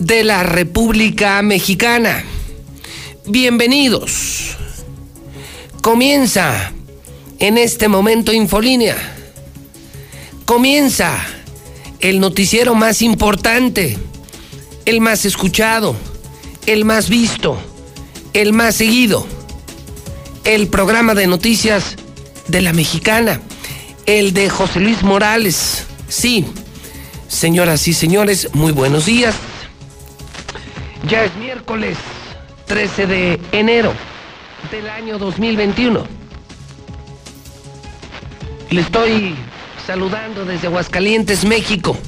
de la República Mexicana. Bienvenidos. Comienza en este momento Infolínea. Comienza el noticiero más importante, el más escuchado, el más visto, el más seguido el programa de noticias de la mexicana, el de José Luis Morales. Sí, señoras y señores, muy buenos días. Ya es miércoles 13 de enero del año 2021. Le estoy saludando desde Aguascalientes, México,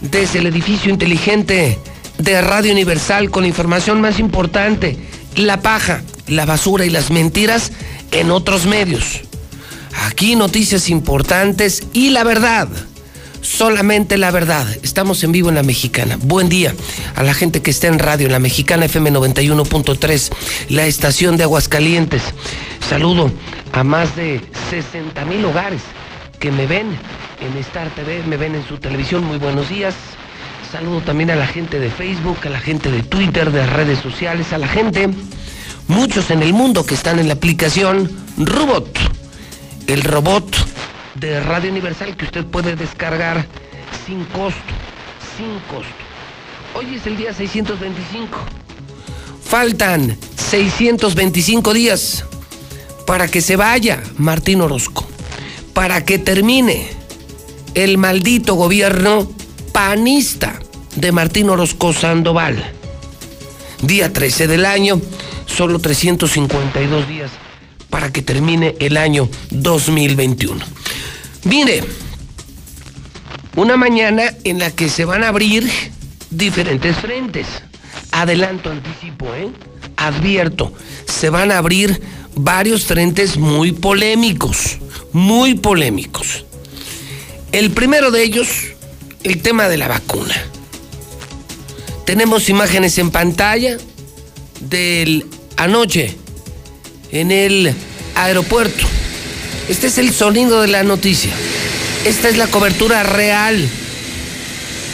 desde el edificio inteligente de Radio Universal con la información más importante, La Paja la basura y las mentiras en otros medios. Aquí noticias importantes y la verdad. Solamente la verdad. Estamos en vivo en la mexicana. Buen día a la gente que está en radio, en la mexicana FM 91.3, la estación de Aguascalientes. Saludo a más de 60 mil hogares que me ven en Star TV, me ven en su televisión. Muy buenos días. Saludo también a la gente de Facebook, a la gente de Twitter, de redes sociales, a la gente muchos en el mundo que están en la aplicación Robot, el robot de Radio Universal que usted puede descargar sin costo, sin costo. Hoy es el día 625. Faltan 625 días para que se vaya Martín Orozco, para que termine el maldito gobierno panista de Martín Orozco Sandoval. Día 13 del año solo 352 días para que termine el año 2021. Mire, una mañana en la que se van a abrir diferentes frentes. Adelanto, anticipo, ¿eh? Advierto, se van a abrir varios frentes muy polémicos, muy polémicos. El primero de ellos, el tema de la vacuna. Tenemos imágenes en pantalla del anoche en el aeropuerto. Este es el sonido de la noticia. Esta es la cobertura real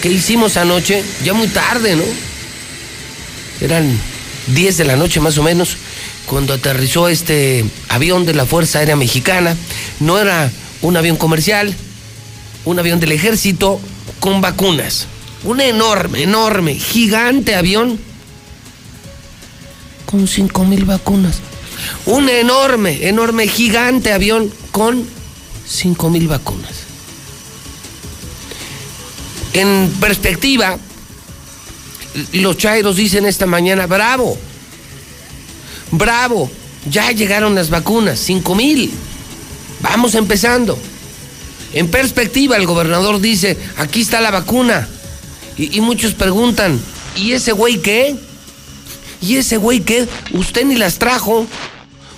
que hicimos anoche, ya muy tarde, ¿no? Eran 10 de la noche más o menos, cuando aterrizó este avión de la Fuerza Aérea Mexicana. No era un avión comercial, un avión del ejército con vacunas. Un enorme, enorme, gigante avión con 5 mil vacunas. Un enorme, enorme, gigante avión con 5 mil vacunas. En perspectiva, los chairos dicen esta mañana, bravo, bravo, ya llegaron las vacunas, 5 mil. Vamos empezando. En perspectiva, el gobernador dice, aquí está la vacuna. Y, y muchos preguntan, ¿y ese güey qué? ¿Y ese güey qué? Usted ni las trajo,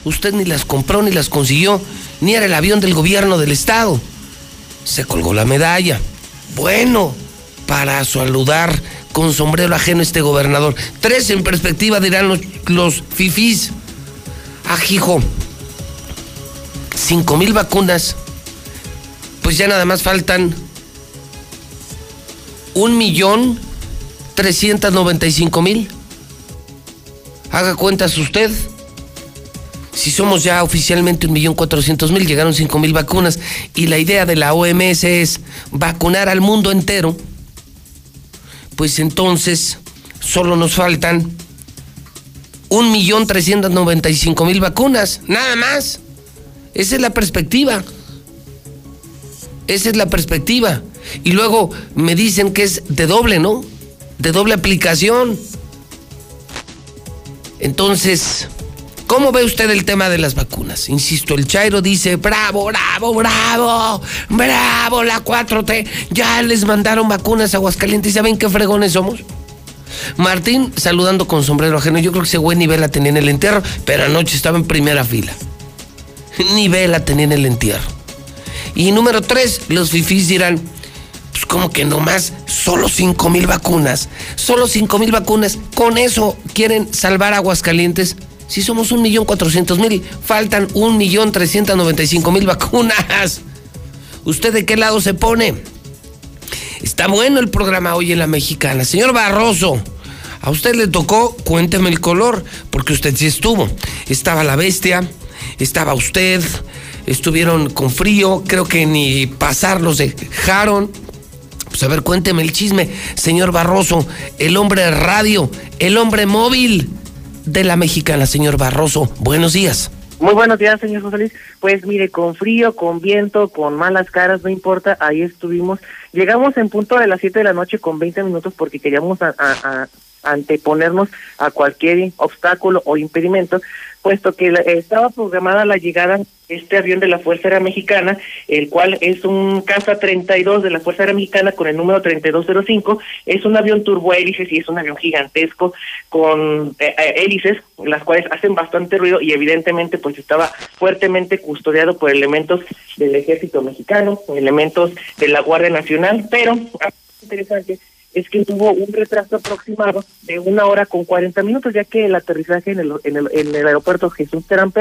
usted ni las compró, ni las consiguió, ni era el avión del gobierno del estado. Se colgó la medalla. Bueno, para saludar con sombrero ajeno este gobernador. Tres en perspectiva dirán los, los fifís. Ajijo. Cinco mil vacunas. Pues ya nada más faltan un millón trescientos noventa y cinco mil. Haga cuentas usted. Si somos ya oficialmente 1.400.000, llegaron 5.000 vacunas y la idea de la OMS es vacunar al mundo entero, pues entonces solo nos faltan 1.395.000 vacunas, nada más. Esa es la perspectiva. Esa es la perspectiva. Y luego me dicen que es de doble, ¿no? De doble aplicación. Entonces, ¿Cómo ve usted el tema de las vacunas? Insisto, el Chairo dice, bravo, bravo, bravo, bravo, la 4T, ya les mandaron vacunas a Aguascalientes, ¿saben qué fregones somos? Martín saludando con sombrero ajeno, yo creo que ese güey ni vela tenía en el entierro, pero anoche estaba en primera fila. Ni vela tenía en el entierro. Y número tres, los fifís dirán, como que nomás solo 5 mil vacunas, solo 5 mil vacunas, con eso quieren salvar Aguascalientes. Si somos un millón cuatrocientos mil, faltan un millón trescientos noventa y cinco mil vacunas. ¿Usted de qué lado se pone? Está bueno el programa hoy en la mexicana. Señor Barroso, a usted le tocó, cuénteme el color, porque usted sí estuvo. Estaba la bestia, estaba usted, estuvieron con frío, creo que ni pasar los dejaron. Pues a ver, cuénteme el chisme, señor Barroso, el hombre radio, el hombre móvil de la mexicana, señor Barroso. Buenos días. Muy buenos días, señor José Luis. Pues mire, con frío, con viento, con malas caras, no importa, ahí estuvimos. Llegamos en punto de las 7 de la noche con 20 minutos porque queríamos a, anteponernos a cualquier obstáculo o impedimento, puesto que estaba programada la llegada este avión de la Fuerza Aérea Mexicana, el cual es un Casa 32 de la Fuerza Aérea Mexicana con el número 3205, es un avión turbohélices y es un avión gigantesco con eh, eh, hélices, las cuales hacen bastante ruido y evidentemente pues estaba fuertemente custodiado por elementos del Ejército Mexicano, elementos de la Guardia Nacional, pero interesante es que tuvo un retraso aproximado de una hora con 40 minutos, ya que el aterrizaje en el, en el, en el aeropuerto Jesús Terán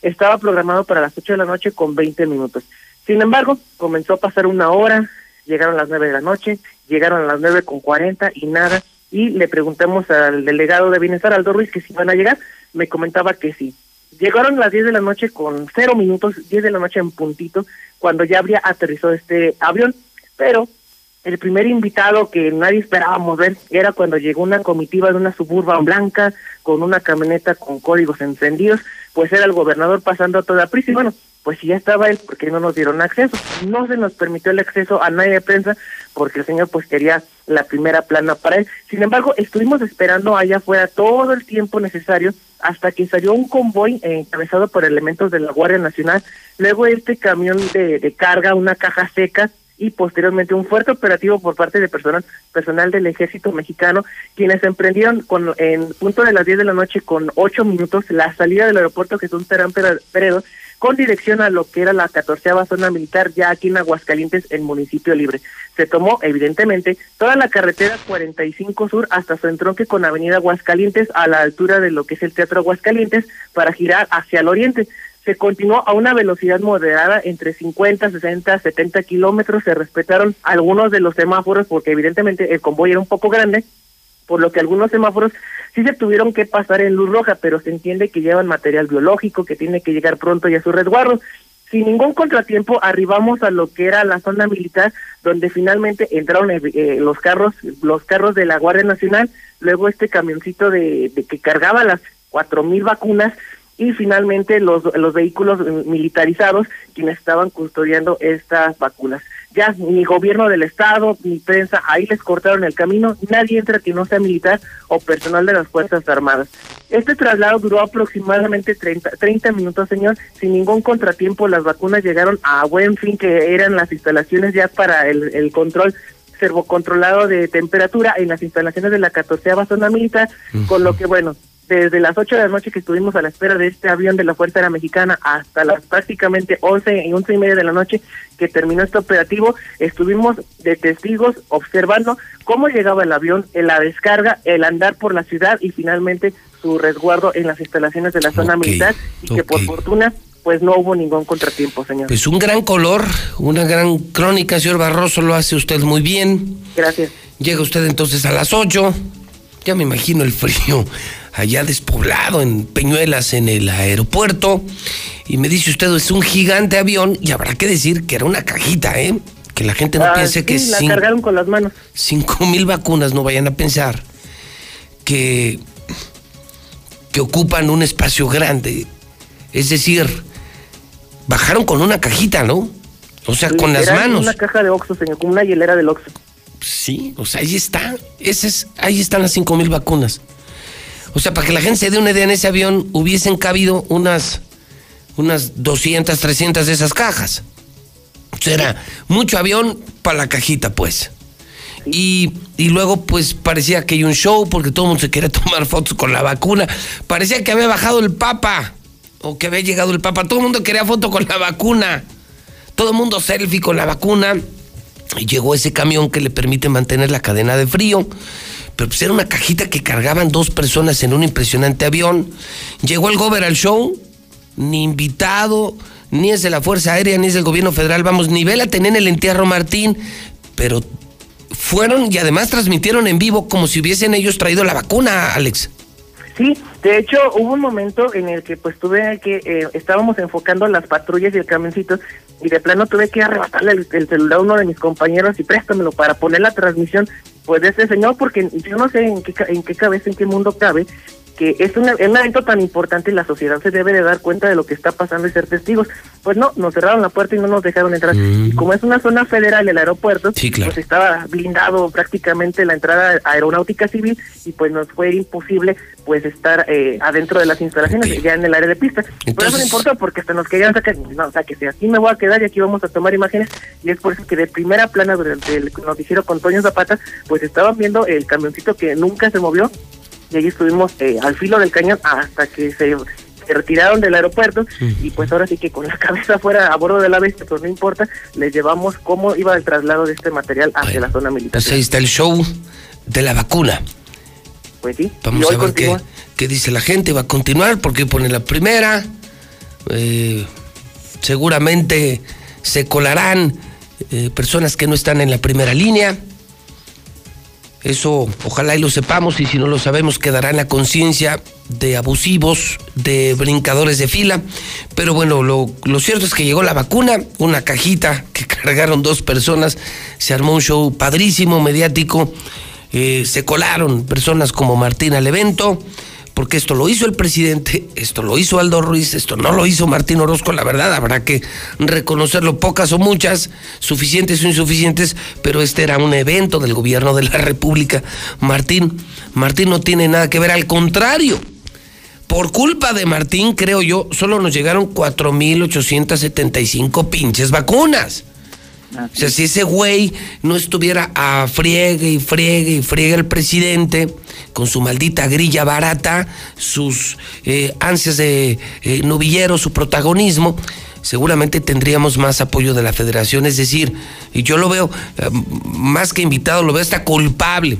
estaba programado para las 8 de la noche con 20 minutos. Sin embargo, comenzó a pasar una hora, llegaron las 9 de la noche, llegaron a las 9 con 40 y nada, y le preguntamos al delegado de Bienestar, Aldo Ruiz, que si iban a llegar, me comentaba que sí. Llegaron las 10 de la noche con 0 minutos, 10 de la noche en puntito, cuando ya habría aterrizado este avión, pero el primer invitado que nadie esperábamos ver era cuando llegó una comitiva de una suburban blanca con una camioneta con códigos encendidos, pues era el gobernador pasando a toda prisa y bueno, pues si ya estaba él, porque no nos dieron acceso? No se nos permitió el acceso a nadie de prensa porque el señor pues quería la primera plana para él. Sin embargo, estuvimos esperando allá afuera todo el tiempo necesario hasta que salió un convoy encabezado por elementos de la Guardia Nacional, luego este camión de, de carga, una caja seca, y posteriormente un fuerte operativo por parte de personal personal del ejército mexicano quienes emprendieron con en punto de las 10 de la noche con 8 minutos la salida del aeropuerto Jesús Terán Peredo con dirección a lo que era la catorceava zona militar ya aquí en Aguascalientes, en municipio libre. Se tomó, evidentemente, toda la carretera 45 Sur hasta su entronque con Avenida Aguascalientes a la altura de lo que es el Teatro Aguascalientes para girar hacia el oriente se continuó a una velocidad moderada entre 50, 60, 70 kilómetros. Se respetaron algunos de los semáforos porque evidentemente el convoy era un poco grande, por lo que algunos semáforos sí se tuvieron que pasar en luz roja, pero se entiende que llevan material biológico que tiene que llegar pronto y a su resguardo. Sin ningún contratiempo arribamos a lo que era la zona militar, donde finalmente entraron eh, eh, los carros, los carros de la Guardia Nacional, luego este camioncito de, de que cargaba las cuatro mil vacunas y finalmente los, los vehículos militarizados quienes estaban custodiando estas vacunas. Ya ni gobierno del estado ni prensa, ahí les cortaron el camino, nadie entra que no sea militar o personal de las Fuerzas Armadas. Este traslado duró aproximadamente 30, 30 minutos, señor, sin ningún contratiempo. Las vacunas llegaron a buen fin, que eran las instalaciones ya para el, el control servocontrolado de temperatura en las instalaciones de la 14 zona militar, con lo que, bueno, desde las 8 de la noche que estuvimos a la espera de este avión de la Fuerza Aérea Mexicana hasta las prácticamente 11 y 11 y media de la noche que terminó este operativo, estuvimos de testigos observando cómo llegaba el avión, en la descarga, el andar por la ciudad y finalmente su resguardo en las instalaciones de la zona militar y que por fortuna pues no hubo ningún contratiempo, señor. Pues un gran color, una gran crónica, señor Barroso, lo hace usted muy bien. Gracias. Llega usted entonces a las 8, ya me imagino el frío allá despoblado en Peñuelas, en el aeropuerto. Y me dice usted, es un gigante avión y habrá que decir que era una cajita, ¿eh? Que la gente no ah, piense que... la cargaron con las manos. Cinco mil vacunas, no vayan a pensar que, que ocupan un espacio grande. Es decir, bajaron con una cajita, ¿no? O sea, con las manos. Una caja de Oxxo, señor, como una hielera del Oxxo. Sí, o sea, ahí está. Ese es, ahí están las cinco mil vacunas. O sea, para que la gente se dé una idea, en ese avión hubiesen cabido unas, unas 200, 300 de esas cajas. O sea, era mucho avión para la cajita, pues. Y, y, luego, pues parecía que hay un show porque todo el mundo se quería tomar fotos con la vacuna. Parecía que había bajado el Papa o que había llegado el Papa. Todo el mundo quería foto con la vacuna. Todo el mundo selfie con la vacuna. Llegó ese camión que le permite mantener la cadena de frío. Pero pues era una cajita que cargaban dos personas en un impresionante avión. Llegó el gober al show, ni invitado, ni es de la Fuerza Aérea, ni es del gobierno federal. Vamos, ni vela tener el entierro Martín. Pero fueron y además transmitieron en vivo como si hubiesen ellos traído la vacuna, Alex. Sí, de hecho hubo un momento en el que pues tuve que, eh, estábamos enfocando las patrullas y el camioncito y de plano tuve que arrebatarle el, celular a uno de mis compañeros y préstamelo para poner la transmisión pues de ese señor porque yo no sé en qué, en qué cabeza, en qué mundo cabe que es un, evento tan importante y la sociedad se debe de dar cuenta de lo que está pasando y ser testigos. Pues no, nos cerraron la puerta y no nos dejaron entrar. Mm. Y como es una zona federal el aeropuerto, pues estaba blindado prácticamente la entrada aeronáutica civil y pues nos fue imposible pues estar eh, adentro de las instalaciones, ya en el área de pista. Por eso no importa porque hasta nos querían sacar, no, o sea que si aquí me voy a quedar y aquí vamos a tomar imágenes y es por eso que de primera plana durante el noticiero con Toño Zapata, pues estaban viendo el camioncito que nunca se movió y ahí estuvimos eh, al filo del cañón hasta que se, retiraron del aeropuerto y pues ahora sí que con la cabeza fuera a bordo de la bestia, pues no importa, les llevamos cómo iba el traslado de este material hacia la zona militar. Pues ahí está el show de la vacuna. Pues sí. Vamos a ver qué, dice la gente. Va a continuar porque pone la primera. Eh, seguramente se colarán eh, personas que no están en la primera línea. Eso ojalá y lo sepamos y si no lo sabemos quedará en la conciencia de abusivos, de brincadores de fila. Pero bueno, lo, cierto es que llegó la vacuna, una cajita que cargaron dos personas, se armó un show padrísimo, mediático, eh, se colaron personas como Martín al evento porque esto lo hizo el presidente, esto lo hizo Aldo Ruiz, esto no lo hizo Martín Orozco, la verdad, habrá que reconocerlo, pocas o muchas, suficientes o insuficientes, pero este era un evento del gobierno de la República. Martín, Martín no tiene nada que ver, al contrario. Por culpa de Martín, creo yo, solo nos llegaron 4.875 pinches vacunas. O sea, si ese güey no estuviera a friegue y friegue y friegue el presidente con su maldita grilla barata, sus eh, ansias de eh, novillero, su protagonismo, seguramente tendríamos más apoyo de la federación. Es decir, y yo lo veo eh, más que invitado, lo veo hasta culpable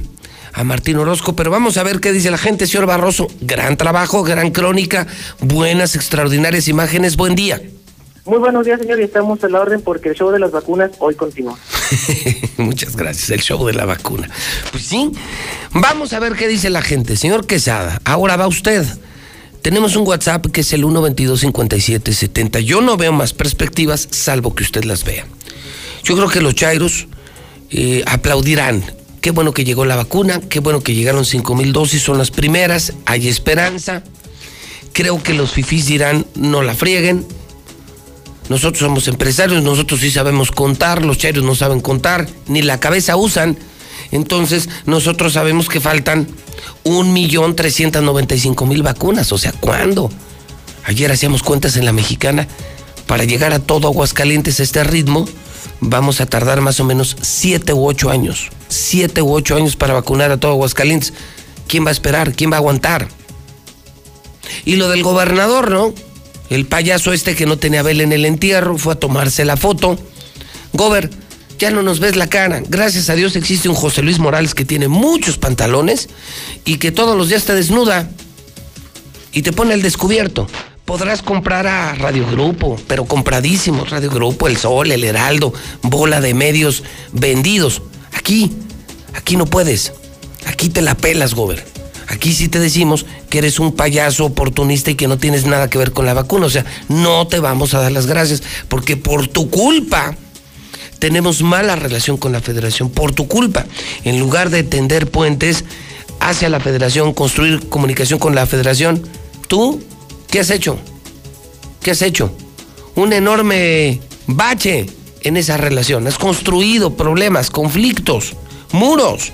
a Martín Orozco, pero vamos a ver qué dice la gente, señor Barroso. Gran trabajo, gran crónica, buenas, extraordinarias imágenes, buen día. Muy buenos días, señor, y estamos a la orden porque el show de las vacunas hoy continúa. Muchas gracias, el show de la vacuna. Pues sí, vamos a ver qué dice la gente. Señor Quesada, ahora va usted. Tenemos un WhatsApp que es el 122-5770. Yo no veo más perspectivas salvo que usted las vea. Yo creo que los chairos eh, aplaudirán. Qué bueno que llegó la vacuna, qué bueno que llegaron 5 mil dosis, son las primeras, hay esperanza. Creo que los fifís dirán, no la frieguen, nosotros somos empresarios, nosotros sí sabemos contar, los chairos no saben contar, ni la cabeza usan. Entonces, nosotros sabemos que faltan un millón trescientos noventa y cinco mil vacunas. O sea, ¿cuándo? Ayer hacíamos cuentas en la mexicana. Para llegar a todo Aguascalientes a este ritmo, vamos a tardar más o menos siete u ocho años. Siete u ocho años para vacunar a todo Aguascalientes. ¿Quién va a esperar? ¿Quién va a aguantar? Y lo del gobernador, ¿no? El payaso este que no tenía vela en el entierro fue a tomarse la foto. Gober, ya no nos ves la cara. Gracias a Dios existe un José Luis Morales que tiene muchos pantalones y que todos los días te desnuda y te pone el descubierto. Podrás comprar a Radio Grupo, pero compradísimos. Radio Grupo, El Sol, El Heraldo, bola de medios vendidos. Aquí, aquí no puedes. Aquí te la pelas, Gober. Aquí sí te decimos que eres un payaso oportunista y que no tienes nada que ver con la vacuna. O sea, no te vamos a dar las gracias porque por tu culpa tenemos mala relación con la federación. Por tu culpa, en lugar de tender puentes hacia la federación, construir comunicación con la federación, tú, ¿qué has hecho? ¿Qué has hecho? Un enorme bache en esa relación. Has construido problemas, conflictos, muros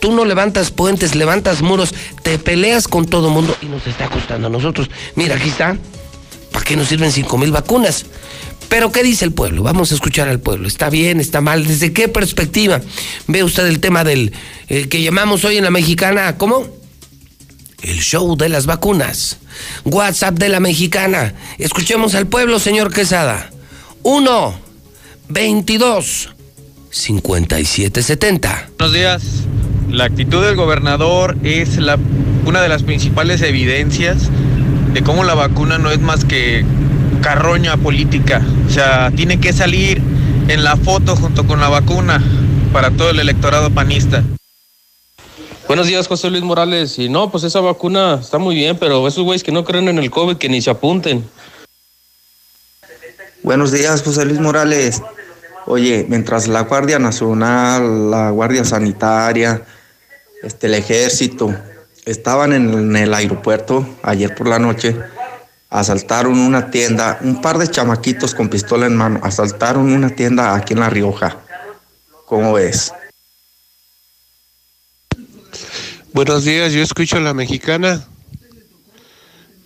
Tú no levantas puentes, levantas muros, te peleas con todo mundo y nos está costando a nosotros. Mira, aquí está. ¿Para qué nos sirven cinco mil vacunas? Pero ¿qué dice el pueblo? Vamos a escuchar al pueblo. ¿Está bien? ¿Está mal? ¿Desde qué perspectiva ve usted el tema del eh, que llamamos hoy en la mexicana? ¿Cómo? El show de las vacunas. WhatsApp de la mexicana. Escuchemos al pueblo, señor Quesada. 1 22 5770. Buenos días. La actitud del gobernador es la, una de las principales evidencias de cómo la vacuna no es más que carroña política. O sea, tiene que salir en la foto junto con la vacuna para todo el electorado panista. Buenos días, José Luis Morales. Y no, pues esa vacuna está muy bien, pero esos güeyes que no creen en el COVID, que ni se apunten. Buenos días, José Luis Morales. Oye, mientras la Guardia Nacional, la Guardia Sanitaria, este, el Ejército estaban en el aeropuerto ayer por la noche, asaltaron una tienda, un par de chamaquitos con pistola en mano, asaltaron una tienda aquí en La Rioja. ¿Cómo ves? Buenos días, yo escucho a la mexicana.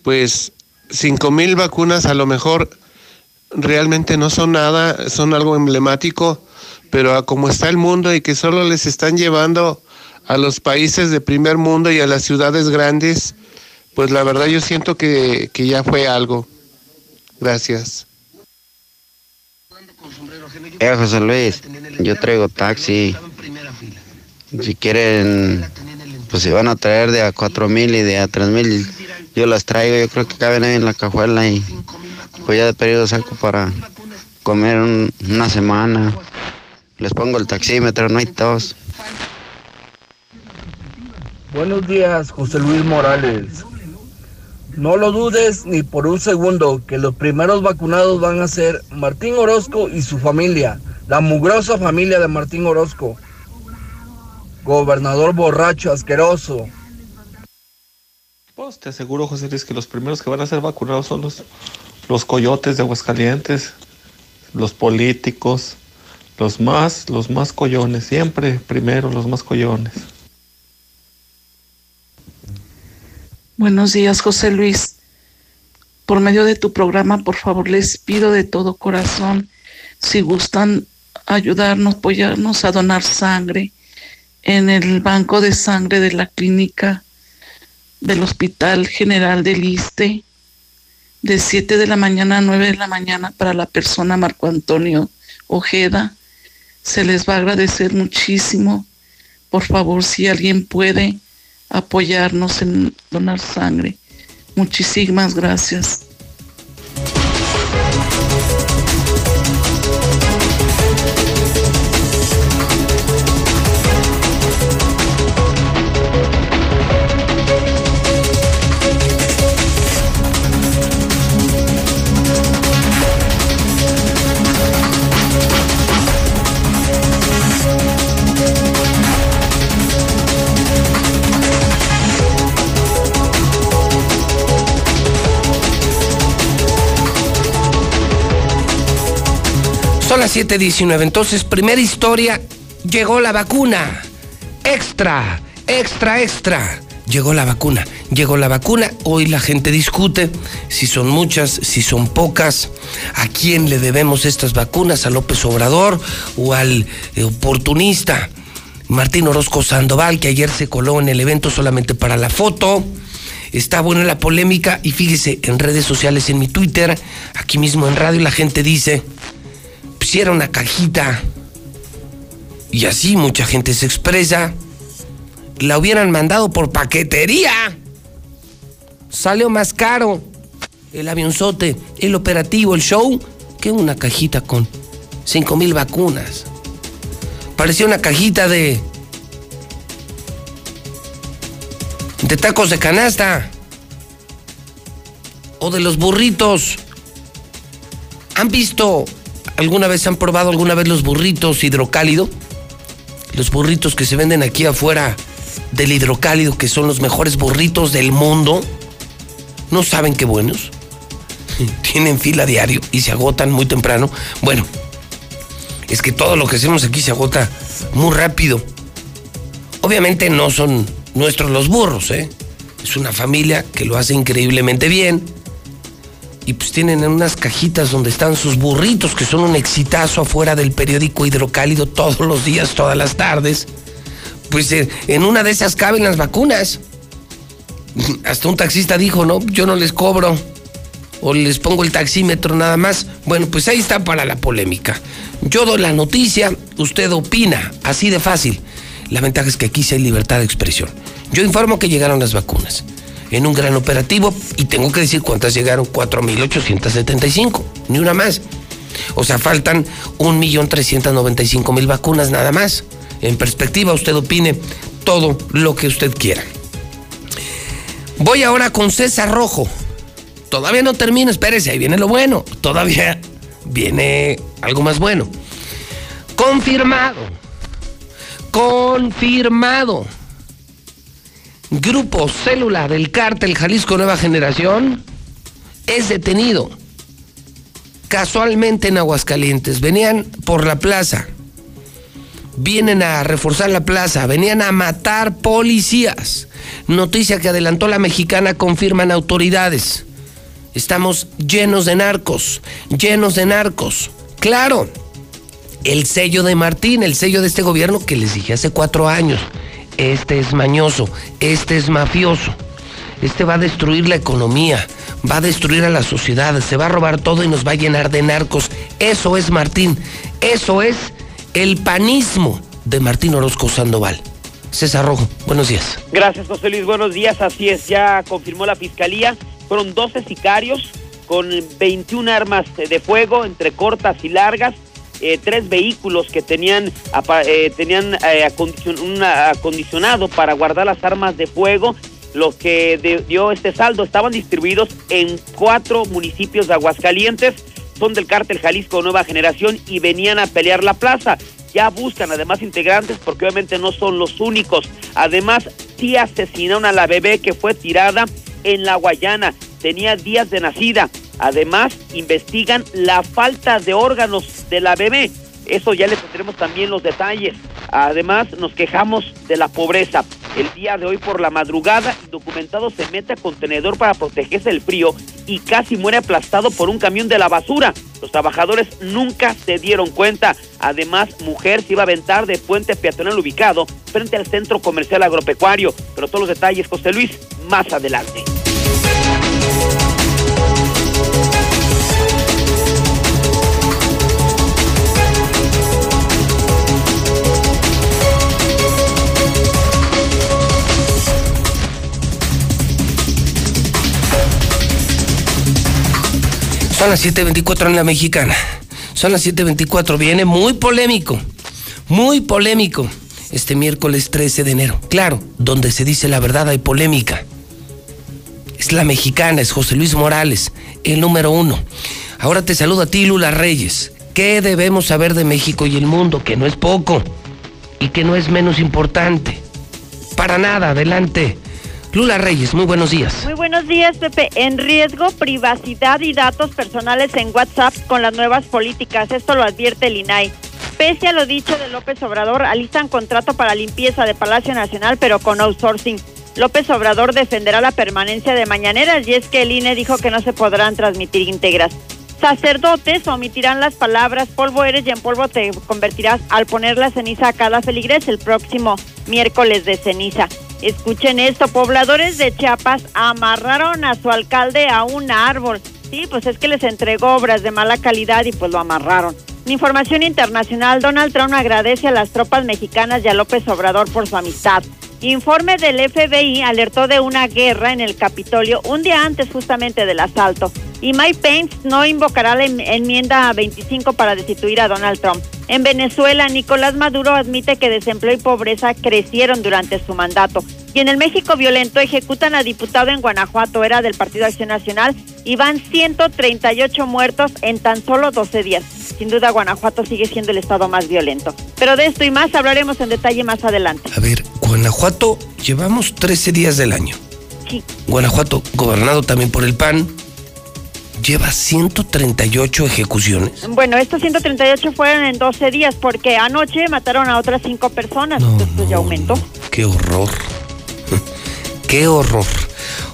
Pues cinco mil vacunas a lo mejor realmente no son nada, son algo emblemático, pero a como está el mundo y que solo les están llevando a los países de primer mundo y a las ciudades grandes, pues la verdad yo siento que, que ya fue algo. Gracias. Eh, José Luis, yo traigo taxi. Si quieren, pues si van a traer de a cuatro mil y de a tres mil, yo las traigo. Yo creo que caben ahí en la cajuela y pues ya de periodo saco para comer una semana. Les pongo el taxímetro, no hay tos. Buenos días, José Luis Morales. No lo dudes ni por un segundo que los primeros vacunados van a ser Martín Orozco y su familia, la mugrosa familia de Martín Orozco. Gobernador borracho, asqueroso. Pues te aseguro, José Luis, que los primeros que van a ser vacunados son los, los coyotes de Aguascalientes, los políticos, los más, los más collones, siempre primero los más collones. Buenos días, José Luis. Por medio de tu programa, por favor, les pido de todo corazón, si gustan ayudarnos, apoyarnos a donar sangre en el banco de sangre de la clínica del Hospital General del Iste, de 7 de la mañana a 9 de la mañana para la persona Marco Antonio Ojeda. Se les va a agradecer muchísimo. Por favor, si alguien puede apoyarnos en donar sangre. Muchísimas gracias. Las 7:19. Entonces, primera historia, llegó la vacuna. Extra, extra, extra. Llegó la vacuna, llegó la vacuna. Hoy la gente discute si son muchas, si son pocas, a quién le debemos estas vacunas, a López Obrador o al oportunista Martín Orozco Sandoval, que ayer se coló en el evento solamente para la foto. Está buena la polémica y fíjese, en redes sociales, en mi Twitter, aquí mismo en radio, la gente dice, pusiera una cajita y así mucha gente se expresa, la hubieran mandado por paquetería. Salió más caro el avionzote, el operativo, el show, que una cajita con cinco mil vacunas. Parecía una cajita de. de tacos de canasta. O de los burritos. ¿Han visto alguna vez, han probado alguna vez los burritos hidrocálido? Los burritos que se venden aquí afuera del hidrocálido, que son los mejores burritos del mundo. ¿No saben qué buenos? Tienen fila diario y se agotan muy temprano. Bueno, es que todo lo que hacemos aquí se agota muy rápido. Obviamente no son nuestros los burros, ¿eh? Es una familia que lo hace increíblemente bien. Y pues tienen unas cajitas donde están sus burritos, que son un exitazo afuera del periódico Hidrocálido todos los días, todas las tardes. Pues eh, en una de esas caben las vacunas. Hasta un taxista dijo, no, yo no les cobro. O les pongo el taxímetro nada más. Bueno, pues ahí está para la polémica. Yo doy la noticia, usted opina, así de fácil. La ventaja es que aquí sí hay libertad de expresión. Yo informo que llegaron las vacunas en un gran operativo y tengo que decir cuántas llegaron, 4.875, ni una más. O sea, faltan 1.395.000 vacunas nada más. En perspectiva, usted opine todo lo que usted quiera. Voy ahora con César Rojo. Todavía no termino, espérese, ahí viene lo bueno. Todavía viene algo más bueno. Confirmado. Confirmado. Grupo Célula del Cártel Jalisco Nueva Generación es detenido casualmente en Aguascalientes. Venían por la plaza. Vienen a reforzar la plaza. Venían a matar policías. Noticia que adelantó la mexicana, confirman autoridades. Estamos llenos de narcos, llenos de narcos. Claro, el sello de Martín, el sello de este gobierno que les dije hace cuatro años. Este es mañoso, este es mafioso, este va a destruir la economía, va a destruir a la sociedad, se va a robar todo y nos va a llenar de narcos. Eso es Martín, eso es el panismo de Martín Orozco Sandoval. César Rojo, buenos días. Gracias, José Luis. Buenos días. Así es, ya confirmó la fiscalía. Fueron 12 sicarios con 21 armas de fuego entre cortas y largas. Eh, tres vehículos que tenían, eh, tenían eh, acondicionado para guardar las armas de fuego. Lo que dio este saldo estaban distribuidos en cuatro municipios de Aguascalientes. Son del cártel Jalisco Nueva Generación y venían a pelear la plaza ya buscan además integrantes porque obviamente no son los únicos. Además, sí asesinaron a la bebé que fue tirada en la Guayana. Tenía días de nacida. Además, investigan la falta de órganos de la bebé. Eso ya le tendremos también los detalles. Además, nos quejamos de la pobreza. El día de hoy por la madrugada, documentado se mete a contenedor para protegerse del frío y casi muere aplastado por un camión de la basura. Los trabajadores nunca se dieron cuenta. Además, mujer se iba a aventar de puente peatonal ubicado frente al centro comercial agropecuario. Pero todos los detalles, José Luis, más adelante. Son las 7.24 en la mexicana. Son las 7.24. Viene muy polémico. Muy polémico. Este miércoles 13 de enero. Claro, donde se dice la verdad hay polémica. Es la mexicana, es José Luis Morales, el número uno. Ahora te saludo a ti, Lula Reyes. ¿Qué debemos saber de México y el mundo? Que no es poco y que no es menos importante. Para nada, adelante. Lula Reyes, muy buenos días. Muy buenos días, Pepe. En riesgo, privacidad y datos personales en WhatsApp con las nuevas políticas. Esto lo advierte el INAI. Pese a lo dicho de López Obrador, alistan contrato para limpieza de Palacio Nacional, pero con outsourcing. López Obrador defenderá la permanencia de mañaneras y es que el INE dijo que no se podrán transmitir íntegras. Sacerdotes omitirán las palabras polvo eres y en polvo te convertirás al poner la ceniza a cada feligres el próximo miércoles de ceniza. Escuchen esto, pobladores de Chiapas amarraron a su alcalde a un árbol. Sí, pues es que les entregó obras de mala calidad y pues lo amarraron. Información internacional, Donald Trump agradece a las tropas mexicanas y a López Obrador por su amistad. Informe del FBI alertó de una guerra en el Capitolio un día antes justamente del asalto. Y Mike Pence no invocará la enmienda 25 para destituir a Donald Trump. En Venezuela, Nicolás Maduro admite que desempleo y pobreza crecieron durante su mandato. Y en el México violento ejecutan a diputado en Guanajuato, era del Partido Acción Nacional, y van 138 muertos en tan solo 12 días. Sin duda, Guanajuato sigue siendo el estado más violento. Pero de esto y más hablaremos en detalle más adelante. A ver, Guanajuato, llevamos 13 días del año. Sí. Guanajuato, gobernado también por el PAN, lleva 138 ejecuciones. Bueno, estos 138 fueron en 12 días porque anoche mataron a otras 5 personas. Esto ya aumentó. Qué horror. Qué horror.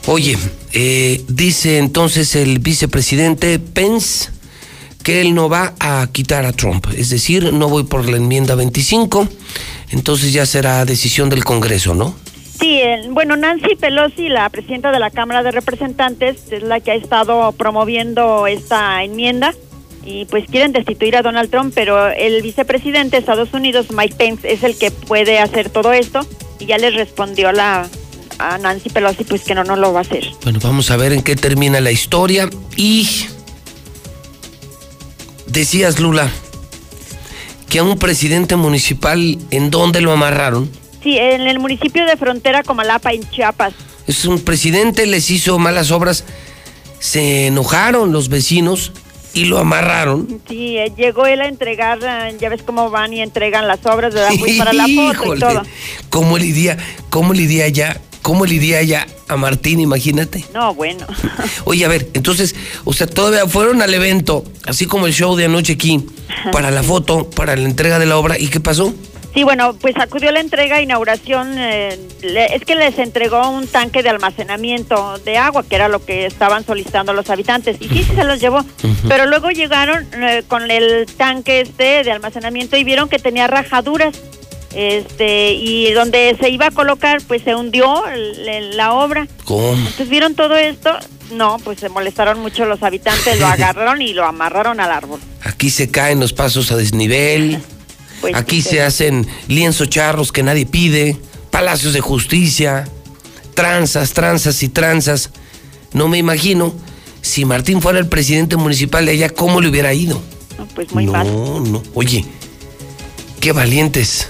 Oye, eh, dice entonces el vicepresidente Pence que él no va a quitar a Trump. Es decir, no voy por la enmienda 25, entonces ya será decisión del Congreso, ¿no? Sí, bueno, Nancy Pelosi, la presidenta de la Cámara de Representantes, es la que ha estado promoviendo esta enmienda y pues quieren destituir a Donald Trump, pero el vicepresidente de Estados Unidos, Mike Pence, es el que puede hacer todo esto y ya le respondió la, a Nancy Pelosi pues que no, no lo va a hacer. Bueno, vamos a ver en qué termina la historia y decías, Lula, que a un presidente municipal, ¿en dónde lo amarraron? Sí, en el municipio de Frontera Comalapa, en Chiapas. Es un presidente, les hizo malas obras, se enojaron los vecinos y lo amarraron. Sí, eh, llegó él a entregar, eh, ya ves cómo van y entregan las obras, ¿verdad? Pues para la foto y todo. ¿Cómo lidia, cómo lidia ya, cómo lidia ya a Martín, imagínate? No, bueno. Oye, a ver, entonces, o sea, todavía fueron al evento, así como el show de anoche aquí, para la foto, para la entrega de la obra, ¿y qué pasó? Sí, bueno, pues acudió la entrega, inauguración, eh, le- es que les entregó un tanque de almacenamiento de agua, que era lo que estaban solicitando los habitantes, y sí, se los llevó, pero luego llegaron eh, con el tanque este de almacenamiento y vieron que tenía rajaduras, este, y donde se iba a colocar, pues se hundió el- el- la obra. ¿Cómo? Entonces vieron todo esto, no, pues se molestaron mucho los habitantes, lo agarraron y lo amarraron al árbol. Aquí se caen los pasos a desnivel, Pues, aquí sí, se hacen lienzos charros que nadie pide, palacios de justicia, tranzas, tranzas y tranzas. No me imagino si Martín fuera el presidente municipal de allá, ¿cómo le hubiera ido? no, pues muy no, mal. no. Oye, qué valientes.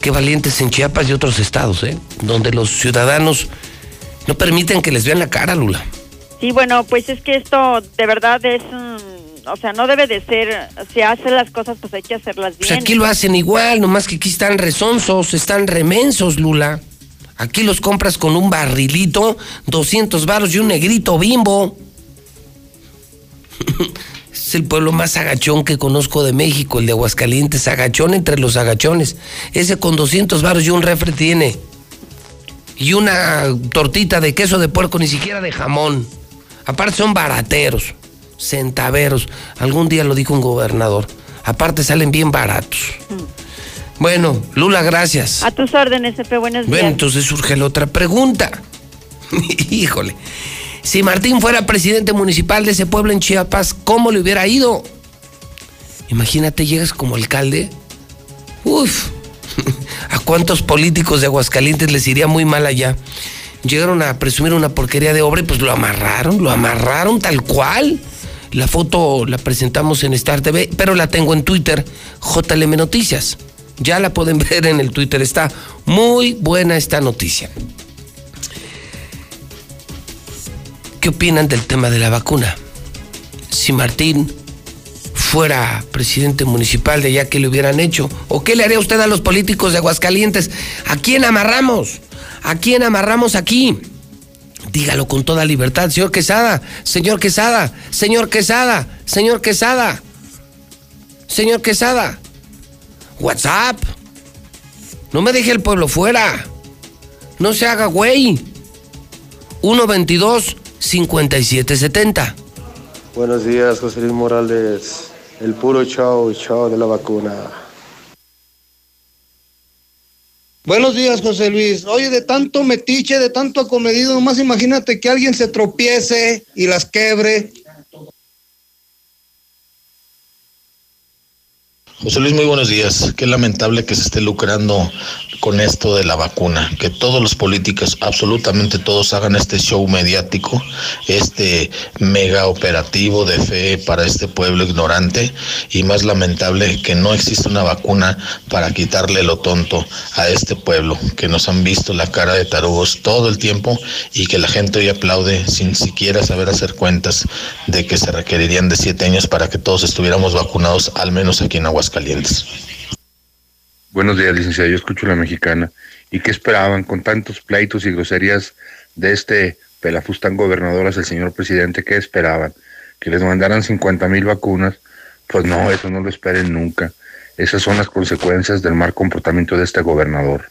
Qué valientes en Chiapas y otros estados, ¿eh? Donde los ciudadanos no permiten que les vean la cara, Lula. Sí, bueno, pues es que esto de verdad es, o sea, no debe de ser, si hace las cosas, pues hay que hacerlas Pues bien. aquí lo hacen igual, nomás que aquí están resonsos, están remensos, Lula. Aquí los compras con un barrilito, 200 varos y un negrito bimbo. es el pueblo más agachón que conozco de México, el de Aguascalientes, agachón entre los agachones. Ese con 200 varos y un refre tiene. Y una tortita de queso de puerco, ni siquiera de jamón. Aparte son barateros, centaveros. Algún día lo dijo un gobernador. Aparte salen bien baratos. Bueno, Lula, gracias. A tus órdenes, Efe, buenos Bueno, días. entonces surge la otra pregunta. Híjole. Si Martín fuera presidente municipal de ese pueblo en Chiapas, ¿cómo le hubiera ido? Imagínate, llegas como alcalde. Uf. ¿A cuántos políticos de Aguascalientes les iría muy mal allá? Llegaron a presumir una porquería de obra y pues lo amarraron, lo amarraron tal cual. La foto la presentamos en Star TV, pero la tengo en Twitter, JLM Noticias. Ya la pueden ver en el Twitter, está muy buena esta noticia. ¿Qué opinan del tema de la vacuna? Si Martín fuera presidente municipal de allá, ¿qué le hubieran hecho? ¿O qué le haría usted a los políticos de Aguascalientes? ¿A quién amarramos? ¿A quién amarramos aquí? Dígalo con toda libertad, señor Quesada, señor Quesada, señor Quesada, señor Quesada, señor Quesada. WhatsApp. No me deje el pueblo fuera. No se haga güey. 122 5770. Buenos días, José Luis Morales. El puro chao, chao de la vacuna. Buenos días, José Luis. Oye, de tanto metiche, de tanto acomedido, nomás imagínate que alguien se tropiece y las quebre. José Luis, muy buenos días. Qué lamentable que se esté lucrando con esto de la vacuna, que todos los políticos, absolutamente todos, hagan este show mediático, este mega operativo de fe para este pueblo ignorante y más lamentable que no existe una vacuna para quitarle lo tonto a este pueblo, que nos han visto la cara de tarugos todo el tiempo y que la gente hoy aplaude sin siquiera saber hacer cuentas de que se requerirían de siete años para que todos estuviéramos vacunados, al menos aquí en Aguascalientes. Buenos días, licenciado. Yo escucho la mexicana. ¿Y qué esperaban con tantos pleitos y groserías de este pelafustán gobernador hacia el señor presidente? ¿Qué esperaban? ¿Que les mandaran 50 mil vacunas? Pues no, eso no lo esperen nunca. Esas son las consecuencias del mal comportamiento de este gobernador.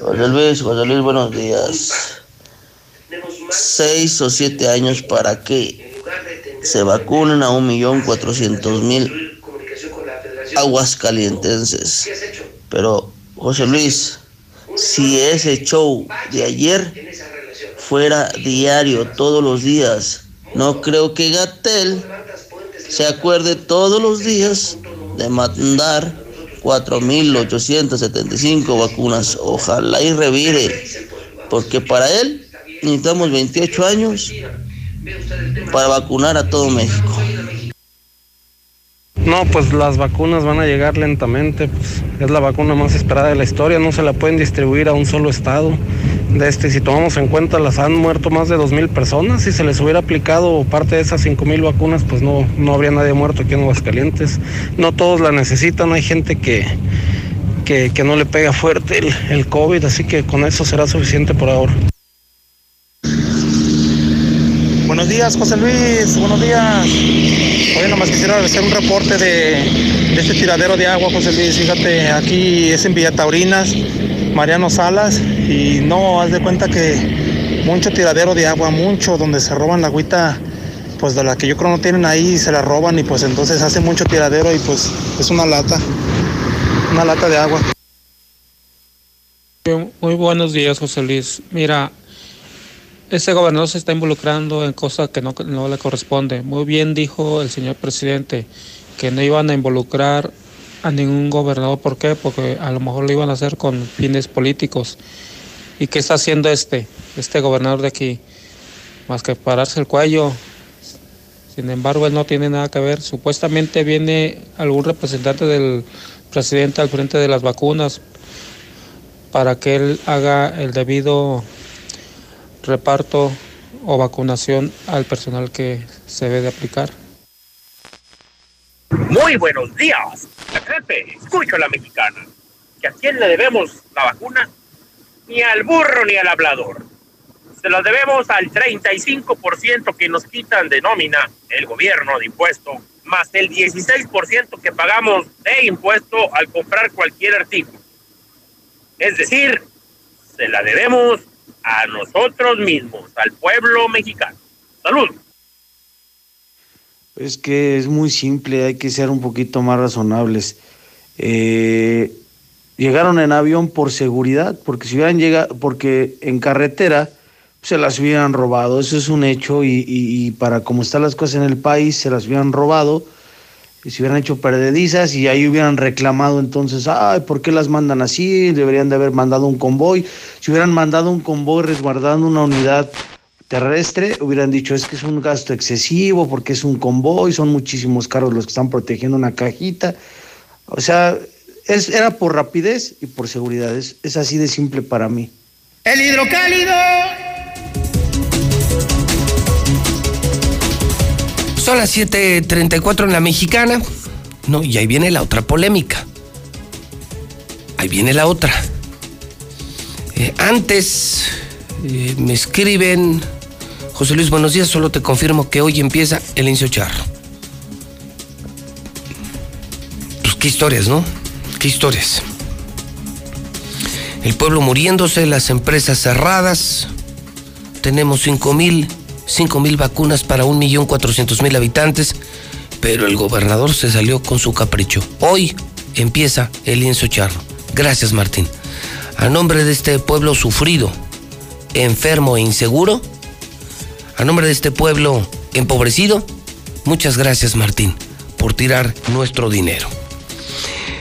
José Luis, José Luis, buenos días. Seis o siete años para que se vacunen a un millón cuatrocientos mil aguas calientenses. Pero, José Luis, si ese show de ayer fuera diario, todos los días, no creo que Gatel se acuerde todos los días de mandar 4.875 vacunas. Ojalá y revire, porque para él necesitamos 28 años para vacunar a todo México. No, pues las vacunas van a llegar lentamente, pues es la vacuna más esperada de la historia, no se la pueden distribuir a un solo estado. De este, si tomamos en cuenta, las han muerto más de 2.000 personas, si se les hubiera aplicado parte de esas 5.000 vacunas, pues no, no habría nadie muerto aquí en Aguascalientes. No todos la necesitan, hay gente que, que, que no le pega fuerte el, el COVID, así que con eso será suficiente por ahora. Buenos días, José Luis. Buenos días. Oye, nomás quisiera hacer un reporte de, este tiradero de agua, José Luis. Fíjate, aquí es en Villa Taurinas, Mariano Salas, y no, haz de cuenta que mucho tiradero de agua, mucho, donde se roban la agüita, pues de la que yo creo no tienen ahí, se la roban y pues entonces hace mucho tiradero y pues es una lata, una lata de agua. Muy buenos días, José Luis. Mira, este gobernador se está involucrando en cosas que no, no le corresponde. Muy bien dijo el señor presidente que no iban a involucrar a ningún gobernador. ¿Por qué? Porque a lo mejor lo iban a hacer con fines políticos. ¿Y qué está haciendo este, este gobernador de aquí? Más que pararse el cuello. Sin embargo, él no tiene nada que ver. Supuestamente viene algún representante del presidente al frente de las vacunas para que él haga el debido reparto o vacunación al personal que se debe de aplicar. Muy buenos días. Pepe, escucho a la mexicana. ¿Que a quién le debemos la vacuna? Ni al burro ni al hablador. Se la debemos al 35% que nos quitan de nómina el gobierno de impuesto, más el 16% que pagamos de impuesto al comprar cualquier artículo. Es decir, se la debemos a nosotros mismos, al pueblo mexicano. Salud. Es que es muy simple, hay que ser un poquito más razonables. Eh, llegaron en avión por seguridad, porque si hubieran llegado, porque en carretera se las hubieran robado, eso es un hecho, y, y, y para como están las cosas en el país, se las hubieran robado, y se hubieran hecho perdedizas, y ahí hubieran reclamado entonces, ay, ¿por qué las mandan así? Deberían de haber mandado un convoy. Si hubieran mandado un convoy resguardando una unidad terrestre, hubieran dicho es que es un gasto excesivo porque es un convoy, son muchísimos carros los que están protegiendo una cajita. O sea, es, era por rapidez y por seguridad, es, es así de simple para mí. El hidrocálido. Son las 7:34 en la mexicana. No, y ahí viene la otra polémica. Ahí viene la otra. Eh, antes eh, me escriben, José Luis, buenos días, solo te confirmo que hoy empieza el Incio Charro. Pues qué historias, ¿no? Qué historias. El pueblo muriéndose, las empresas cerradas. Tenemos 5 mil, 5 mil vacunas para 1.400.000 habitantes, pero el gobernador se salió con su capricho. Hoy empieza el lienzo charro. Gracias, Martín. A nombre de este pueblo sufrido, enfermo e inseguro, a nombre de este pueblo empobrecido, muchas gracias, Martín, por tirar nuestro dinero.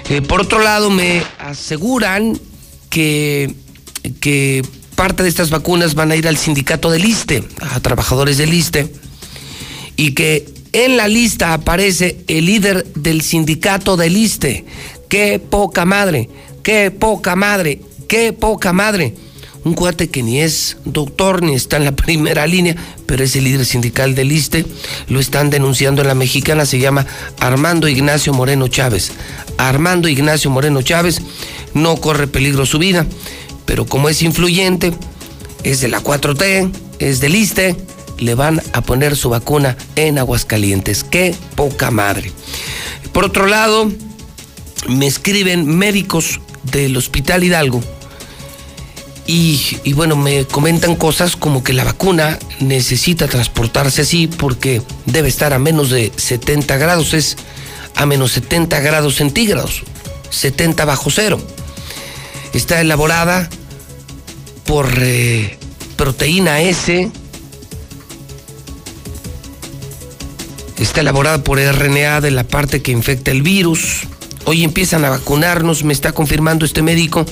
Eh, por otro lado, me aseguran que, que parte de estas vacunas van a ir al sindicato del ISTE, a trabajadores del ISTE, y que en la lista aparece el líder del sindicato del ISTE. ¡Qué poca madre! ¡Qué poca madre! ¡Qué poca madre! Un cuate que ni es doctor ni está en la primera línea, pero es el líder sindical del ISTE. Lo están denunciando en la mexicana, se llama Armando Ignacio Moreno Chávez. Armando Ignacio Moreno Chávez no corre peligro su vida, pero como es influyente, es de la 4T, es del ISTE, le van a poner su vacuna en Aguascalientes. ¡Qué poca madre! Por otro lado, me escriben médicos del Hospital Hidalgo Y, y, bueno, me comentan cosas como que la vacuna necesita transportarse así porque debe estar a menos de 70 grados, es a menos 70 grados centígrados, 70 bajo cero. Está elaborada por eh, proteína S, está elaborada por RNA de la parte que infecta el virus. Hoy empiezan a vacunarnos, me está confirmando este médico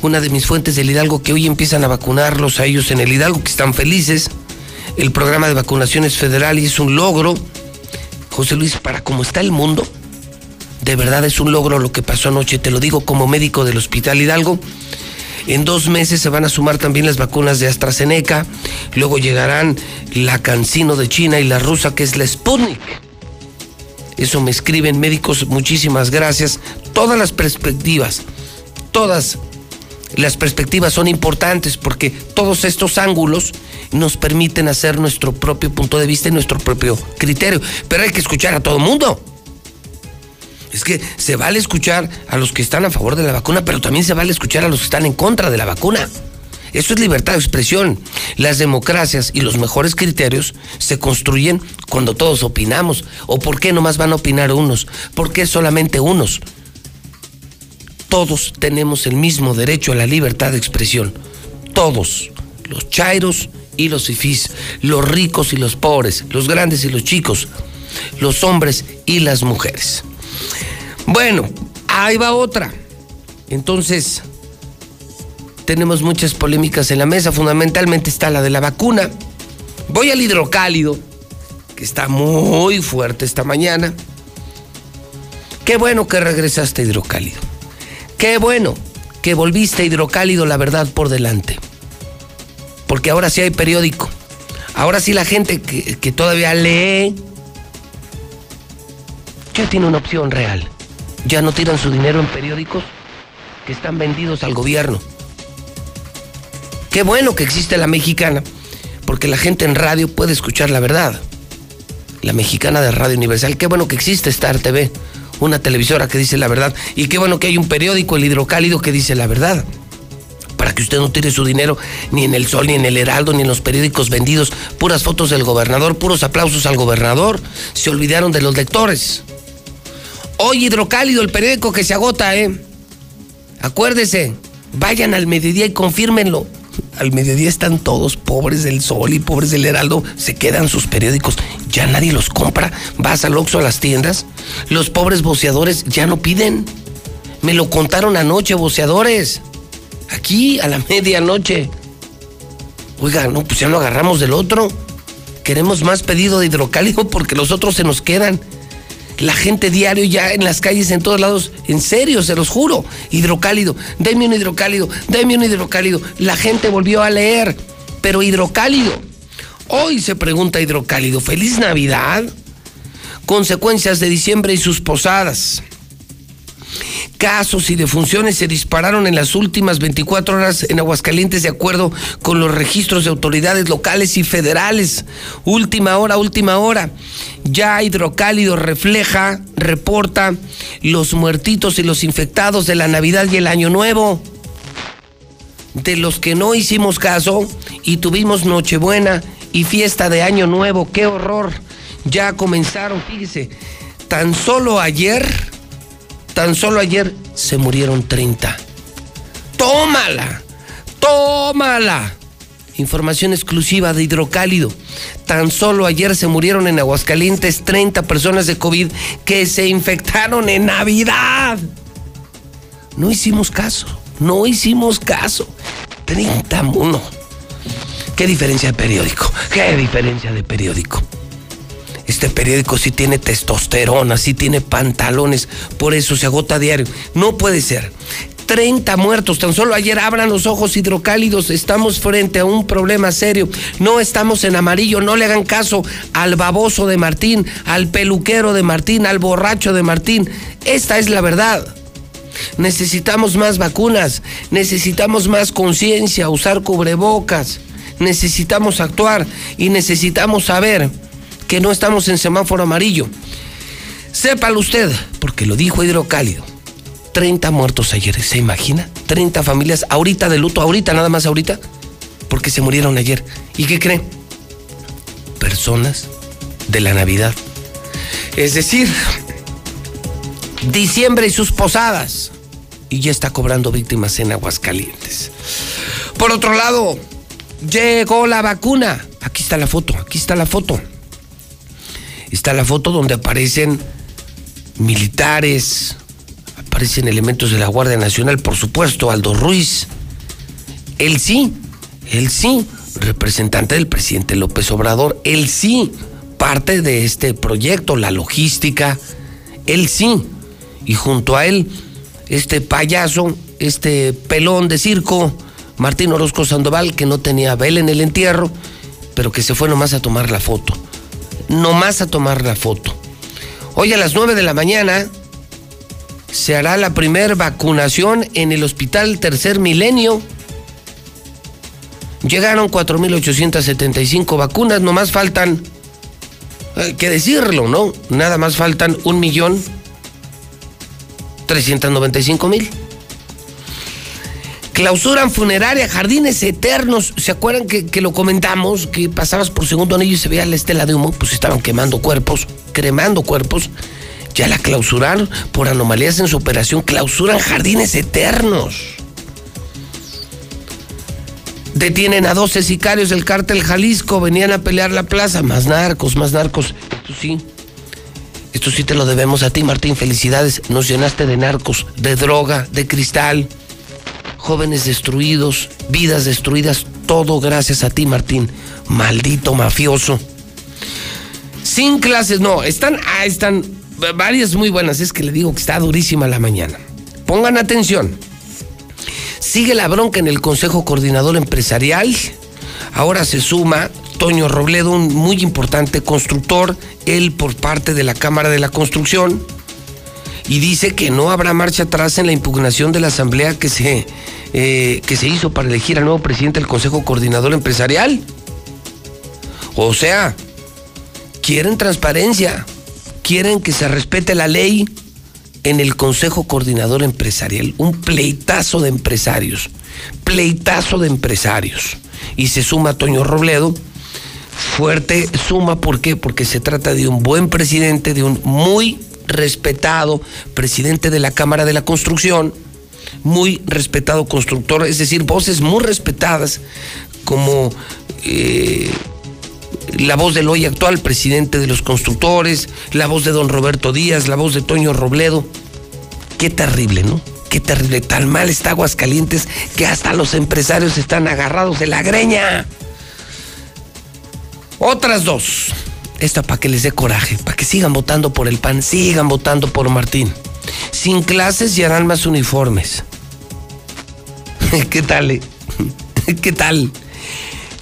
una de mis fuentes del Hidalgo, que hoy empiezan a vacunarlos a ellos en el Hidalgo, que están felices. El programa de vacunación es federal y es un logro. José Luis, para cómo está el mundo, de verdad es un logro lo que pasó anoche, te lo digo como médico del Hospital Hidalgo. En dos meses se van a sumar también las vacunas de AstraZeneca, luego llegarán la Cancino de China y la rusa que es la Sputnik. Eso me escriben médicos, muchísimas gracias. Todas las perspectivas, todas las perspectivas son importantes porque todos estos ángulos nos permiten hacer nuestro propio punto de vista y nuestro propio criterio. Pero hay que escuchar a todo el mundo. Es que se vale escuchar a los que están a favor de la vacuna, pero también se vale escuchar a los que están en contra de la vacuna. Eso es libertad de expresión. Las democracias y los mejores criterios se construyen cuando todos opinamos. ¿O por qué nomás van a opinar unos? ¿Por qué solamente unos? todos tenemos el mismo derecho a la libertad de expresión. Todos, los chairos y los fifís, los ricos y los pobres, los grandes y los chicos, los hombres y las mujeres. Bueno, ahí va otra. Entonces, tenemos muchas polémicas en la mesa, fundamentalmente está la de la vacuna. Voy al hidrocálido, que está muy fuerte esta mañana. Qué bueno que regresaste hidrocálido. Qué bueno que volviste hidrocálido la verdad por delante. Porque ahora sí hay periódico. Ahora sí la gente que, todavía lee ya tiene una opción real. Ya no tiran su dinero en periódicos que están vendidos al gobierno. Qué bueno que existe la mexicana, porque la gente en radio puede escuchar la verdad. La mexicana de Radio Universal, qué bueno que existe Star TV una televisora que dice la verdad. Y qué bueno que hay un periódico, el hidrocálido, que dice la verdad. Para que usted no tire su dinero ni en el Sol, ni en el Heraldo, ni en los periódicos vendidos. Puras fotos del gobernador, puros aplausos al gobernador. Se olvidaron de los lectores. Hoy hidrocálido, el periódico que se agota, ¿eh? Acuérdese, vayan al mediodía y confírmenlo al mediodía están todos pobres del sol y pobres del heraldo, se quedan sus periódicos, ya nadie los compra, vas al Oxxo a las tiendas, los pobres boceadores ya no piden. Me lo contaron anoche, boceadores, aquí a la medianoche. Oiga, no, pues ya lo agarramos del otro. Queremos más pedido de hidrocálido porque los otros se nos quedan la gente diario ya en las calles, en todos lados, en serio, se los juro, hidrocálido, deme un hidrocálido, deme un hidrocálido. La gente volvió a leer, pero hidrocálido. Hoy se pregunta hidrocálido, feliz Navidad. Consecuencias de diciembre y sus posadas. Casos y defunciones se dispararon en las últimas 24 horas en Aguascalientes de acuerdo con los registros de autoridades locales y federales. Última hora, última hora. Ya Hidrocálido refleja, reporta los muertitos y los infectados de la Navidad y el Año Nuevo. De los que no hicimos caso y tuvimos Nochebuena y fiesta de Año Nuevo. ¡Qué horror! Ya comenzaron, fíjese, tan solo ayer Tan solo ayer se murieron 30. ¡Tómala! ¡Tómala! Información exclusiva de Hidrocálido. Tan solo ayer se murieron en Aguascalientes 30 personas de COVID que se infectaron en Navidad. No hicimos caso, no hicimos caso. 31. ¿Qué diferencia de periódico? ¿Qué diferencia de periódico? Este periódico sí tiene testosterona, sí tiene pantalones, por eso se agota diario. No puede ser. 30 muertos. Tan solo ayer abran los ojos hidrocálidos. Estamos frente a un problema serio. No estamos en amarillo. No le hagan caso al baboso de Martín, al peluquero de Martín, al borracho de Martín. Esta es la verdad. Necesitamos más vacunas. Necesitamos más conciencia, usar cubrebocas. Necesitamos actuar y necesitamos saber que no estamos en semáforo amarillo. Sépalo usted, porque lo dijo Hidrocálido. 30 muertos ayer, ¿se imagina? 30 familias ahorita de luto, ahorita, nada más ahorita, porque se murieron ayer. ¿Y qué creen? Personas de la Navidad. Es decir, diciembre y sus posadas. Y ya está cobrando víctimas en Aguascalientes. Por otro lado, llegó la vacuna. Aquí está la foto, aquí está la foto. Está la foto donde aparecen militares, aparecen elementos de la Guardia Nacional, por supuesto, Aldo Ruiz. Él sí, él sí, representante del presidente López Obrador, él sí, parte de este proyecto, la logística, él sí. Y junto a él, este payaso, este pelón de circo, Martín Orozco Sandoval, que no tenía vela en el entierro, pero que se fue nomás a tomar la foto. Nomás a tomar la foto. Hoy a las 9 de la mañana se hará la primera vacunación en el Hospital Tercer Milenio. Llegaron 4.875 vacunas, nomás faltan, hay que decirlo, ¿no? Nada más faltan un millón 395 mil. Clausuran funeraria, jardines eternos. ¿Se acuerdan que, que, lo comentamos? Que pasabas por segundo anillo y se veía la estela de humo. Pues estaban quemando cuerpos, cremando cuerpos. Ya la clausuraron por anomalías en su operación. Clausuran jardines eternos. Detienen a 12 sicarios del cártel Jalisco. Venían a pelear la plaza. Más narcos, más narcos. Esto sí. Esto sí te lo debemos a ti, Martín. Felicidades. Nos llenaste de narcos, de droga, de cristal jóvenes destruidos, vidas destruidas, todo gracias a ti, Martín. Maldito mafioso. Sin clases, no, están, ah, están varias muy buenas, es que le digo que está durísima la mañana. Pongan atención. Sigue la bronca en el Consejo Coordinador Empresarial. Ahora se suma Toño Robledo, un muy importante constructor, él por parte de la Cámara de la Construcción y dice que no habrá marcha atrás en la impugnación de la asamblea que se, eh, que se hizo para elegir al nuevo presidente del Consejo Coordinador Empresarial. O sea, quieren transparencia, quieren que se respete la ley en el Consejo Coordinador Empresarial. Un pleitazo de empresarios, pleitazo de empresarios. Y se suma Toño Robledo, fuerte suma, ¿por qué? Porque se trata de un buen presidente, de un muy respetado presidente de la Cámara de la Construcción, muy respetado constructor, es decir, voces muy respetadas como eh, la voz del hoy actual presidente de los constructores, la voz de don Roberto Díaz, la voz de Toño Robledo. Qué terrible, ¿no? Qué terrible. Tan mal está Aguascalientes que hasta los empresarios están agarrados de la greña. Otras dos. Esta para que les dé coraje, para que sigan votando por el PAN, sigan votando por Martín. Sin clases y harán más uniformes. ¿Qué tal? Eh? ¿Qué tal?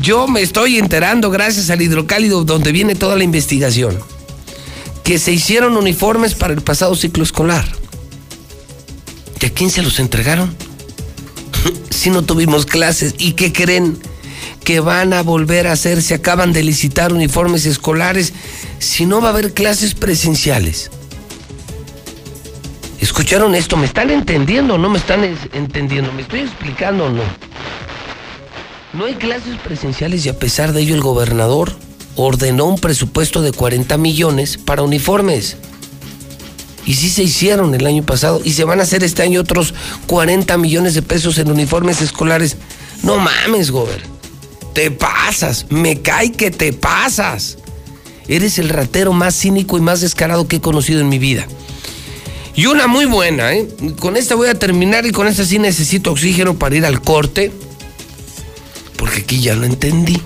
Yo me estoy enterando gracias al hidrocálido donde viene toda la investigación. Que se hicieron uniformes para el pasado ciclo escolar. ¿Y a quién se los entregaron? si no tuvimos clases. ¿Y qué creen? Que van a volver a hacer, se acaban de licitar uniformes escolares, si no va a haber clases presenciales. ¿Escucharon esto? ¿Me están entendiendo o no me están entendiendo? ¿Me estoy explicando o no? No hay clases presenciales y a pesar de ello el gobernador ordenó un presupuesto de 40 millones para uniformes. Y sí se hicieron el año pasado y se van a hacer este año otros 40 millones de pesos en uniformes escolares. No mames, gobernador. Te pasas, me cae que te pasas. Eres el ratero más cínico y más descarado que he conocido en mi vida. Y una muy buena, ¿eh? Con esta voy a terminar y con esta sí necesito oxígeno para ir al corte. Porque aquí ya lo entendí.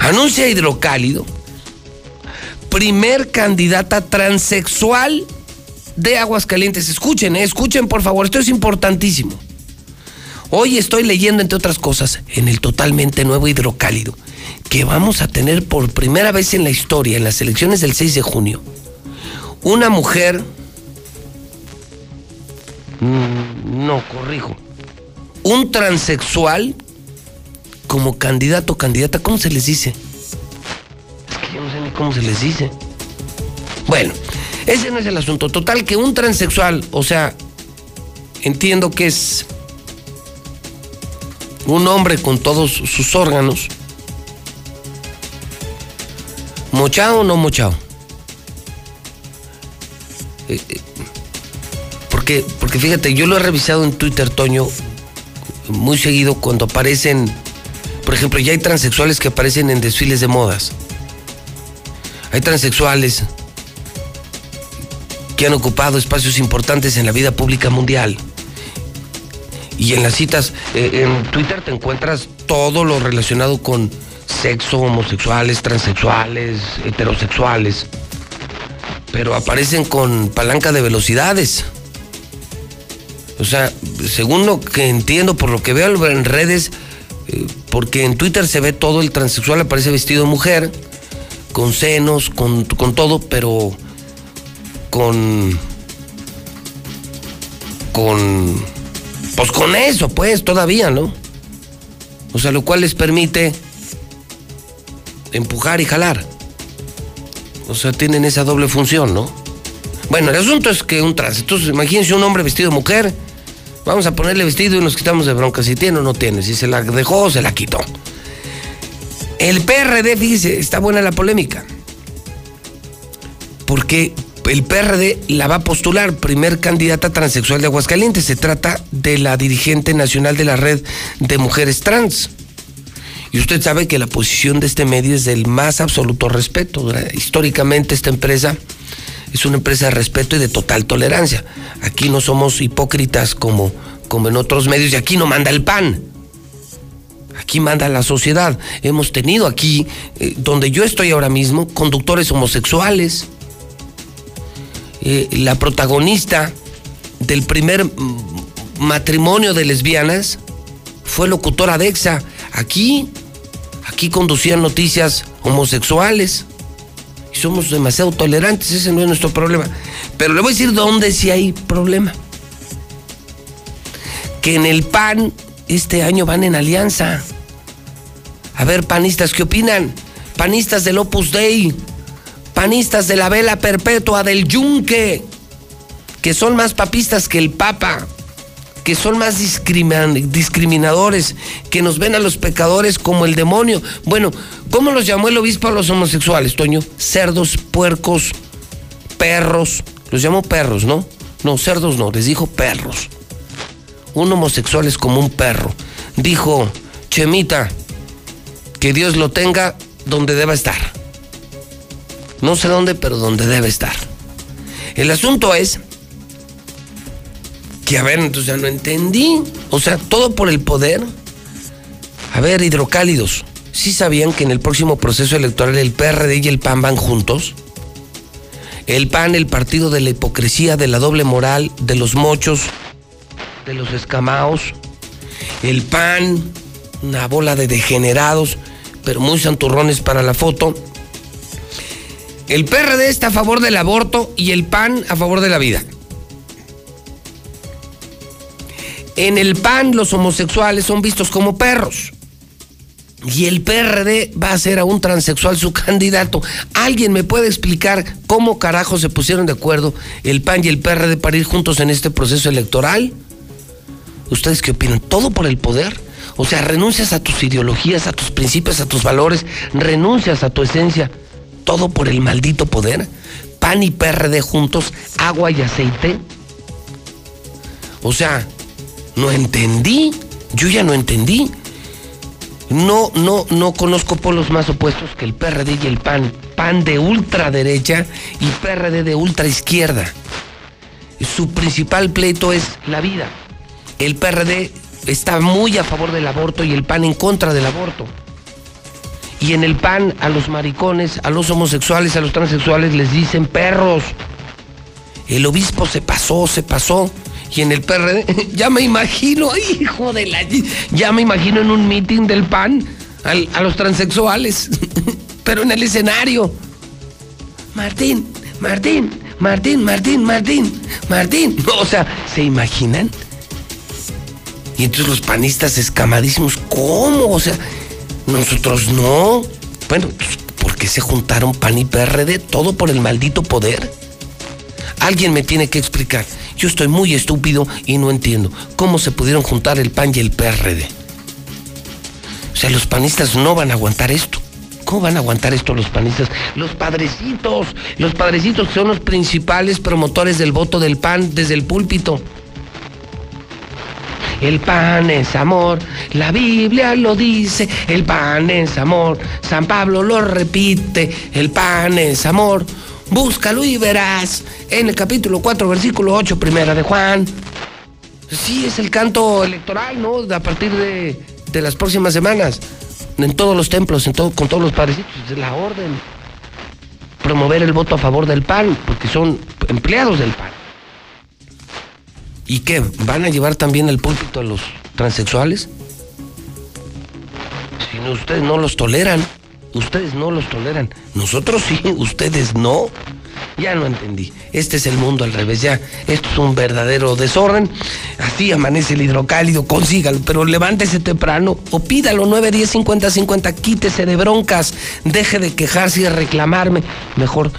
Anuncia Hidrocálido. Primer candidata transexual de Aguascalientes. Escuchen, ¿eh? escuchen por favor, esto es importantísimo. Hoy estoy leyendo, entre otras cosas, en el totalmente nuevo hidrocálido, que vamos a tener por primera vez en la historia, en las elecciones del 6 de junio, una mujer... Mm, no, corrijo. Un transexual como candidato o candidata, ¿cómo se les dice? Es que yo no sé ni cómo se les dice. Bueno, ese no es el asunto. Total, que un transexual, o sea, entiendo que es un hombre con todos sus órganos. ¿Mochao o no mochao? Eh, eh, porque, porque fíjate, yo lo he revisado en Twitter, Toño, muy seguido cuando aparecen, por ejemplo, ya hay transexuales que aparecen en desfiles de modas. Hay transexuales que han ocupado espacios importantes en la vida pública mundial. Y en las citas, eh, en Twitter te encuentras todo lo relacionado con sexo, homosexuales, transexuales, heterosexuales. Pero aparecen con palanca de velocidades. O sea, según lo que entiendo, por lo que veo en redes, eh, porque en Twitter se ve todo, el transexual aparece vestido de mujer, con senos, con, con todo, pero con... con... pues con eso, pues, todavía, ¿no? O sea, lo cual les permite empujar y jalar. O sea, tienen esa doble función, ¿no? Bueno, el asunto es que un trans. Entonces, imagínense un hombre vestido de mujer. Vamos a ponerle vestido y nos quitamos de bronca. Si tiene o no tiene. Si se la dejó, se la quitó. El PRD, fíjese, está buena la polémica. Porque el PRD la va a postular, primer candidata transexual de Aguascalientes. Se trata de la dirigente nacional de la red de mujeres trans. Y usted sabe que la posición de este medio es del más absoluto respeto. Históricamente esta empresa es una empresa de respeto y de total tolerancia. Aquí no somos hipócritas como, como en otros medios y aquí no manda el pan. Aquí manda la sociedad. Hemos tenido aquí, eh, donde yo estoy ahora mismo, conductores homosexuales. Eh, la protagonista del primer matrimonio de lesbianas fue locutora de EXA. Aquí, aquí conducían noticias homosexuales. Y somos demasiado tolerantes, ese no es nuestro problema. Pero le voy a decir dónde sí hay problema. Que en el PAN este año van en alianza. A ver, panistas, ¿qué opinan? Panistas del Opus Dei, panistas de la vela perpetua del Yunque, que son más papistas que el Papa, que son más discriminadores, que nos ven a los pecadores como el demonio. Bueno, ¿cómo los llamó el obispo a los homosexuales, Toño? Cerdos, puercos, perros. Los llamó perros, ¿no? No, cerdos no, les dijo perros. Un homosexual es como un perro. Dijo, Chemita, que Dios lo tenga donde deba estar. No sé dónde, pero donde debe estar. El asunto es que, a ver, entonces ya no entendí. O sea, todo por el poder. A ver, hidrocálidos, ¿sí sabían que en el próximo proceso electoral el PRD y el PAN van juntos? El PAN, el partido de la hipocresía, de la doble moral, de los mochos, de los escamaos. El PAN, una bola de degenerados, pero muy santurrones para la foto. El PRD está a favor del aborto y el PAN a favor de la vida. En el PAN los homosexuales son vistos como perros. Y el PRD va a ser a un transexual su candidato. ¿Alguien me puede explicar cómo carajo se pusieron de acuerdo el PAN y el PRD para ir juntos en este proceso electoral? ¿Ustedes qué opinan? ¿Todo por el poder? O sea, renuncias a tus ideologías, a tus principios, a tus valores, renuncias a tu esencia. ¿Todo por el maldito poder? PAN y PRD juntos, agua y aceite. O sea, no entendí. Yo ya no entendí. No, no, no conozco polos más opuestos que el PRD y el PAN. PAN de ultraderecha y PRD de ultraizquierda. Su principal pleito es la vida. El PRD está muy a favor del aborto y el PAN en contra del aborto. Y en el PAN a los maricones, a los homosexuales, a los transexuales les dicen perros. El obispo se pasó, se pasó. Y en el PRD, ya me imagino, hijo de la... Ya me imagino en un meeting del PAN a los transexuales, pero en el escenario. Martín, Martín, Martín, Martín, Martín, Martín. O sea, ¿se imaginan? Y entonces los panistas escamadísimos, ¿cómo? O sea, nosotros no. Bueno, pues, ¿por qué se juntaron PAN y PRD? Todo por el maldito poder. Alguien me tiene que explicar. Yo estoy muy estúpido y no entiendo cómo se pudieron juntar el PAN y el PRD. O sea, los panistas no van a aguantar esto. ¿Cómo van a aguantar esto los panistas? Los padrecitos, los padrecitos son los principales promotores del voto del PAN desde el púlpito. El pan es amor, la Biblia lo dice, el pan es amor, San Pablo lo repite, el pan es amor. Búscalo y verás en el capítulo 4, versículo 8, primera de Juan. Sí, es el canto electoral, ¿no? A partir de, de las próximas semanas. En todos los templos, en todo, con todos los padrecitos, es la orden. Promover el voto a favor del PAN, porque son empleados del PAN. ¿Y qué? ¿Van a llevar también el púlpito a los transexuales? Si no, ustedes no los toleran. Ustedes no los toleran. Nosotros sí, ustedes no. Ya no entendí. Este es el mundo al revés. Ya, esto es un verdadero desorden. Así amanece el hidrocálido, consígalo, pero levántese temprano o pídalo 9, 10, 50, 50. Quítese de broncas. Deje de quejarse y de reclamarme. Mejor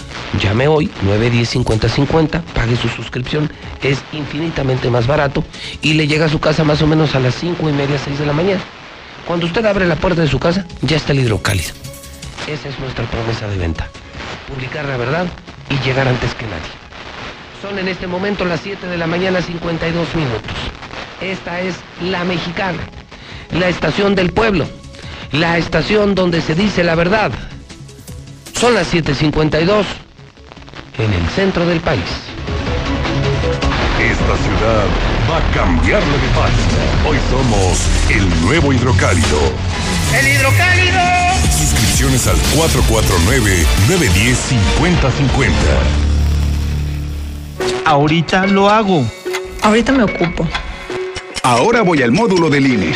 llame hoy 9, 10, 50, 50. Pague su suscripción. Es infinitamente más barato y le llega a su casa más o menos a las 5 y media, 6 de la mañana. Cuando usted abre la puerta de su casa, ya está el hidrocálido. Esa es nuestra promesa de venta. Publicar la verdad y llegar antes que nadie. Son en este momento las 7 de la mañana 52 minutos. Esta es La Mexicana, la estación del pueblo, la estación donde se dice la verdad. Son las 7.52 en el centro del país. Esta ciudad va a cambiarle de página. Hoy somos el nuevo hidrocálido. ¡El hidrocálido! Suscripciones al 449-910-5050. Ahorita lo hago. Ahorita me ocupo. Ahora voy al módulo del INE.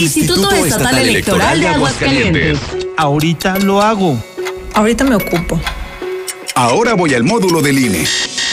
Instituto, Estatal, Electoral de Aguascalientes. Ahorita lo hago. Ahorita me ocupo. Ahora voy al módulo del INE.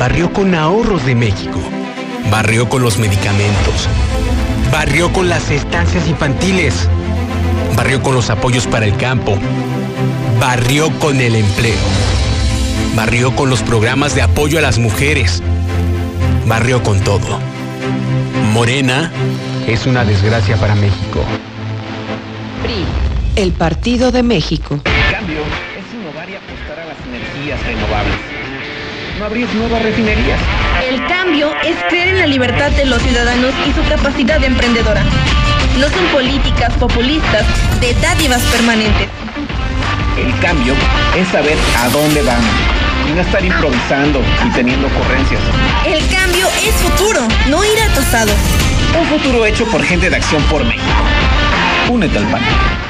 Barrió con ahorros de México. Barrió con los medicamentos. Barrió con las estancias infantiles. Barrió con los apoyos para el campo. Barrió con el empleo. Barrió con los programas de apoyo a las mujeres. Barrió con todo. Morena es una desgracia para México. El Partido de México. Abrir nuevas refinerías. El cambio es creer en la libertad de los ciudadanos y su capacidad emprendedora. No son políticas populistas de dádivas permanentes. El cambio es saber a dónde vamos y no estar improvisando y teniendo ocurrencias. El cambio es futuro, no ir al pasado. Un futuro hecho por gente de Acción por México. Únete al PAN.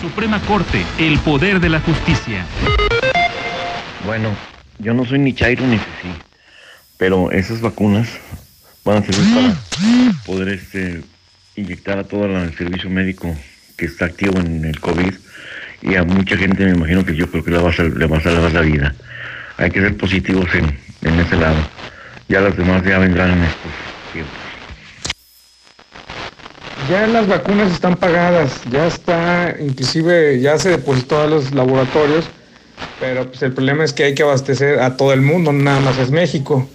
Suprema Corte, el poder de la justicia. Bueno, yo no soy ni Chairo ni Fifi, pero esas vacunas van a servir para poder este, inyectar a todo el servicio médico que está activo en el COVID y a mucha gente me imagino que yo creo que le va a, le salvar la vida. Hay que ser positivos en, en ese lado. Ya las demás ya vendrán en estos tiempos. Ya las vacunas están pagadas, ya está, inclusive ya se depositó a los laboratorios, pero pues el problema es que hay que abastecer a todo el mundo, nada más es México.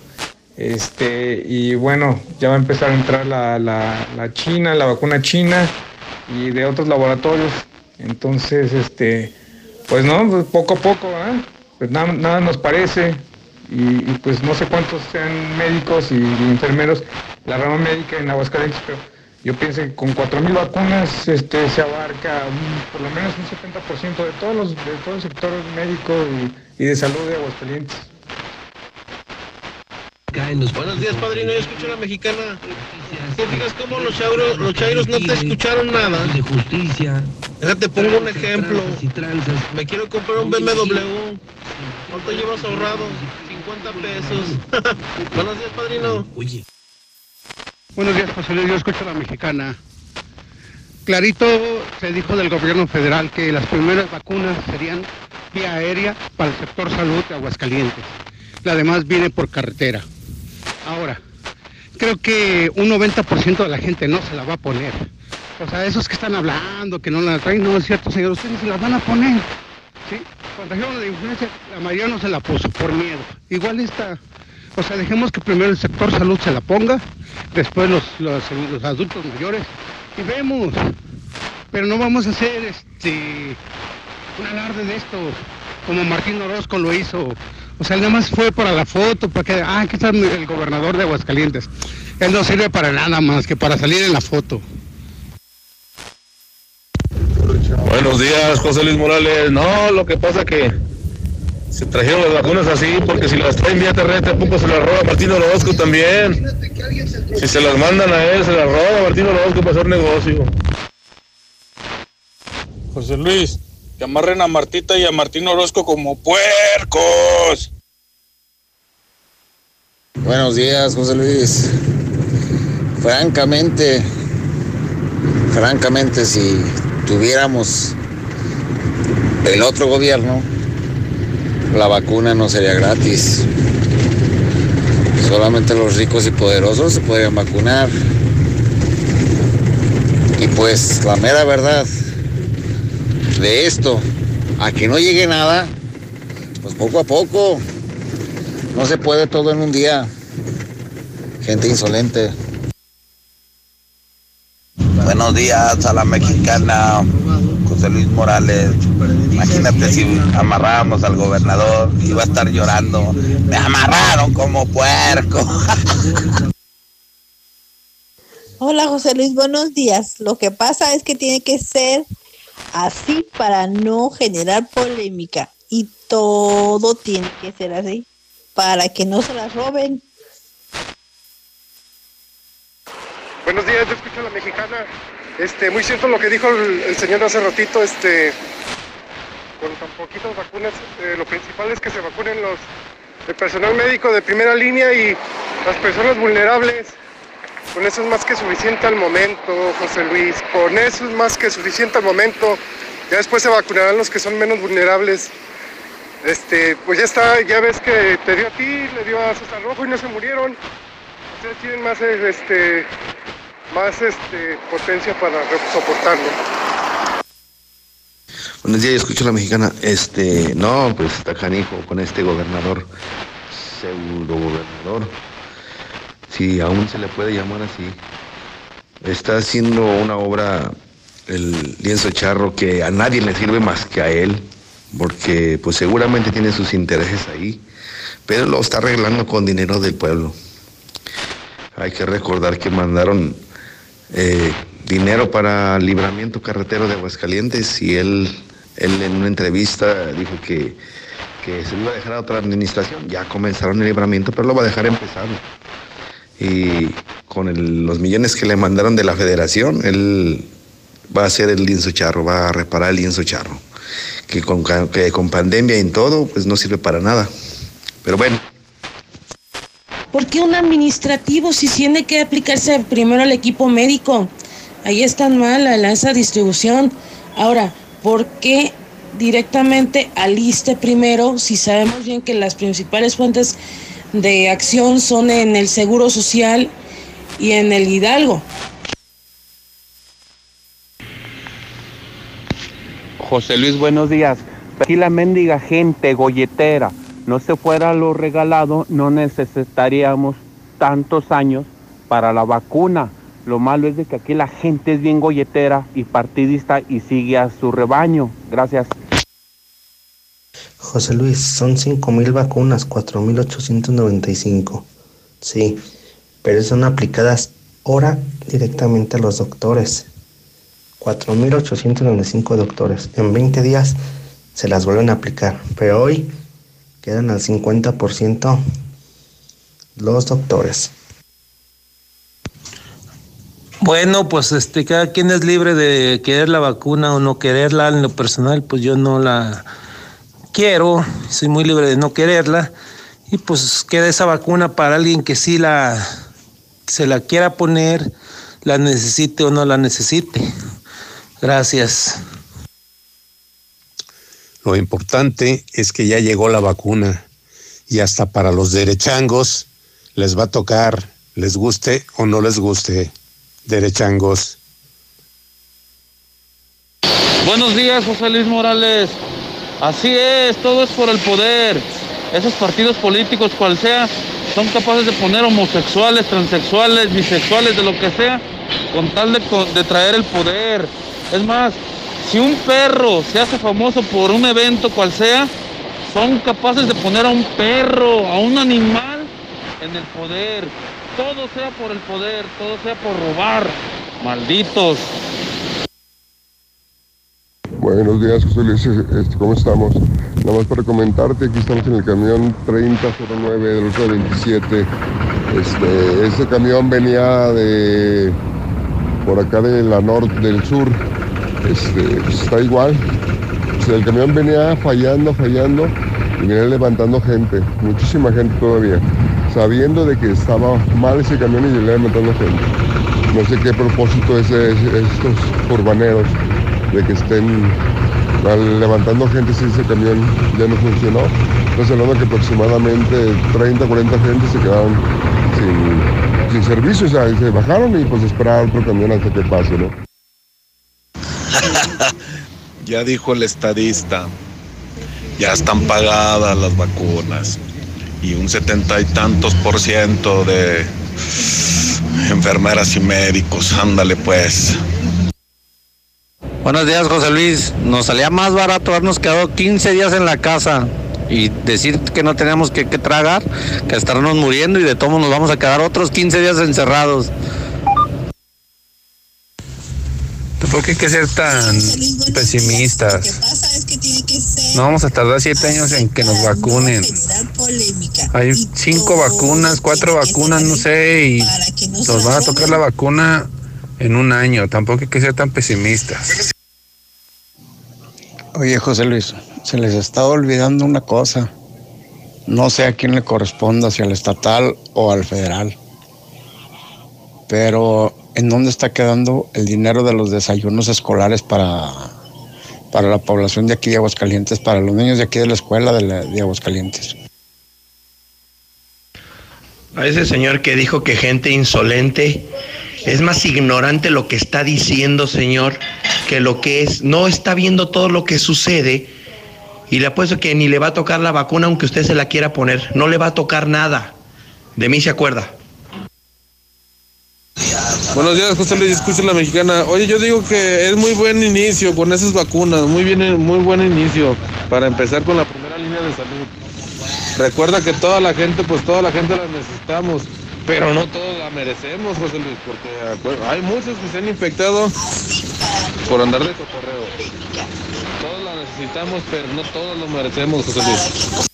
Este, y bueno, ya va a empezar a entrar la, la, la China, la vacuna china y de otros laboratorios. Entonces, este, pues no, pues poco a poco. Pues nada, nada nos parece. Y, pues no sé cuántos sean médicos y, y enfermeros, la rama médica en Aguascalientes, pero yo pienso que con 4.000 vacunas este, se abarca un, por lo menos un 70% de todos los, de todo el sector médico y, y de salud de Aguascalientes. Buenos días, padrino. Yo escucho a la mexicana. ¿Te fijas cómo los chairos, los chairos no te escucharon nada? De justicia. Déjate, pongo un ejemplo. Me quiero comprar un BMW. ¿Cuánto llevas ahorrado? 50 pesos. Buenos días, padrino. Oye. Buenos días, José Luis. Yo escucho a la mexicana. Clarito se dijo del gobierno federal que las primeras vacunas serían vía aérea para el sector salud de Aguascalientes. La demás viene por carretera. Ahora, creo que un 90% de la gente no se la va a poner. O sea, esos que están hablando, que no la traen, no es cierto, señor, ustedes se la van a poner. ¿Sí? Cuando trajeron la influencia, la mayoría no se la puso por miedo. Igual esta, o sea, dejemos que primero el sector salud se la ponga, después los, los, adultos mayores, y vemos. Pero no vamos a hacer este un alarde de esto, como Martín Orozco lo hizo. O sea, nada más fue para la foto, para que, ah, aquí está el gobernador de Aguascalientes. Él no sirve para nada más que para salir en la foto. Buenos días, José Luis Morales. No, lo que pasa que se trajeron las vacunas así, porque si las traen vía terrestre, poco se las roba Martín Orozco también. Si se las mandan a él, se las roba Martín Orozco para hacer negocio. José Luis, que amarren a Martita y a Martín Orozco como puercos. Buenos días, José Luis. Francamente, francamente, si tuviéramos el otro gobierno, la vacuna no sería gratis. Solamente los ricos y poderosos se podrían vacunar. Y pues la mera verdad de esto, a que no llegue nada, pues poco a poco. No se puede todo en un día. Gente insolente. Buenos días a la mexicana José Luis Morales. Imagínate si amarrábamos al gobernador, iba a estar llorando. Me amarraron como puerco. Hola José Luis, buenos días. Lo que pasa es que tiene que ser así para no generar polémica y todo tiene que ser así para que no se las roben. Buenos días, yo escucho a la mexicana. Este, muy cierto lo que dijo el, el señor hace ratito, este, con tan poquitas vacunas, eh, lo principal es que se vacunen los, el personal médico de primera línea y las personas vulnerables. Con eso es más que suficiente al momento, José Luis. Con eso es más que suficiente al momento. Ya después se vacunarán los que son menos vulnerables. Este, pues ya está, ya ves que te dio a ti, le dio a César Rojo y no se murieron. Ustedes tienen más este más este potencia para soportarlo. Buenos días, yo escucho a la mexicana. Este, no, pues está canijo con este gobernador, pseudo gobernador. Si aún se le puede llamar así. Está haciendo una obra, el lienzo charro, que a nadie le sirve más que a él, porque pues seguramente tiene sus intereses ahí, pero lo está arreglando con dinero del pueblo. Hay que recordar que mandaron eh, dinero para libramiento carretero de Aguascalientes y él, él en una entrevista dijo que, que se lo iba a dejar a otra administración. Ya comenzaron el libramiento, pero lo va a dejar empezar. Y con los millones que le mandaron de la federación, él va a hacer el lienzo charro, va a reparar el lienzo charro. Que con, que con pandemia y en todo, pues no sirve para nada. Pero bueno, ¿Por qué un administrativo si tiene que aplicarse primero al equipo médico? Ahí está mal la- esa distribución. Ahora, ¿por qué directamente al ISTE primero si sabemos bien que las principales fuentes de acción son en el Seguro Social y en el Hidalgo? José Luis, buenos días. Aquí la mendiga gente golletera no se fuera lo regalado, no necesitaríamos tantos años para la vacuna. Lo malo es de que aquí la gente es bien golletera y partidista y sigue a su rebaño. Gracias. José Luis, son 5.000 vacunas, 4.895. Sí, pero son aplicadas ahora directamente a los doctores. 4.895 doctores. En 20 días se las vuelven a aplicar, pero hoy quedan al 50% los doctores. Bueno, pues este, cada quien es libre de querer la vacuna o no quererla. En lo personal, pues yo no la quiero, soy muy libre de no quererla. Y pues queda esa vacuna para alguien que sí la se la quiera poner, la necesite o no la necesite. Gracias. Lo importante es que ya llegó la vacuna y hasta para los derechangos les va a tocar, les guste o no les guste. Derechangos. Buenos días, José Luis Morales. Así es, todo es por el poder. Esos partidos políticos, cual sea, son capaces de poner homosexuales, transexuales, bisexuales, de lo que sea, con tal de, traer el poder. Es más, si un perro se hace famoso por un evento cual sea, son capaces de poner a un perro, a un animal en el poder. Todo sea por el poder, todo sea por robar. Malditos. Buenos días, José Luis. Este, ¿Cómo estamos? Nada más para comentarte, aquí estamos en el camión 3009 del ruta 27. Este, este camión venía de por acá de la norte, del sur. Este, pues está igual. Sea, el camión venía fallando, fallando y venía levantando gente, muchísima gente todavía, sabiendo de que estaba mal ese camión y venía levantando gente. No sé qué propósito es estos urbaneros de que estén levantando gente si ese camión ya no funcionó. Entonces hablando que aproximadamente 30, 40 gente se quedaron sin, servicio, o sea, se bajaron y pues esperar otro camión hasta que pase, ¿no? Ya dijo el estadista, ya están pagadas las vacunas y un setenta y tantos por ciento de enfermeras y médicos, ándale pues. Buenos días, José Luis. Nos salía más barato habernos quedado 15 días en la casa y decir que no tenemos que, tragar, que estarnos muriendo y de todos nos vamos a quedar otros 15 días encerrados. Tampoco hay que ser tan pesimistas. No vamos a tardar siete años en que nos vacunen. Hay cinco vacunas, cuatro vacunas, no sé, y nos van a tocar la vacuna en un año. Tampoco hay que ser tan pesimistas. Oye, José Luis, se les está olvidando una cosa. No sé a quién le corresponda, si al estatal o al federal. Pero, ¿en dónde está quedando el dinero de los desayunos escolares para, para la población de aquí de Aguascalientes, para los niños de aquí de la escuela de, la- de Aguascalientes. A ese señor que dijo que gente insolente es más ignorante lo que está diciendo, señor, que lo que es. No está viendo todo lo que sucede y le apuesto que ni le va a tocar la vacuna aunque usted se la quiera poner. No le va a tocar nada. De mí se acuerda. Buenos días, José Luis, escucha la mexicana. Oye, yo digo que es muy buen inicio con esas vacunas, muy bien, muy buen inicio para empezar con la primera línea de salud. Recuerda que toda la gente, pues toda la gente la necesitamos, pero no todos la merecemos, José Luis, porque hay muchos que se han infectado por andar de cotorreo. Todos la necesitamos, pero no todos lo merecemos, José Luis.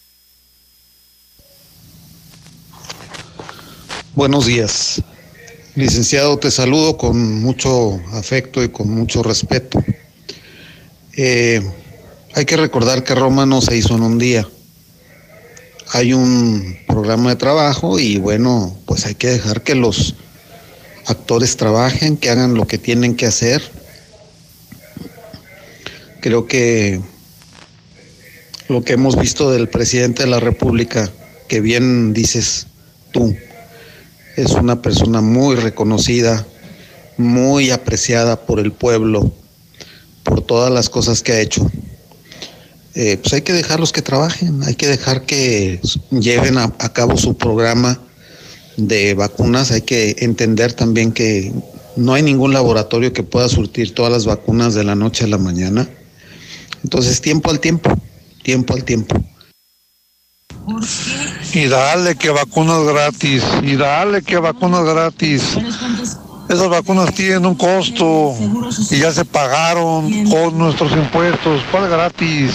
Buenos días. Licenciado, te saludo con mucho afecto y con mucho respeto. Eh, hay que recordar que Roma no se hizo en un día. Hay un programa de trabajo y bueno, pues hay que dejar que los actores trabajen, que hagan lo que tienen que hacer. Creo que lo que hemos visto del presidente de la República, que bien dices tú, es una persona muy reconocida, muy apreciada por el pueblo, por todas las cosas que ha hecho. Eh, pues hay que dejarlos que trabajen, hay que dejar que lleven a, a cabo su programa de vacunas. Hay que entender también que no hay ningún laboratorio que pueda surtir todas las vacunas de la noche a la mañana. Entonces, tiempo al tiempo, tiempo al tiempo. Y dale que vacunas gratis, y dale que vacunas gratis. Esas vacunas tienen un costo y ya se pagaron con nuestros impuestos. ¿Cuál gratis?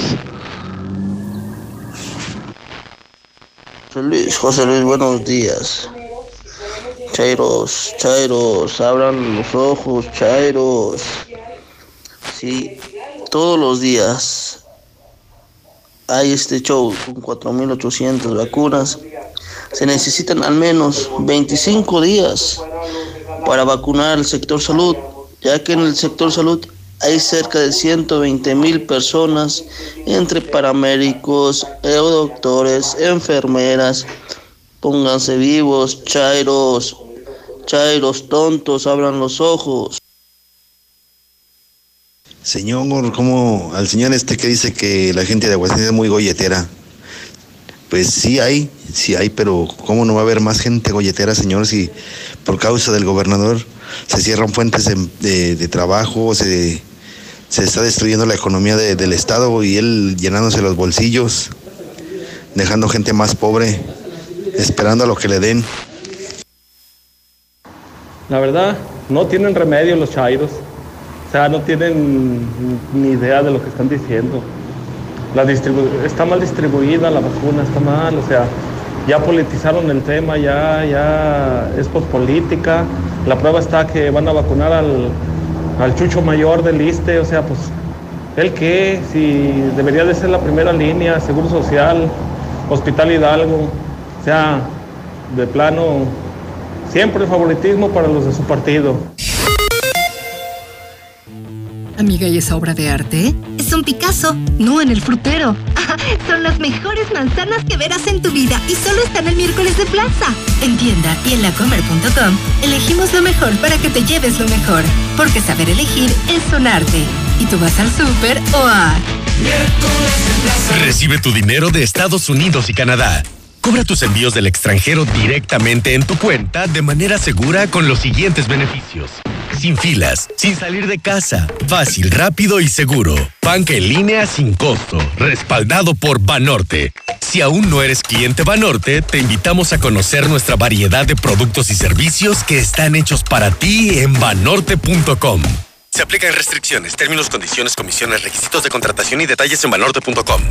Luis, José Luis, buenos días. Chairos, Chairos, abran los ojos, Chairos. Sí, todos los días hay este show con 4.800 vacunas. Se necesitan al menos 25 días para vacunar el sector salud, ya que en el sector salud hay cerca de 120 mil personas entre paramédicos, doctores, enfermeras. Pónganse vivos, chairos, chairos tontos, abran los ojos. Señor, como al señor este que dice que la gente de Aguascalientes es muy golletera. Pues sí hay, sí hay, pero ¿cómo no va a haber más gente golletera, señor, si por causa del gobernador se cierran fuentes de, trabajo, se, se está destruyendo la economía de- del Estado y él llenándose los bolsillos, dejando gente más pobre, esperando a lo que le den? La verdad, no tienen remedio los chairos. O sea, no tienen ni idea de lo que están diciendo. La está mal distribuida la vacuna, está mal, o sea, ya politizaron el tema, ya, ya es por política. La prueba está que van a vacunar al, al chucho mayor del ISTE, o sea, pues, ¿él qué? Si debería de ser la primera línea, Seguro Social, Hospital Hidalgo, o sea, de plano, siempre el favoritismo para los de su partido. Amiga, ¿y esa obra de arte? Es un Picasso, no en el frutero. Son las mejores manzanas que verás en tu vida y solo están el miércoles de plaza. En tienda y en lacomer.com elegimos lo mejor para que te lleves lo mejor. Porque saber elegir es un arte. Y tú vas al súper o a... Recibe tu dinero de Estados Unidos y Canadá. Cobra tus envíos del extranjero directamente en tu cuenta de manera segura con los siguientes beneficios. Sin filas, sin salir de casa, fácil, rápido y seguro. Banca en línea sin costo, respaldado por Banorte. Si aún no eres cliente Banorte, te invitamos a conocer nuestra variedad de productos y servicios que están hechos para ti en banorte.com. Se aplican restricciones, términos, condiciones, comisiones, requisitos de contratación y detalles en banorte.com.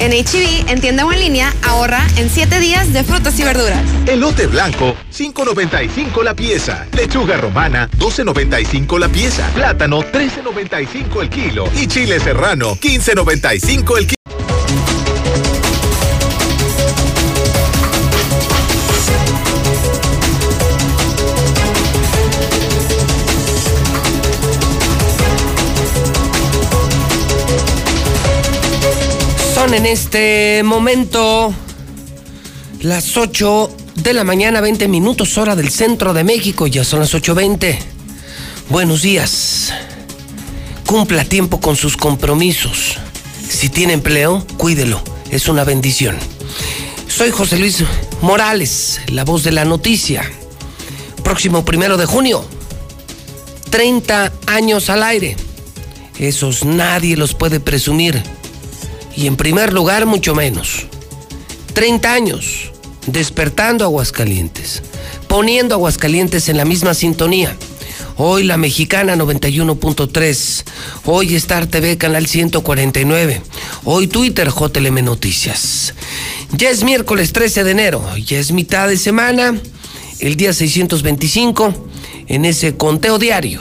En HB, en tienda o en línea, ahorra en 7 días de frutas y verduras. Elote blanco, 5.95 la pieza. Lechuga romana, 12.95 la pieza. Plátano, 13.95 el kilo. Y chile serrano, 15.95 el kilo. En este momento las 8 de la mañana, 20 minutos hora del centro de México. Ya son las 8.20. Buenos días. Cumpla tiempo con sus compromisos. Si tiene empleo, cuídelo. Es una bendición. Soy José Luis Morales, la voz de la noticia. Próximo primero de junio. 30 años al aire. Esos nadie los puede presumir. Y en primer lugar, mucho menos. 30 años despertando Aguascalientes, poniendo Aguascalientes en la misma sintonía. Hoy la mexicana 91.3, hoy Star TV Canal 149, hoy Twitter JLM Noticias. Ya es miércoles 13 de enero, ya es mitad de semana, el día 625, en ese conteo diario,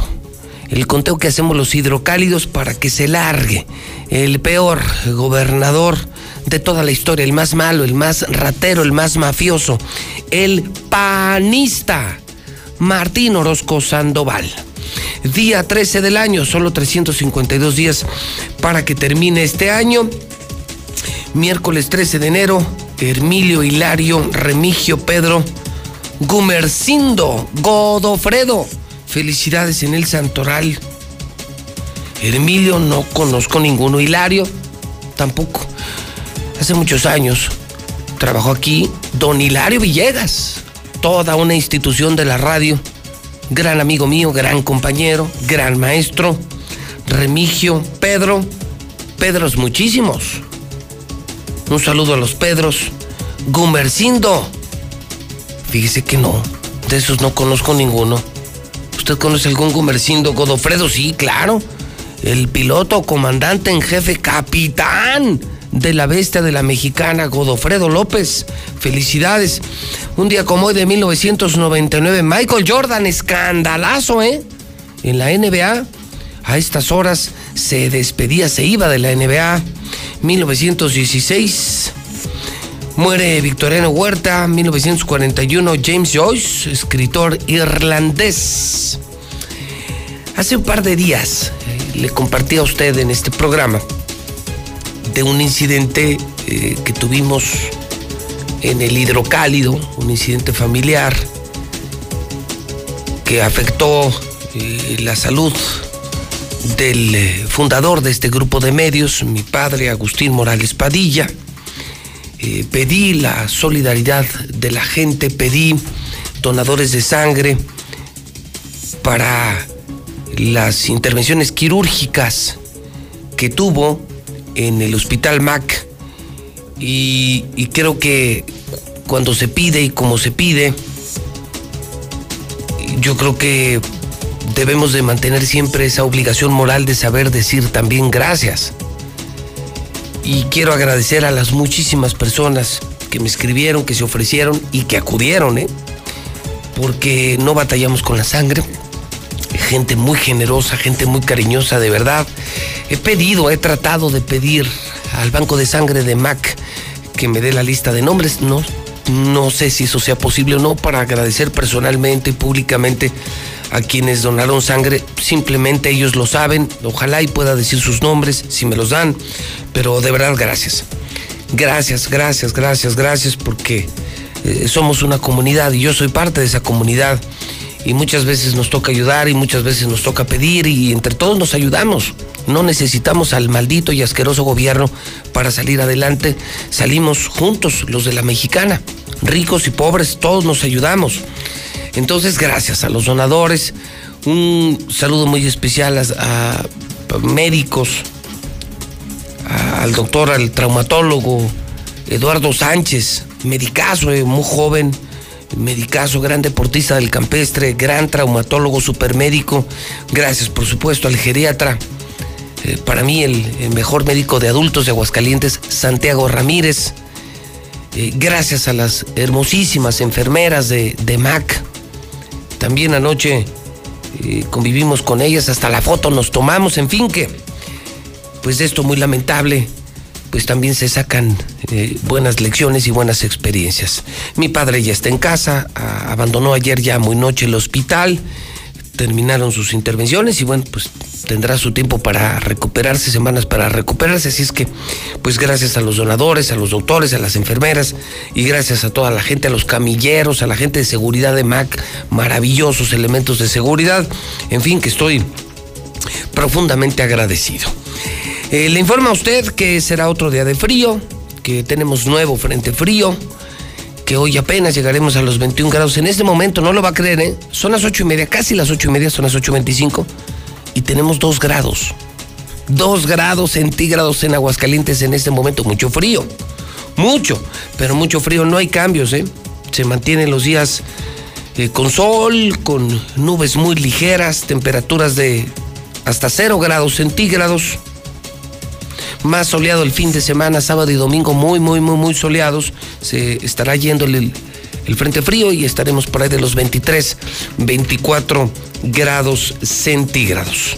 el conteo que hacemos los hidrocálidos para que se largue el peor gobernador de toda la historia, el más malo, el más ratero, el más mafioso, el panista, Martín Orozco Sandoval. Día 13 del año, solo 352 días para que termine este año. Miércoles 13 de enero, Hermilio Hilario, Remigio Pedro, Gumercindo, Godofredo. Felicidades en el Santoral. Hermilio no conozco ninguno. Hilario tampoco hace muchos años trabajó aquí don Hilario Villegas, toda una institución de la radio, gran amigo mío, gran compañero, gran maestro, Remigio, Pedro, Pedros muchísimos. Un saludo a los Pedros, Gumercindo. Fíjese que no, de esos no conozco ninguno. ¿Usted conoce algún Gumercindo? Godofredo, sí, claro. El piloto, comandante en jefe, capitán de la bestia de la mexicana, Godofredo López. Felicidades. Un día como hoy de 1999, Michael Jordan, escandalazo, ¿eh? En la NBA, a estas horas se despedía, se iba de la NBA. 1916. Muere Victoriano Huerta, 1941, James Joyce, escritor irlandés. Hace un par de días eh, le compartí a usted en este programa de un incidente eh, que tuvimos en el hidrocálido, un incidente familiar que afectó eh, la salud del fundador de este grupo de medios, mi padre Agustín Morales Padilla. Pedí la solidaridad de la gente, pedí donadores de sangre para las intervenciones quirúrgicas que tuvo en el Hospital MAC y, creo que cuando se pide y como se pide, yo creo que debemos de mantener siempre esa obligación moral de saber decir también gracias. Y quiero agradecer a las muchísimas personas que me escribieron, que se ofrecieron y que acudieron, ¿eh? porque no batallamos con la sangre. Gente muy generosa, gente muy cariñosa, de verdad. He pedido, he tratado de pedir al Banco de Sangre de MAC que me dé la lista de nombres. No, no sé si eso sea posible o no para agradecer personalmente y públicamente a quienes donaron sangre. Simplemente ellos lo saben. Ojalá y pueda decir sus nombres si me los dan. Pero de verdad, gracias. Gracias, gracias, gracias, gracias porque eh, somos una comunidad y yo soy parte de esa comunidad. Y muchas veces nos toca ayudar y muchas veces nos toca pedir y entre todos nos ayudamos. No necesitamos al maldito y asqueroso gobierno para salir adelante. Salimos juntos, los de la mexicana. Ricos y pobres, todos nos ayudamos. Entonces, gracias a los donadores. Un saludo muy especial a, médicos, al doctor, al traumatólogo Eduardo Sánchez, medicazo, eh, muy joven, medicazo, gran deportista del campestre, gran traumatólogo, supermédico. Gracias, por supuesto, al geriatra eh, para mí el, mejor médico de adultos de Aguascalientes, Santiago Ramírez. Eh, gracias a las hermosísimas enfermeras de, MAC. También anoche eh, convivimos con ellas, hasta la foto nos tomamos, en fin que, pues de esto muy lamentable, pues también se sacan buenas lecciones y buenas experiencias. Mi padre ya está en casa, abandonó ayer ya muy noche el hospital, terminaron sus intervenciones y bueno, pues tendrá su tiempo para recuperarse, semanas para recuperarse. Así es que, pues gracias a los donadores, a los doctores, a las enfermeras y gracias a toda la gente, a los camilleros, a la gente de seguridad de MAC, maravillosos elementos de seguridad. En fin, que estoy profundamente agradecido. Eh, le informa a usted que será otro día de frío, que tenemos nuevo frente frío, que hoy apenas llegaremos a los 21 grados. En este momento, no lo va a creer, ¿eh? Son las ocho y media, casi las ocho y media, son las 8.25 y tenemos dos grados. Dos grados centígrados en Aguascalientes en este momento. Mucho frío. Mucho, pero mucho frío. No hay cambios, ¿eh? Se mantienen los días eh, con sol, con nubes muy ligeras, temperaturas de hasta cero grados centígrados más soleado el fin de semana, sábado y domingo muy, muy, muy, muy soleados. Se estará yendo el, el frente frío y estaremos por ahí de los 23, 24 grados centígrados.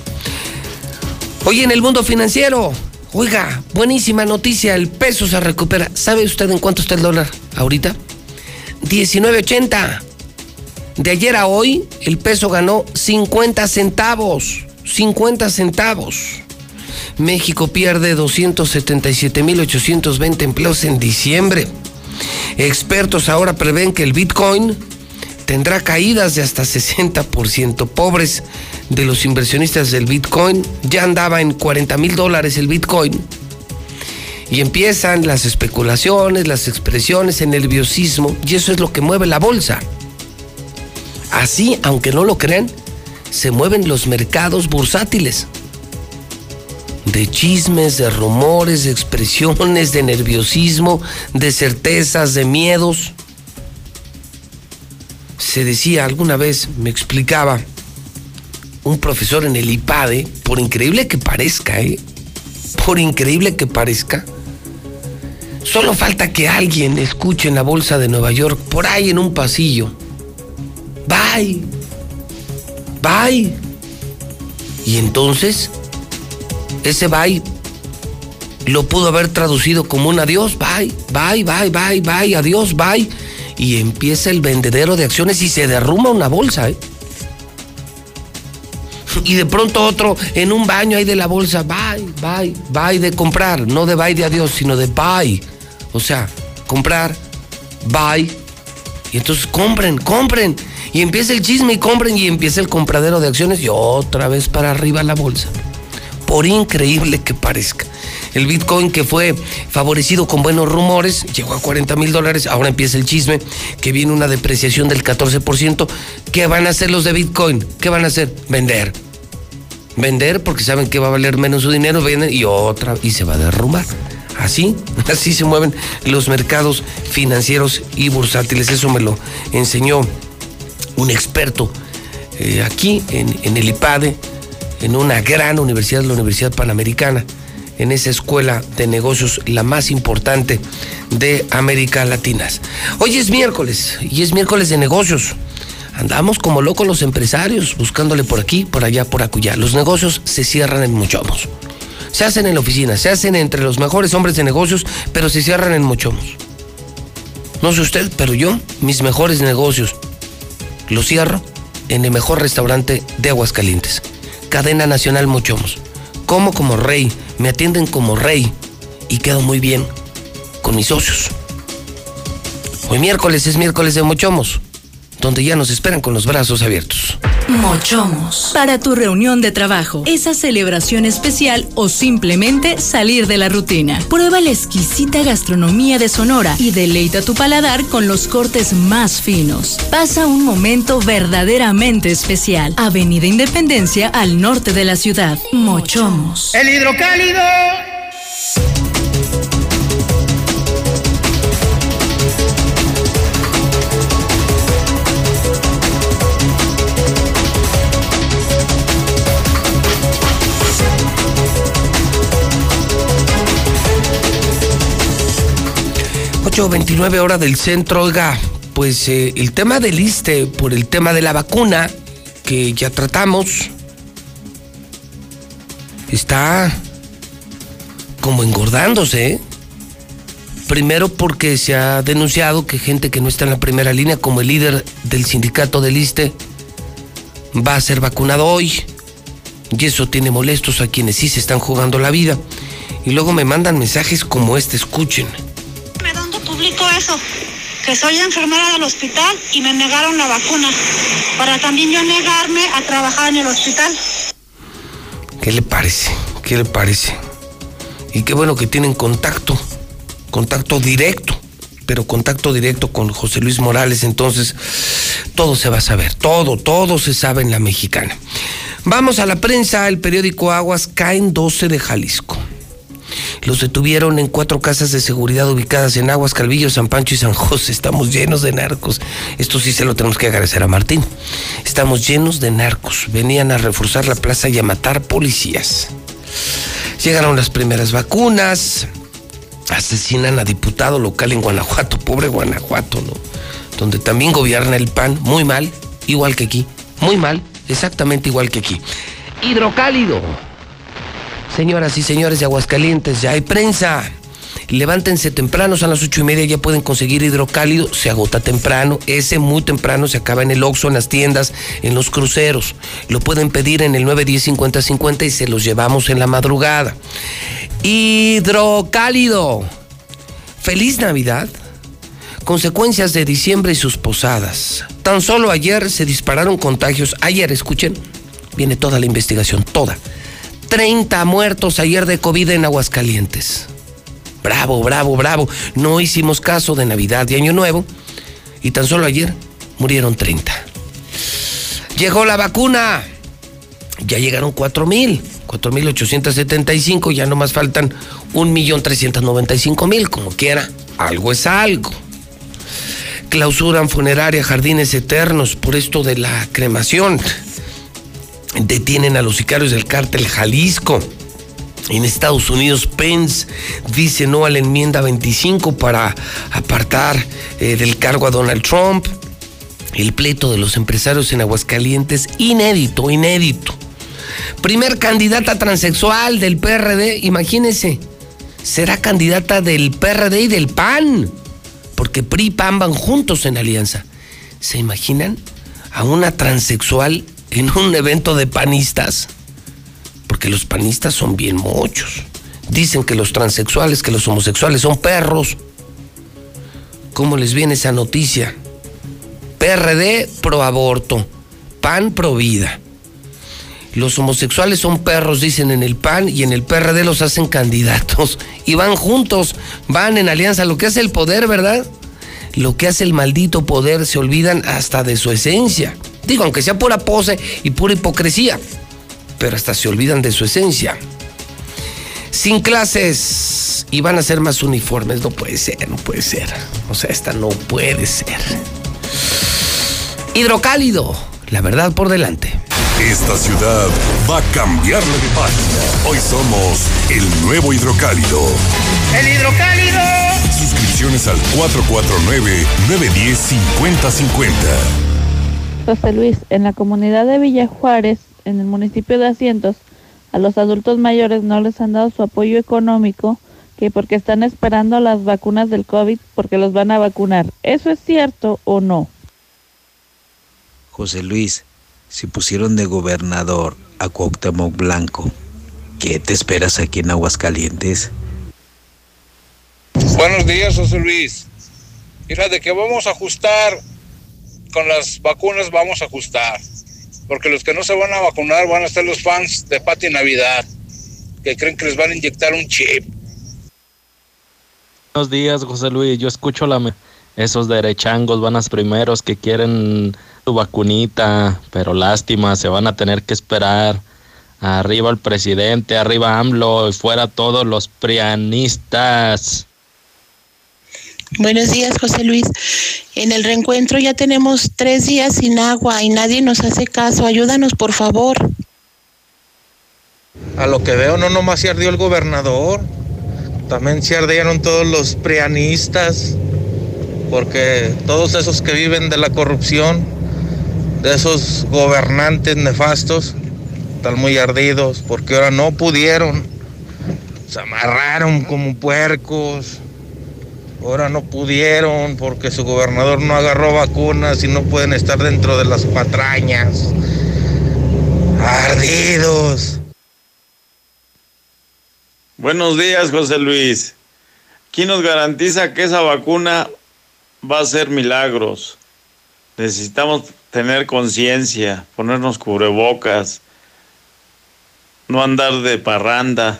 Hoy en el mundo financiero, oiga, buenísima noticia, el peso se recupera. ¿Sabe usted en cuánto está el dólar ahorita? 19.80. De ayer a hoy, el peso ganó 50 centavos. 50 centavos. México pierde 277.820 empleos en diciembre. Expertos ahora prevén que el Bitcoin tendrá caídas de hasta 60%. Pobres de los inversionistas del Bitcoin, ya andaba en 40 mil dólares el Bitcoin. Y empiezan las especulaciones, las expresiones, el nerviosismo, y eso es lo que mueve la bolsa. Así, aunque no lo crean, se mueven los mercados bursátiles de chismes, de rumores, de expresiones, de nerviosismo, de certezas, de miedos. Se decía alguna vez, me explicaba un profesor en el IPADE, por increíble que parezca, ¿eh? por increíble que parezca, solo falta que alguien escuche en la bolsa de Nueva York, por ahí en un pasillo, bye, bye. Y entonces ese bye lo pudo haber traducido como un adiós, bye, bye, bye, bye, bye, adiós, bye. Y empieza el vendedero de acciones y se derrumba una bolsa, ¿eh? Y de pronto otro en un baño ahí de la bolsa, bye, bye, bye de comprar, no de bye de adiós, sino de bye. O sea, comprar, bye. Y entonces compren, compren. Y empieza el chisme y compren y empieza el compradero de acciones y otra vez para arriba la bolsa por increíble que parezca. El Bitcoin que fue favorecido con buenos rumores, llegó a 40 mil dólares, ahora empieza el chisme, que viene una depreciación del 14%. ¿Qué van a hacer los de Bitcoin? ¿Qué van a hacer? Vender. Vender porque saben que va a valer menos su dinero, venden y otra, y se va a derrumbar. Así, así se mueven los mercados financieros y bursátiles. Eso me lo enseñó un experto eh, aquí en, en el IPADE, en una gran universidad, la Universidad Panamericana, en esa escuela de negocios, la más importante de América Latina. Hoy es miércoles y es miércoles de negocios. Andamos como locos los empresarios, buscándole por aquí, por allá, por acullá. Los negocios se cierran en Mochomos. Se hacen en la oficina, se hacen entre los mejores hombres de negocios, pero se cierran en Mochomos. No sé usted, pero yo, mis mejores negocios, los cierro en el mejor restaurante de Aguascalientes cadena nacional Mochomos. Como como rey, me atienden como rey y quedo muy bien con mis socios. Hoy miércoles es miércoles de Mochomos, donde ya nos esperan con los brazos abiertos. Mochomos. Para tu reunión de trabajo, esa celebración especial o simplemente salir de la rutina. Prueba la exquisita gastronomía de Sonora y deleita tu paladar con los cortes más finos. Pasa un momento verdaderamente especial. Avenida Independencia al norte de la ciudad. Mochomos. El hidrocálido. Ocho veintinueve hora del centro, oiga, pues eh, el tema del ISTE por el tema de la vacuna que ya tratamos está como engordándose. ¿eh? Primero porque se ha denunciado que gente que no está en la primera línea, como el líder del sindicato del ISTE, va a ser vacunado hoy. Y eso tiene molestos a quienes sí se están jugando la vida. Y luego me mandan mensajes como este, escuchen. ¿Dónde publico eso? Que soy enfermera del hospital y me negaron la vacuna. Para también yo negarme a trabajar en el hospital. ¿Qué le parece? ¿Qué le parece? Y qué bueno que tienen contacto, contacto directo, pero contacto directo con José Luis Morales, entonces todo se va a saber, todo, todo se sabe en la mexicana. Vamos a la prensa, el periódico Aguas caen 12 de Jalisco. Los detuvieron en cuatro casas de seguridad ubicadas en Aguas, Calvillo, San Pancho y San José. Estamos llenos de narcos. Esto sí se lo tenemos que agradecer a Martín. Estamos llenos de narcos. Venían a reforzar la plaza y a matar policías. Llegaron las primeras vacunas. Asesinan a diputado local en Guanajuato. Pobre Guanajuato, ¿no? Donde también gobierna el PAN. Muy mal, igual que aquí. Muy mal, exactamente igual que aquí. Hidrocálido. Señoras y señores de Aguascalientes, ya hay prensa. Levántense temprano, a las ocho y media ya pueden conseguir hidrocálido, se agota temprano, ese muy temprano se acaba en el Oxxo, en las tiendas, en los cruceros. Lo pueden pedir en el 910-5050 y se los llevamos en la madrugada. Hidrocálido. Feliz Navidad. Consecuencias de diciembre y sus posadas. Tan solo ayer se dispararon contagios. Ayer, escuchen, viene toda la investigación, toda 30 muertos ayer de COVID en Aguascalientes. Bravo, bravo, bravo. No hicimos caso de Navidad y Año Nuevo. Y tan solo ayer murieron 30. Llegó la vacuna. Ya llegaron 4 mil. 4.875, ya nomás faltan 1.395.000, como quiera, algo es algo. Clausuran funeraria, jardines eternos por esto de la cremación detienen a los sicarios del cártel Jalisco. En Estados Unidos, Pence dice no a la enmienda 25 para apartar eh, del cargo a Donald Trump. El pleito de los empresarios en Aguascalientes, inédito, inédito. Primer candidata transexual del PRD, imagínense, será candidata del PRD y del PAN, porque PRI y PAN van juntos en alianza. ¿Se imaginan a una transexual en un evento de panistas, porque los panistas son bien muchos. Dicen que los transexuales, que los homosexuales son perros. ¿Cómo les viene esa noticia? PRD pro aborto, PAN pro vida. Los homosexuales son perros, dicen en el PAN, y en el PRD los hacen candidatos. Y van juntos, van en alianza. Lo que hace el poder, ¿verdad? Lo que hace el maldito poder, se olvidan hasta de su esencia. Digo, aunque sea pura pose y pura hipocresía, pero hasta se olvidan de su esencia. Sin clases y van a ser más uniformes, no puede ser, no puede ser. O sea, esta no puede ser. Hidrocálido, la verdad por delante. Esta ciudad va a cambiarle de página. Hoy somos el nuevo hidrocálido. ¡El hidrocálido! Suscripciones al 449-910-5050. José Luis, en la comunidad de Villa Juárez, en el municipio de Asientos, a los adultos mayores no les han dado su apoyo económico que porque están esperando las vacunas del COVID porque los van a vacunar. ¿Eso es cierto o no? José Luis, si pusieron de gobernador a Cuauhtémoc Blanco, ¿qué te esperas aquí en Aguascalientes? Buenos días, José Luis. Mira, de que vamos a ajustar con las vacunas vamos a ajustar. Porque los que no se van a vacunar van a ser los fans de Pati Navidad, que creen que les van a inyectar un chip. Buenos días, José Luis. Yo escucho la esos derechangos van a ser primeros que quieren su vacunita, pero lástima, se van a tener que esperar. Arriba el presidente, arriba AMLO y fuera todos los prianistas. Buenos días, José Luis. En el reencuentro ya tenemos tres días sin agua y nadie nos hace caso. Ayúdanos, por favor. A lo que veo, no nomás se ardió el gobernador, también se ardieron todos los prianistas, porque todos esos que viven de la corrupción, de esos gobernantes nefastos, están muy ardidos, porque ahora no pudieron, se amarraron como puercos Ahora no pudieron porque su gobernador no agarró vacunas y no pueden estar dentro de las patrañas. Ardidos. Buenos días, José Luis. ¿Quién nos garantiza que esa vacuna va a hacer milagros? Necesitamos tener conciencia, ponernos cubrebocas, no andar de parranda.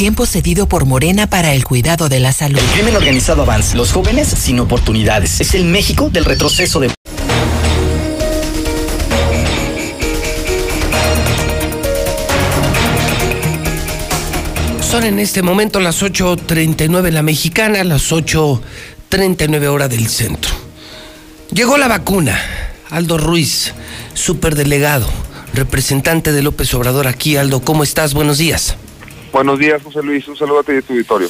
Tiempo cedido por Morena para el cuidado de la salud. El crimen organizado avanza. Los jóvenes sin oportunidades. Es el México del retroceso de... Son en este momento las 8.39 la mexicana, las 8.39 hora del centro. Llegó la vacuna. Aldo Ruiz, superdelegado, representante de López Obrador aquí. Aldo, ¿cómo estás? Buenos días. Buenos días, José Luis. Un saludo a ti y a tu auditorio.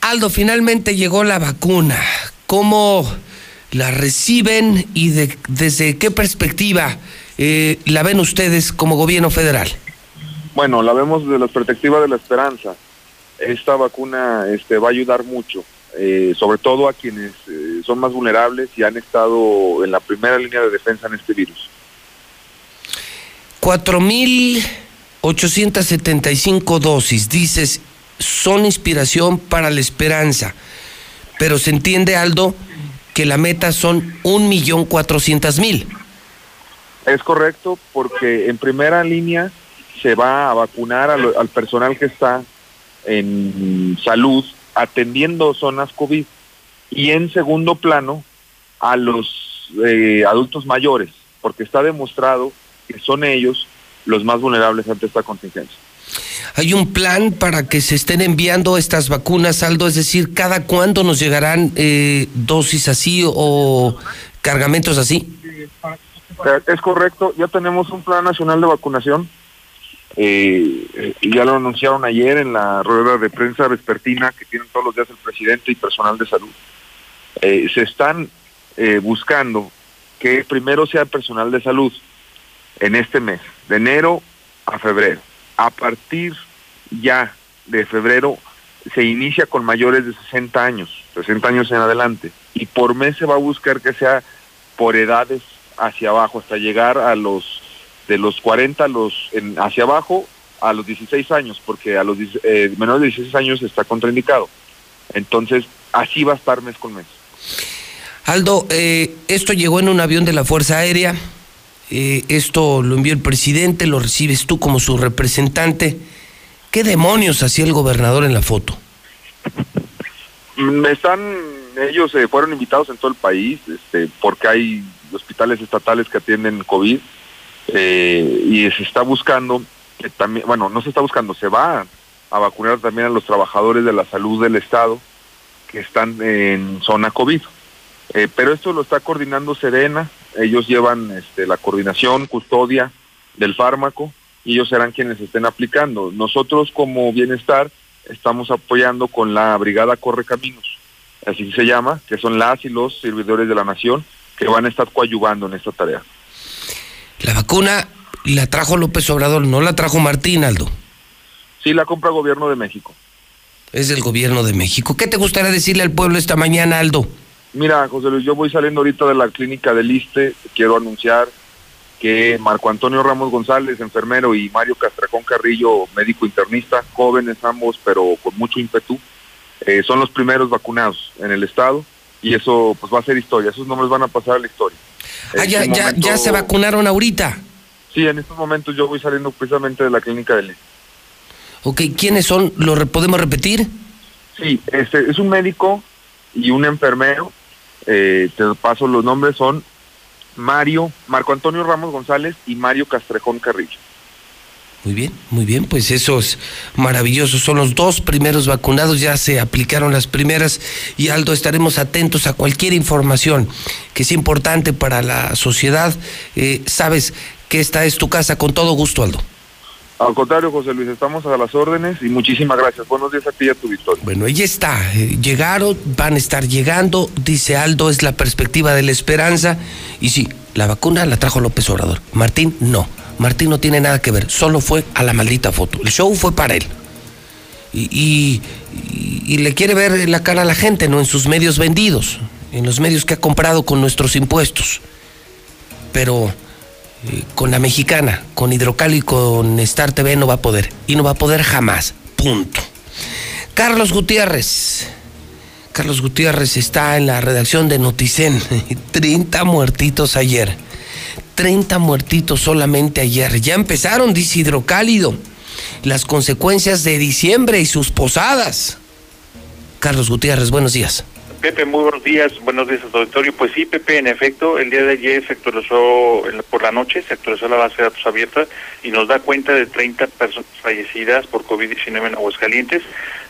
Aldo, finalmente llegó la vacuna. ¿Cómo la reciben y de- desde qué perspectiva eh, la ven ustedes como gobierno federal? Bueno, la vemos desde la perspectiva de la esperanza. Esta vacuna este, va a ayudar mucho, eh, sobre todo a quienes eh, son más vulnerables y han estado en la primera línea de defensa en este virus. 4.875 dosis, dices, son inspiración para la esperanza. Pero se entiende, Aldo, que la meta son 1.400.000. Es correcto porque en primera línea se va a vacunar al personal que está en salud atendiendo zonas COVID y en segundo plano a los eh, adultos mayores porque está demostrado que son ellos los más vulnerables ante esta contingencia. ¿Hay un plan para que se estén enviando estas vacunas, Aldo? Es decir, ¿cada cuándo nos llegarán eh, dosis así o cargamentos así? Eh, Es correcto, ya tenemos un plan nacional de vacunación. eh, ya lo anunciaron ayer en la rueda de prensa vespertina que tienen todos los días el presidente y personal de salud. Eh, se están eh, buscando que primero sea el personal de salud en este mes, de enero a febrero. A partir ya de febrero se inicia con mayores de 60 años, 60 años en adelante, y por mes se va a buscar que sea por edades hacia abajo, hasta llegar a los de los 40 a los en- hacia abajo a los 16 años, porque a los 10 eh, menores de 16 años está contraindicado. Entonces, así va a estar mes con mes. Aldo, eh, esto llegó en un avión de la Fuerza Aérea. Eh, esto lo envió el presidente, lo recibes tú como su representante. ¿Qué demonios hacía el gobernador en la foto? Mm, Están, ellos eh, fueron invitados en todo el país, este, porque hay hospitales estatales que atienden COVID eh, y se está buscando que también, bueno, no se está buscando, se va a vacunar también a los trabajadores de la salud del Estado que están en zona COVID. Eh, pero esto lo está coordinando Serena, ellos llevan este, la coordinación, custodia del fármaco y ellos serán quienes estén aplicando. Nosotros como bienestar estamos apoyando con la Brigada Corre Caminos, así se llama, que son las y los servidores de la nación que van a estar coadyuvando en esta tarea. La vacuna la trajo López Obrador, no la trajo Martín, Aldo. Sí, la compra Gobierno de México. Es del gobierno de México. ¿Qué te gustaría decirle al pueblo esta mañana, Aldo? Mira, José Luis, yo voy saliendo ahorita de la clínica del ISTE, quiero anunciar que Marco Antonio Ramos González, enfermero, y Mario Castracón Carrillo, médico internista, jóvenes ambos, pero con mucho ímpetu, eh, son los primeros vacunados en el estado y eso pues va a ser historia, esos nombres van a pasar a la historia. Ah, ya, este ya, momento- ya se vacunaron ahorita. Sí, en estos momentos yo voy saliendo precisamente de la clínica del ISTE. Ok, ¿quiénes son? ¿Lo re- podemos repetir? Sí, este, es un médico y un enfermero. Eh, te paso los nombres, son Mario, Marco Antonio Ramos González y Mario Castrejón Carrillo. Muy bien, muy bien, pues eso es maravilloso. Son los dos primeros vacunados, ya se aplicaron las primeras y Aldo, estaremos atentos a cualquier información que es importante para la sociedad. Eh, sabes que esta es tu casa, con todo gusto, Aldo. Al contrario, José Luis, estamos a las órdenes y muchísimas gracias. Buenos días a ti y a tu victoria. Bueno, ahí está. eh, Llegaron, van a estar llegando, dice Aldo, es la perspectiva de la esperanza. Y sí, la vacuna la trajo López Obrador. Martín, no. Martín no tiene nada que ver, solo fue a la maldita foto. El show fue para él. Y, y- le quiere ver la cara a la gente, ¿no? En sus medios vendidos, en los medios que ha comprado con nuestros impuestos. Pero eh, con la mexicana, con Hidrocal y con Star TV no va a poder. Y no va a poder jamás. Punto. Carlos Gutiérrez. Carlos Gutiérrez está en la redacción de Noticen. 30 muertitos ayer. 30 muertitos solamente ayer. Ya empezaron, dice Hidrocálido. Las consecuencias de diciembre y sus posadas. Carlos Gutiérrez, buenos días. Pepe, muy buenos días, buenos días a auditorio. Pues sí, Pepe, en efecto, el día de ayer se actualizó por la noche, se actualizó la base de datos abierta y nos da cuenta de 30 personas fallecidas por COVID-19 en Aguascalientes,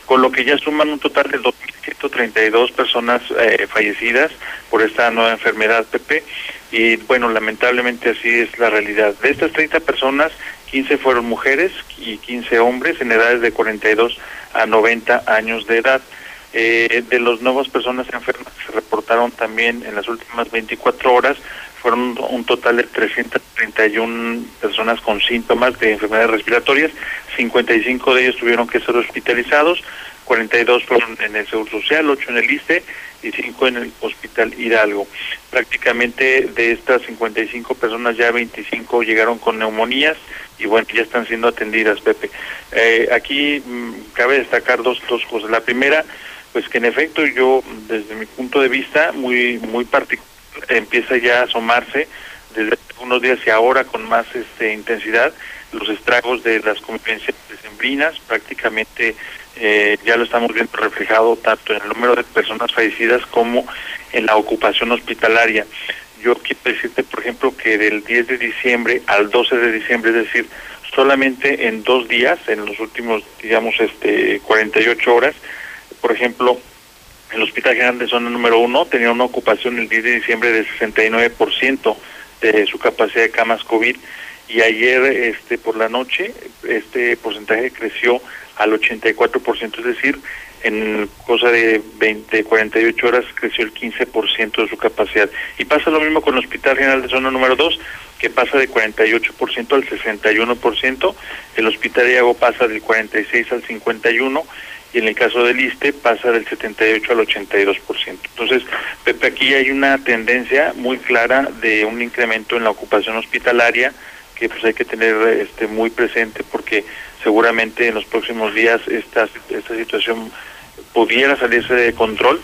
con lo que ya suman un total de 2.132 personas eh, fallecidas por esta nueva enfermedad, Pepe. Y bueno, lamentablemente así es la realidad. De estas 30 personas, 15 fueron mujeres y 15 hombres en edades de 42 a 90 años de edad. Eh, de las nuevas personas enfermas que se reportaron también en las últimas 24 horas, fueron un total de 331 personas con síntomas de enfermedades respiratorias, 55 de ellos tuvieron que ser hospitalizados, 42 fueron en el Seguro Social, 8 en el ISTE y 5 en el Hospital Hidalgo. Prácticamente de estas 55 personas ya 25 llegaron con neumonías y bueno, ya están siendo atendidas, Pepe. Eh, aquí mm, cabe destacar dos, dos cosas. La primera, pues que en efecto yo, desde mi punto de vista, muy, muy particular, empieza ya a asomarse desde unos días y ahora con más este, intensidad los estragos de las convivencias decembrinas, prácticamente eh, ya lo estamos viendo reflejado tanto en el número de personas fallecidas como en la ocupación hospitalaria. Yo quiero decirte, por ejemplo, que del 10 de diciembre al 12 de diciembre, es decir, solamente en dos días, en los últimos, digamos, este 48 horas, por ejemplo, el Hospital General de Zona número 1 tenía una ocupación el 10 de diciembre del 69% de su capacidad de camas COVID y ayer este por la noche este porcentaje creció al 84%, es decir, en cosa de 20, 48 horas creció el 15% de su capacidad. Y pasa lo mismo con el Hospital General de Zona número 2, que pasa de 48% al 61%, el Hospital Iago pasa del 46 al 51 y en el caso del ISTE pasa del 78 al 82%. Entonces, Pepe, aquí hay una tendencia muy clara de un incremento en la ocupación hospitalaria que pues hay que tener este muy presente porque seguramente en los próximos días esta esta situación pudiera salirse de control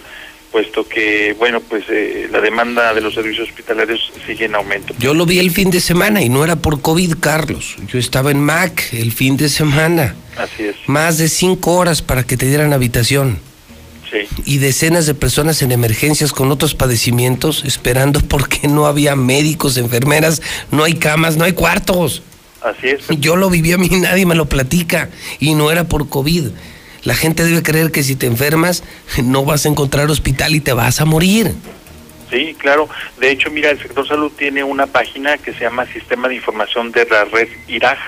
puesto que bueno pues eh, la demanda de los servicios hospitalarios sigue en aumento. Yo lo vi el fin de semana y no era por COVID, Carlos. Yo estaba en Mac el fin de semana. Así es. Más de cinco horas para que te dieran habitación. Sí. Y decenas de personas en emergencias con otros padecimientos esperando porque no había médicos, enfermeras, no hay camas, no hay cuartos. Así es. Yo lo viví a mí, nadie me lo platica. Y no era por COVID. La gente debe creer que si te enfermas no vas a encontrar hospital y te vas a morir. Sí, claro. De hecho, mira, el sector salud tiene una página que se llama Sistema de Información de la Red IRAG,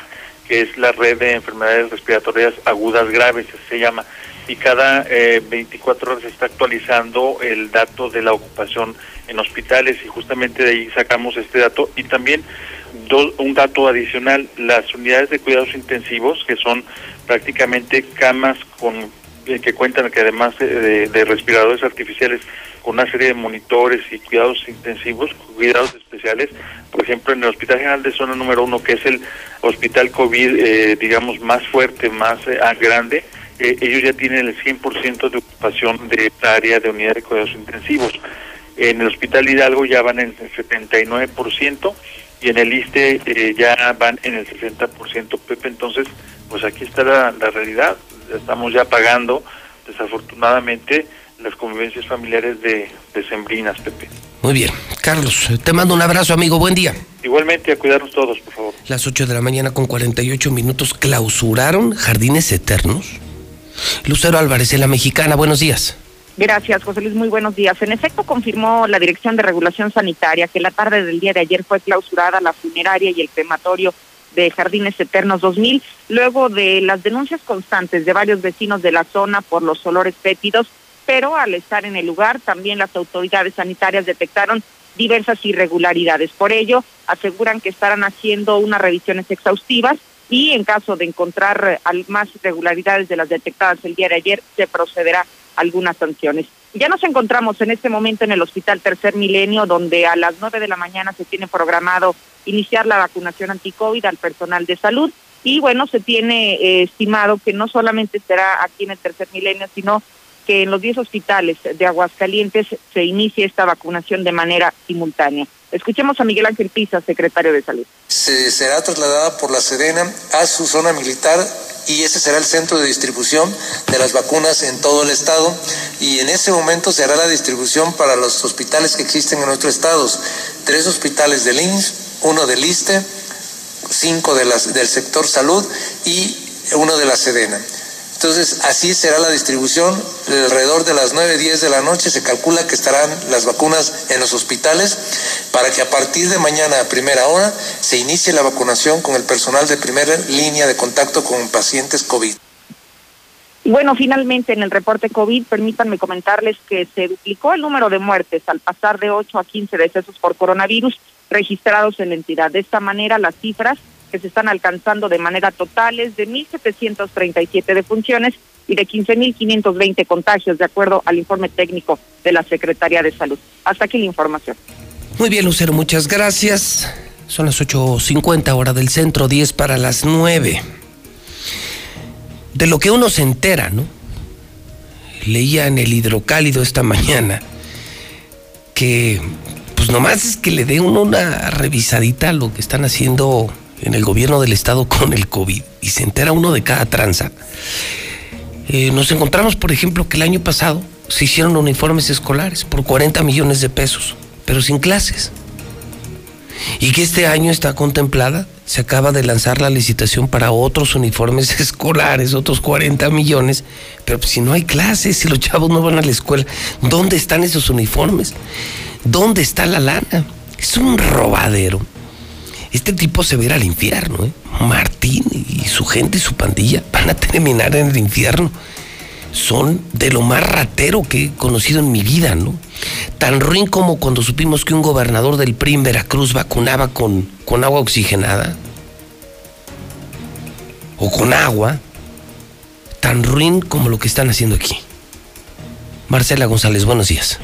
que es la red de enfermedades respiratorias agudas graves, se llama. Y cada eh, 24 horas se está actualizando el dato de la ocupación en hospitales y justamente de ahí sacamos este dato. Y también do- un dato adicional, las unidades de cuidados intensivos, que son prácticamente camas con eh, que cuentan que además de, respiradores artificiales con una serie de monitores y cuidados intensivos, cuidados especiales, por ejemplo en el Hospital General de Zona número uno, que es el hospital COVID, eh, digamos, más fuerte, más eh, grande, eh, ellos ya tienen el 100% de ocupación de esta área de unidad de cuidados intensivos. En el Hospital Hidalgo ya van en el 79% y en el ISTE eh, ya van en el 60%. Pepe, entonces, pues aquí está la, la realidad. Estamos ya pagando, desafortunadamente, las convivencias familiares de, de Sembrinas, Pepe. Muy bien. Carlos, te mando un abrazo, amigo. Buen día. Igualmente, a cuidarnos todos, por favor. Las 8 de la mañana con 48 minutos clausuraron Jardines Eternos. Lucero Álvarez, en la mexicana, buenos días. Gracias, José Luis. Muy buenos días. En efecto, confirmó la Dirección de Regulación Sanitaria que la tarde del día de ayer fue clausurada la funeraria y el crematorio de Jardines Eternos 2000, luego de las denuncias constantes de varios vecinos de la zona por los olores fétidos, pero al estar en el lugar también las autoridades sanitarias detectaron diversas irregularidades. Por ello, aseguran que estarán haciendo unas revisiones exhaustivas y en caso de encontrar más irregularidades de las detectadas el día de ayer, se procederá algunas sanciones. Ya nos encontramos en este momento en el Hospital Tercer Milenio, donde a las nueve de la mañana se tiene programado iniciar la vacunación anti-COVID al personal de salud. Y bueno, se tiene eh, estimado que no solamente será aquí en el Tercer Milenio, sino que en los 10 hospitales de Aguascalientes se inicie esta vacunación de manera simultánea. Escuchemos a Miguel Ángel Pisa, secretario de Salud. Se será trasladada por la Sedena a su zona militar y ese será el centro de distribución de las vacunas en todo el estado y en ese momento se hará la distribución para los hospitales que existen en nuestro estado. Tres hospitales del INS, uno del ISTE, cinco del sector salud y uno de la Sedena. Entonces, así será la distribución. Alrededor de las 9, 10 de la noche se calcula que estarán las vacunas en los hospitales para que a partir de mañana a primera hora se inicie la vacunación con el personal de primera línea de contacto con pacientes COVID. Y bueno, finalmente en el reporte COVID, permítanme comentarles que se duplicó el número de muertes al pasar de 8 a 15 decesos por coronavirus registrados en la entidad. De esta manera, las cifras que se están alcanzando de manera total es de 1.737 defunciones y de 15.520 contagios, de acuerdo al informe técnico de la Secretaría de Salud. Hasta aquí la información. Muy bien, Lucero, muchas gracias. Son las 8.50 hora del centro, 10 para las 9. De lo que uno se entera, ¿no? Leía en el hidrocálido esta mañana que, pues nomás es que le dé uno una revisadita a lo que están haciendo en el gobierno del estado con el COVID y se entera uno de cada tranza. Eh, nos encontramos, por ejemplo, que el año pasado se hicieron uniformes escolares por 40 millones de pesos, pero sin clases. Y que este año está contemplada, se acaba de lanzar la licitación para otros uniformes escolares, otros 40 millones, pero pues si no hay clases, si los chavos no van a la escuela, ¿dónde están esos uniformes? ¿Dónde está la lana? Es un robadero. Este tipo se va a ir al infierno, ¿eh? Martín y su gente y su pandilla van a terminar en el infierno. Son de lo más ratero que he conocido en mi vida, ¿no? Tan ruin como cuando supimos que un gobernador del PRI en Veracruz vacunaba con, con agua oxigenada. O con agua. Tan ruin como lo que están haciendo aquí. Marcela González, buenos días.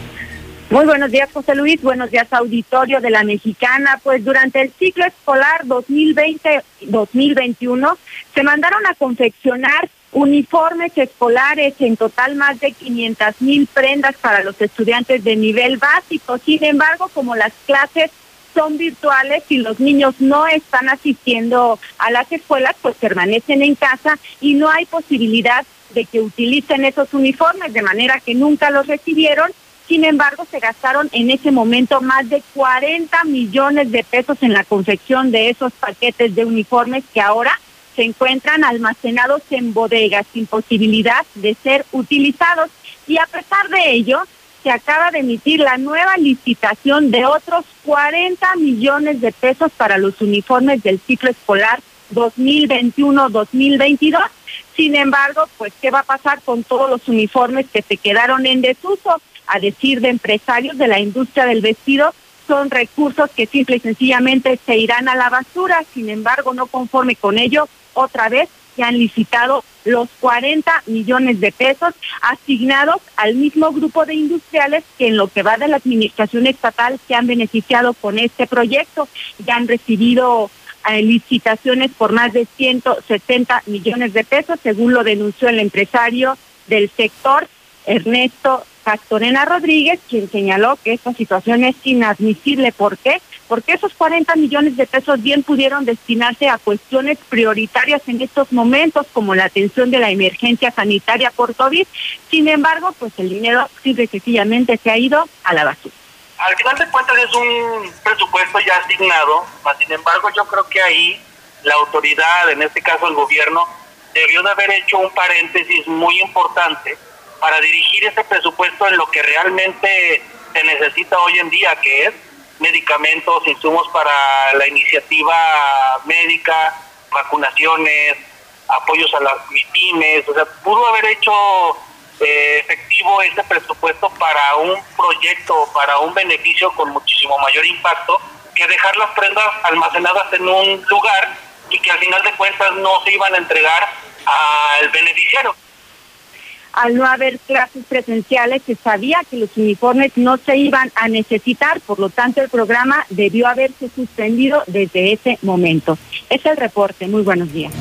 Muy buenos días, José Luis. Buenos días, auditorio de la Mexicana. Pues durante el ciclo escolar 2020-2021 se mandaron a confeccionar uniformes escolares, en total más de 500 mil prendas para los estudiantes de nivel básico. Sin embargo, como las clases son virtuales y los niños no están asistiendo a las escuelas, pues permanecen en casa y no hay posibilidad de que utilicen esos uniformes, de manera que nunca los recibieron sin embargo, se gastaron en ese momento más de 40 millones de pesos en la confección de esos paquetes de uniformes que ahora se encuentran almacenados en bodegas sin posibilidad de ser utilizados. Y a pesar de ello, se acaba de emitir la nueva licitación de otros 40 millones de pesos para los uniformes del ciclo escolar 2021-2022. Sin embargo, pues, ¿qué va a pasar con todos los uniformes que se quedaron en desuso? A decir de empresarios de la industria del vestido, son recursos que simple y sencillamente se irán a la basura. Sin embargo, no conforme con ello, otra vez se han licitado los 40 millones de pesos asignados al mismo grupo de industriales que en lo que va de la administración estatal se han beneficiado con este proyecto. Ya han recibido eh, licitaciones por más de 170 millones de pesos, según lo denunció el empresario del sector, Ernesto Castorena Rodríguez, quien señaló que esta situación es inadmisible. ¿Por qué? Porque esos 40 millones de pesos bien pudieron destinarse a cuestiones prioritarias en estos momentos, como la atención de la emergencia sanitaria por COVID. Sin embargo, pues el dinero simple y sencillamente se ha ido a la basura. Al final de cuentas es un presupuesto ya asignado, sin embargo yo creo que ahí la autoridad, en este caso el gobierno, debió de haber hecho un paréntesis muy importante para dirigir ese presupuesto en lo que realmente se necesita hoy en día, que es medicamentos, insumos para la iniciativa médica, vacunaciones, apoyos a las pymes, o sea, pudo haber hecho eh, efectivo ese presupuesto para un proyecto, para un beneficio con muchísimo mayor impacto que dejar las prendas almacenadas en un lugar y que al final de cuentas no se iban a entregar al beneficiario. Al no haber clases presenciales, se sabía que los uniformes no se iban a necesitar, por lo tanto el programa debió haberse suspendido desde ese momento. Es el reporte. Muy buenos días.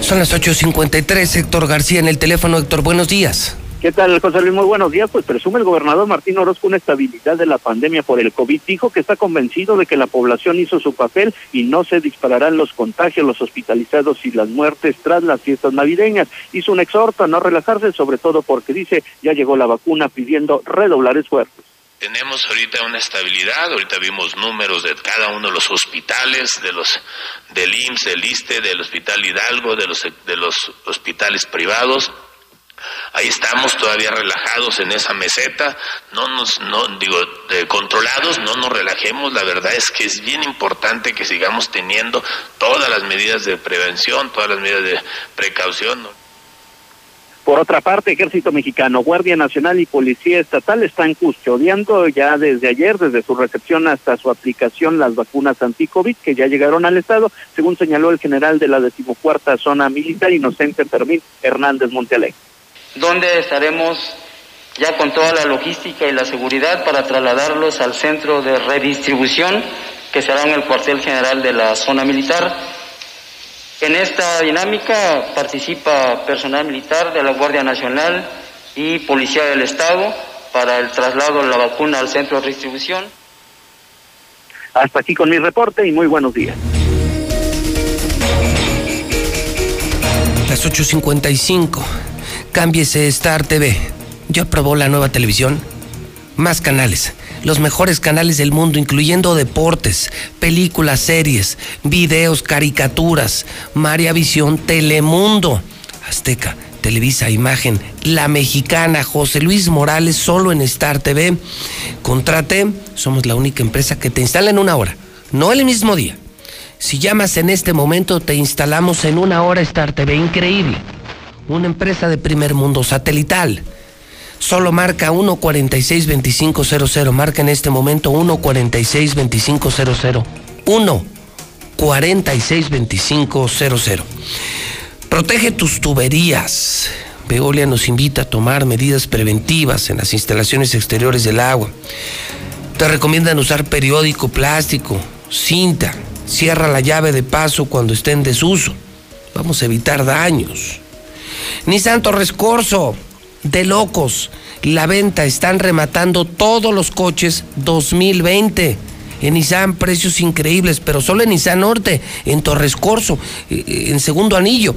Son las 8.53, Héctor García en el teléfono. Héctor, buenos días. ¿Qué tal, José Luis? Muy buenos días. Pues presume el gobernador Martín Orozco una estabilidad de la pandemia por el COVID. Dijo que está convencido de que la población hizo su papel y no se dispararán los contagios, los hospitalizados y las muertes tras las fiestas navideñas. Hizo un exhorto a no relajarse, sobre todo porque dice ya llegó la vacuna pidiendo redoblar esfuerzos. Tenemos ahorita una estabilidad, ahorita vimos números de cada uno de los hospitales, de los del IMSS, del ISTE, del Hospital Hidalgo, de los de los hospitales privados. Ahí estamos todavía relajados en esa meseta, no nos, no digo, controlados, no nos relajemos. La verdad es que es bien importante que sigamos teniendo todas las medidas de prevención, todas las medidas de precaución. Por otra parte, Ejército Mexicano, Guardia Nacional y Policía Estatal están custodiando ya desde ayer, desde su recepción hasta su aplicación, las vacunas anti-COVID que ya llegaron al Estado, según señaló el general de la decimocuarta zona militar, Inocente Fermín Hernández Montealegre. Donde estaremos ya con toda la logística y la seguridad para trasladarlos al centro de redistribución que será en el cuartel general de la zona militar en esta dinámica participa personal militar de la Guardia Nacional y Policía del Estado para el traslado de la vacuna al centro de distribución. Hasta aquí con mi reporte y muy buenos días. Las 8.55. Cámbiese Star TV. ¿Ya aprobó la nueva televisión? Más canales los mejores canales del mundo, incluyendo deportes, películas, series, videos, caricaturas, María Visión, Telemundo, Azteca, Televisa, Imagen, La Mexicana, José Luis Morales, solo en Star TV. Contrate, somos la única empresa que te instala en una hora, no el mismo día. Si llamas en este momento, te instalamos en una hora Star TV, increíble. Una empresa de primer mundo satelital Solo marca 1462500. Marca en este momento 1462500. 1462500. Protege tus tuberías. Veolia nos invita a tomar medidas preventivas en las instalaciones exteriores del agua. Te recomiendan usar periódico plástico, cinta. Cierra la llave de paso cuando esté en desuso. Vamos a evitar daños. Ni Santo Rescorso de locos. La venta están rematando todos los coches 2020. En Nissan precios increíbles, pero solo en Nissan Norte, en Torres Corso, eh, eh, en segundo anillo,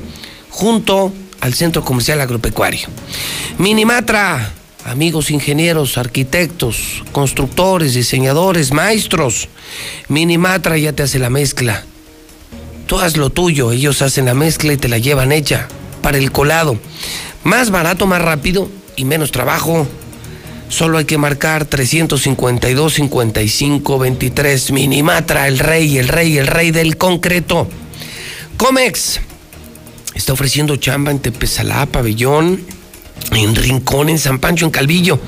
junto al Centro Comercial Agropecuario. Minimatra, amigos ingenieros, arquitectos, constructores, diseñadores, maestros. Minimatra ya te hace la mezcla. Tú haz lo tuyo, ellos hacen la mezcla y te la llevan hecha para el colado. Más barato, más rápido y menos trabajo. Solo hay que marcar 352 55 23 Minimatra, el rey, el rey, el rey del concreto. Comex está ofreciendo chamba en Tepezalá, Pabellón, en Rincón, en San Pancho, en Calvillo.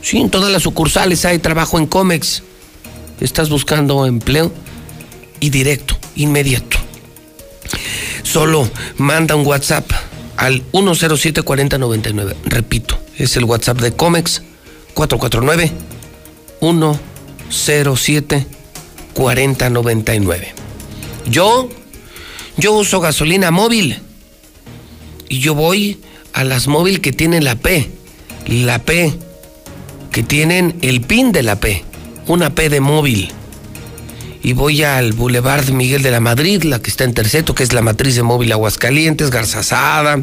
Sí, en todas las sucursales hay trabajo en Comex. Estás buscando empleo y directo, inmediato. Solo manda un WhatsApp al 1074099. Repito, es el WhatsApp de Comex 449 107 4099. Yo, yo uso gasolina móvil y yo voy a las móvil que tienen la P, la P, que tienen el PIN de la P, una P de móvil y voy al Boulevard Miguel de la Madrid, la que está en Terceto, que es la matriz de móvil Aguascalientes, Garzazada,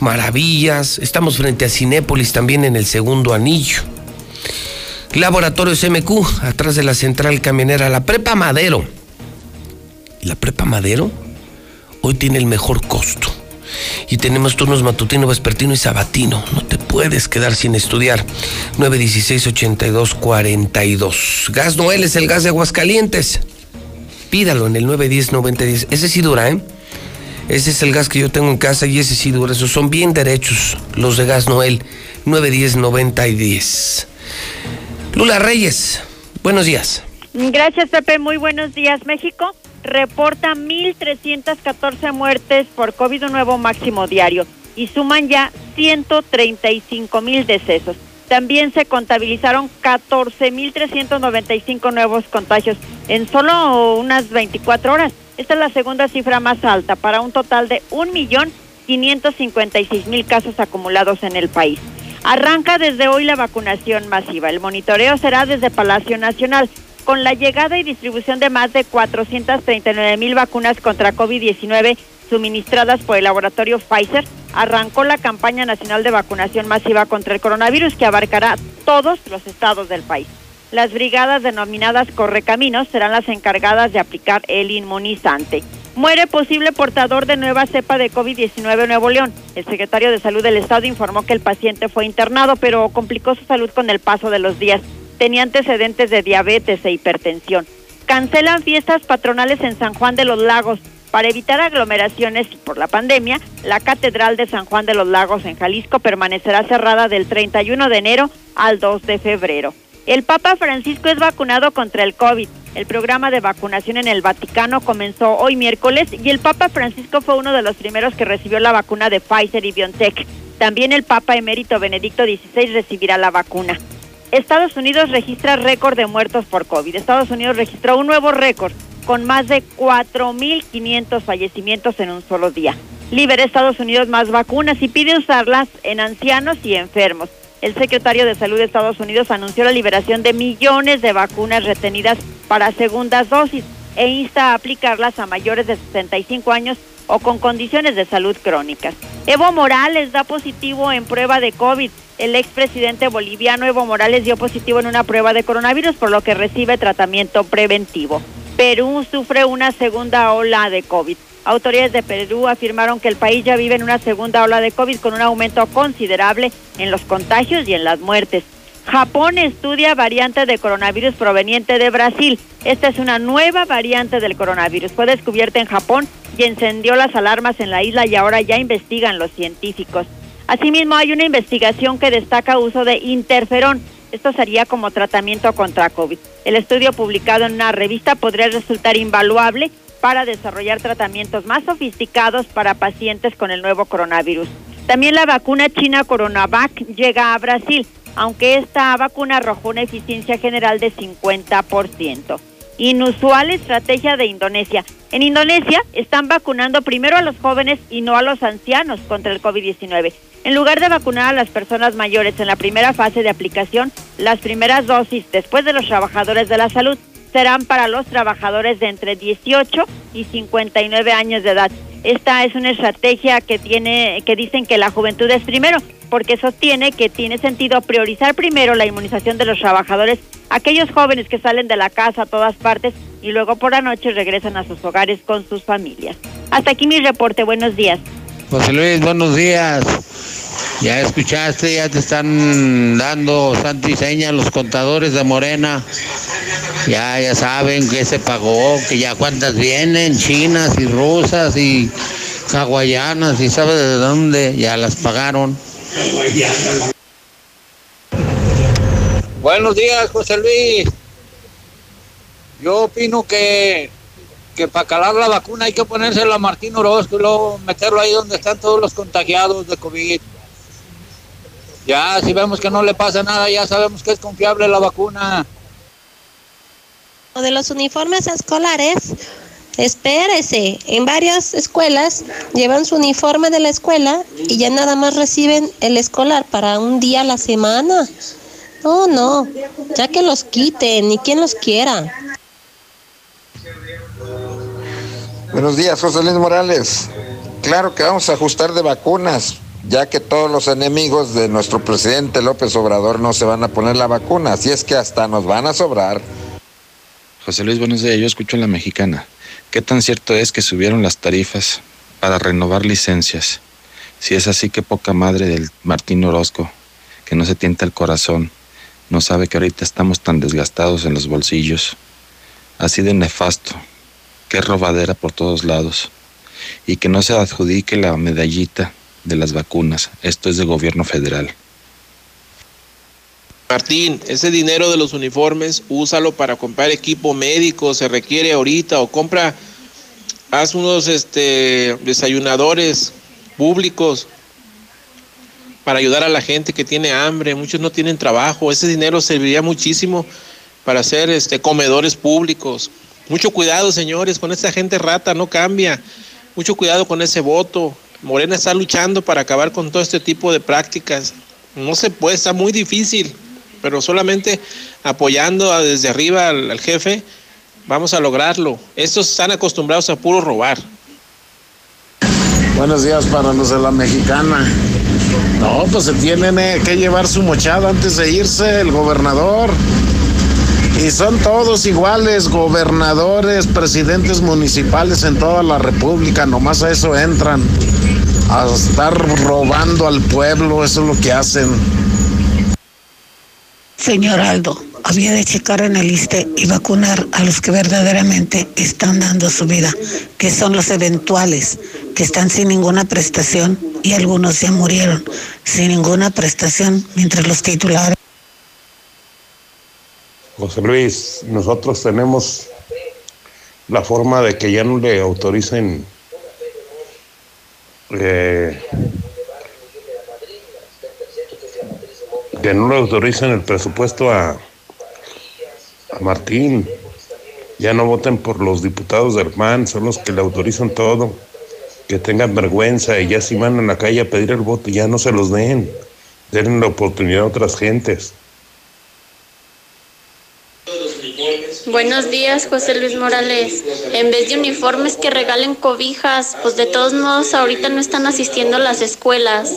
Maravillas. Estamos frente a Cinépolis también en el segundo anillo. Laboratorios MQ, atrás de la central camionera, la Prepa Madero. La Prepa Madero hoy tiene el mejor costo. Y tenemos turnos matutino, vespertino y sabatino. No te puedes quedar sin estudiar. 916-8242. Gas Noel es el gas de Aguascalientes. Pídalo en el 910-9010. Ese sí dura, ¿eh? Ese es el gas que yo tengo en casa y ese sí dura. Esos son bien derechos, los de Gas Noel. 910-9010. Lula Reyes, buenos días. Gracias, Pepe. Muy buenos días. México reporta 1.314 muertes por COVID, un nuevo máximo diario, y suman ya 135 mil decesos. También se contabilizaron 14.395 nuevos contagios en solo unas 24 horas. Esta es la segunda cifra más alta para un total de 1.556.000 casos acumulados en el país. Arranca desde hoy la vacunación masiva. El monitoreo será desde Palacio Nacional con la llegada y distribución de más de 439 mil vacunas contra COVID-19 suministradas por el laboratorio Pfizer, arrancó la campaña nacional de vacunación masiva contra el coronavirus que abarcará todos los estados del país. Las brigadas denominadas Correcaminos serán las encargadas de aplicar el inmunizante. Muere posible portador de nueva cepa de COVID-19 en Nuevo León. El secretario de Salud del Estado informó que el paciente fue internado, pero complicó su salud con el paso de los días tenía antecedentes de diabetes e hipertensión. Cancelan fiestas patronales en San Juan de los Lagos. Para evitar aglomeraciones por la pandemia, la Catedral de San Juan de los Lagos en Jalisco permanecerá cerrada del 31 de enero al 2 de febrero. El Papa Francisco es vacunado contra el COVID. El programa de vacunación en el Vaticano comenzó hoy miércoles y el Papa Francisco fue uno de los primeros que recibió la vacuna de Pfizer y BioNTech. También el Papa emérito Benedicto XVI recibirá la vacuna. Estados Unidos registra récord de muertos por COVID. Estados Unidos registró un nuevo récord con más de 4.500 fallecimientos en un solo día. Libera Estados Unidos más vacunas y pide usarlas en ancianos y enfermos. El secretario de Salud de Estados Unidos anunció la liberación de millones de vacunas retenidas para segundas dosis e insta a aplicarlas a mayores de 65 años o con condiciones de salud crónicas. Evo Morales da positivo en prueba de COVID. El expresidente boliviano Evo Morales dio positivo en una prueba de coronavirus, por lo que recibe tratamiento preventivo. Perú sufre una segunda ola de COVID. Autoridades de Perú afirmaron que el país ya vive en una segunda ola de COVID con un aumento considerable en los contagios y en las muertes. Japón estudia variante de coronavirus proveniente de Brasil. Esta es una nueva variante del coronavirus. Fue descubierta en Japón y encendió las alarmas en la isla y ahora ya investigan los científicos. Asimismo, hay una investigación que destaca uso de interferón. Esto sería como tratamiento contra COVID. El estudio publicado en una revista podría resultar invaluable para desarrollar tratamientos más sofisticados para pacientes con el nuevo coronavirus. También la vacuna china Coronavac llega a Brasil aunque esta vacuna arrojó una eficiencia general de 50%. Inusual estrategia de Indonesia. En Indonesia están vacunando primero a los jóvenes y no a los ancianos contra el COVID-19. En lugar de vacunar a las personas mayores en la primera fase de aplicación, las primeras dosis después de los trabajadores de la salud serán para los trabajadores de entre 18 y 59 años de edad. Esta es una estrategia que tiene que dicen que la juventud es primero, porque sostiene que tiene sentido priorizar primero la inmunización de los trabajadores, aquellos jóvenes que salen de la casa a todas partes y luego por la noche regresan a sus hogares con sus familias. Hasta aquí mi reporte, buenos días. José Luis, buenos días. Ya escuchaste, ya te están dando santo y seña los contadores de Morena. Ya, ya saben que se pagó, que ya cuántas vienen, chinas y rusas y hawaianas y sabe de dónde, ya las pagaron. Buenos días, José Luis. Yo opino que, que para calar la vacuna hay que ponérsela a Martín Orozco y luego meterlo ahí donde están todos los contagiados de COVID. Ya, si vemos que no le pasa nada, ya sabemos que es confiable la vacuna. De los uniformes escolares, espérese, en varias escuelas llevan su uniforme de la escuela y ya nada más reciben el escolar para un día a la semana. No, no, ya que los quiten, ni quien los quiera. Buenos días, José Luis Morales. Claro que vamos a ajustar de vacunas, ya que todos los enemigos de nuestro presidente López Obrador no se van a poner la vacuna, así es que hasta nos van a sobrar. José Luis, buenos días, yo escucho en la mexicana. ¿Qué tan cierto es que subieron las tarifas para renovar licencias. Si es así, que poca madre del Martín Orozco, que no se tienta el corazón, no sabe que ahorita estamos tan desgastados en los bolsillos. Así de nefasto, que robadera por todos lados. Y que no se adjudique la medallita de las vacunas. Esto es de gobierno federal. Martín, ese dinero de los uniformes, úsalo para comprar equipo médico, se requiere ahorita, o compra, haz unos este, desayunadores públicos para ayudar a la gente que tiene hambre, muchos no tienen trabajo, ese dinero serviría muchísimo para hacer este, comedores públicos. Mucho cuidado, señores, con esta gente rata, no cambia. Mucho cuidado con ese voto. Morena está luchando para acabar con todo este tipo de prácticas. No se puede, está muy difícil pero solamente apoyando desde arriba al, jefe, vamos a lograrlo. Estos están acostumbrados a puro robar. Buenos días para los de la mexicana. No, pues se tienen eh, que llevar su mochada antes de irse el gobernador. Y son todos iguales, gobernadores, presidentes municipales en toda la República, nomás a eso entran, a estar robando al pueblo, eso es lo que hacen. Señor Aldo, había de checar en el ISTE y vacunar a los que verdaderamente están dando su vida, que son los eventuales, que están sin ninguna prestación y algunos ya murieron sin ninguna prestación, mientras los titulares. José Luis, nosotros tenemos la forma de que ya no le autoricen eh, que no le autoricen el presupuesto a, Martín. Ya no voten por los diputados del PAN, son los que le autorizan todo. Que tengan vergüenza y ya si van a la calle a pedir el voto, ya no se los den. Den la oportunidad a otras gentes. Buenos días, José Luis Morales. En vez de uniformes que regalen cobijas, pues de todos modos ahorita no están asistiendo las escuelas.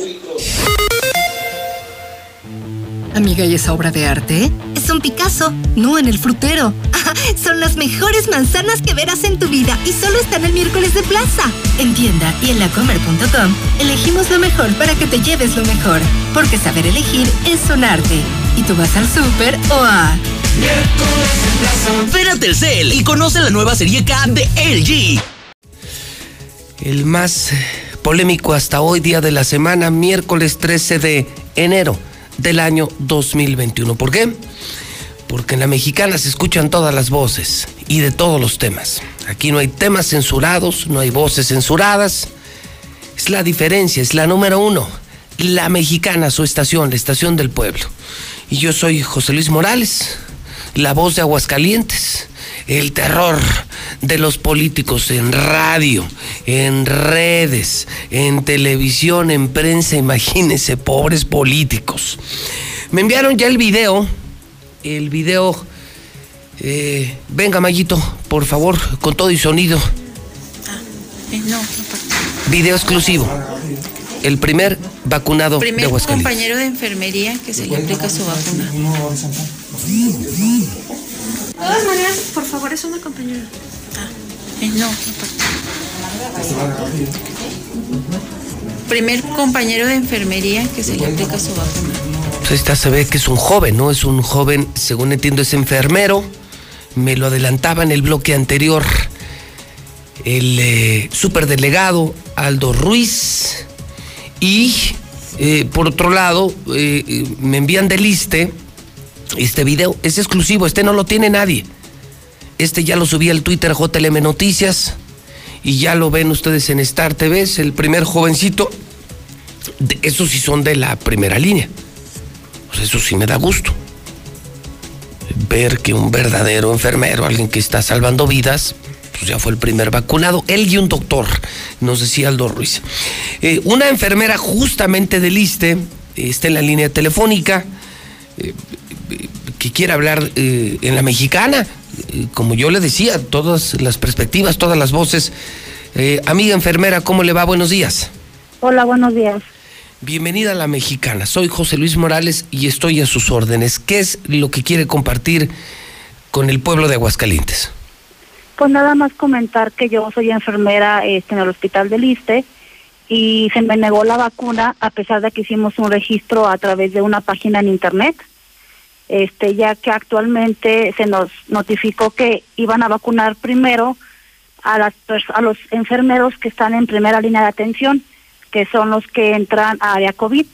Amiga, ¿y esa obra de arte? Es un Picasso, no en el frutero. Son las mejores manzanas que verás en tu vida y solo están el miércoles de plaza. En tienda y en lacomer.com elegimos lo mejor para que te lleves lo mejor. Porque saber elegir es un arte. Y tú vas al súper o a... Ven a Telcel y conoce la nueva serie K de LG. El más polémico hasta hoy, día de la semana, miércoles 13 de enero del año 2021. ¿Por qué? Porque en la mexicana se escuchan todas las voces y de todos los temas. Aquí no hay temas censurados, no hay voces censuradas. Es la diferencia, es la número uno. La mexicana, su estación, la estación del pueblo. Y yo soy José Luis Morales, la voz de Aguascalientes el terror de los políticos en radio, en redes, en televisión, en prensa, imagínense, pobres políticos. Me enviaron ya el video, el video, eh, venga Mayito, por favor, con todo y sonido. Ah, eh, no, Video exclusivo. El primer vacunado primer de Aguascalientes. compañero de enfermería que se le aplica su vacuna. De todas maneras, por favor, es una compañera. Ah, eh, no, Primer compañero de enfermería que se le aplica su vacuna. Pues esta se ve que es un joven, ¿no? Es un joven, según entiendo, es enfermero. Me lo adelantaba en el bloque anterior el eh, superdelegado Aldo Ruiz. Y eh, por otro lado, eh, me envían del ISTE este video es exclusivo, este no lo tiene nadie. Este ya lo subí al Twitter JLM Noticias y ya lo ven ustedes en Star TV, es el primer jovencito. Esos sí son de la primera línea. Eso sí me da gusto. Ver que un verdadero enfermero, alguien que está salvando vidas, pues ya fue el primer vacunado. Él y un doctor, nos decía Aldo Ruiz. Eh, una enfermera justamente del ISTE está en la línea telefónica. Eh, que quiera hablar eh, en la mexicana. Eh, como yo le decía, todas las perspectivas, todas las voces. Eh, amiga enfermera, ¿cómo le va? Buenos días. Hola, buenos días. Bienvenida a la mexicana. Soy José Luis Morales y estoy a sus órdenes. ¿Qué es lo que quiere compartir con el pueblo de Aguascalientes? Pues nada más comentar que yo soy enfermera este, en el hospital del Iste y se me negó la vacuna a pesar de que hicimos un registro a través de una página en internet. Este, ya que actualmente se nos notificó que iban a vacunar primero a las a los enfermeros que están en primera línea de atención, que son los que entran a área COVID.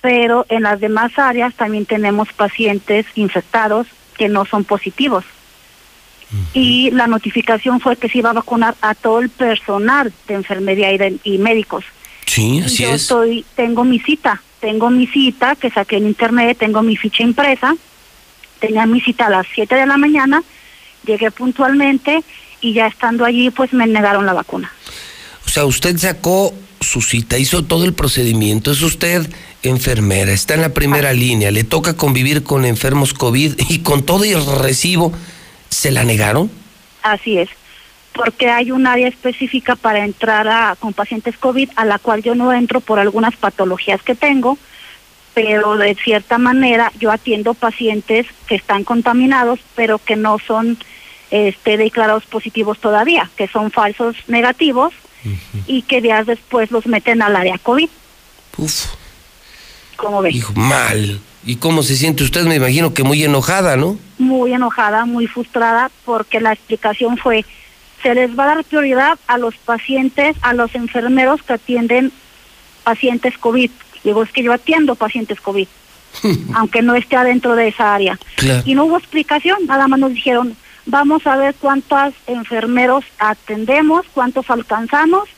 Pero en las demás áreas también tenemos pacientes infectados que no son positivos. Y la notificación fue que se iba a vacunar a todo el personal de enfermería y, de- y médicos. Sí, así yo es. estoy, tengo mi cita, tengo mi cita que saqué en internet, tengo mi ficha impresa, tenía mi cita a las 7 de la mañana, llegué puntualmente y ya estando allí pues me negaron la vacuna. O sea, usted sacó su cita, hizo todo el procedimiento, es usted enfermera, está en la primera línea, le toca convivir con enfermos COVID y con todo el recibo, ¿se la negaron? Así es, porque hay un área específica para entrar a, con pacientes COVID a la cual yo no entro por algunas patologías que tengo, pero de cierta manera yo atiendo pacientes que están contaminados, pero que no son este, declarados positivos todavía, que son falsos negativos y que días después los meten al área COVID. Uf. ¿Cómo ves? Hijo, mal. ¿Y cómo se siente usted? Me imagino que muy enojada, ¿no? muy enojada, muy frustrada, porque la explicación fue, se les va a dar prioridad a los pacientes, a los enfermeros que atienden pacientes COVID. Digo, es que yo atiendo pacientes COVID, aunque no esté adentro de esa área. Claro. Y no hubo explicación, nada más nos dijeron, vamos a ver cuántos enfermeros atendemos, cuántos alcanzamos,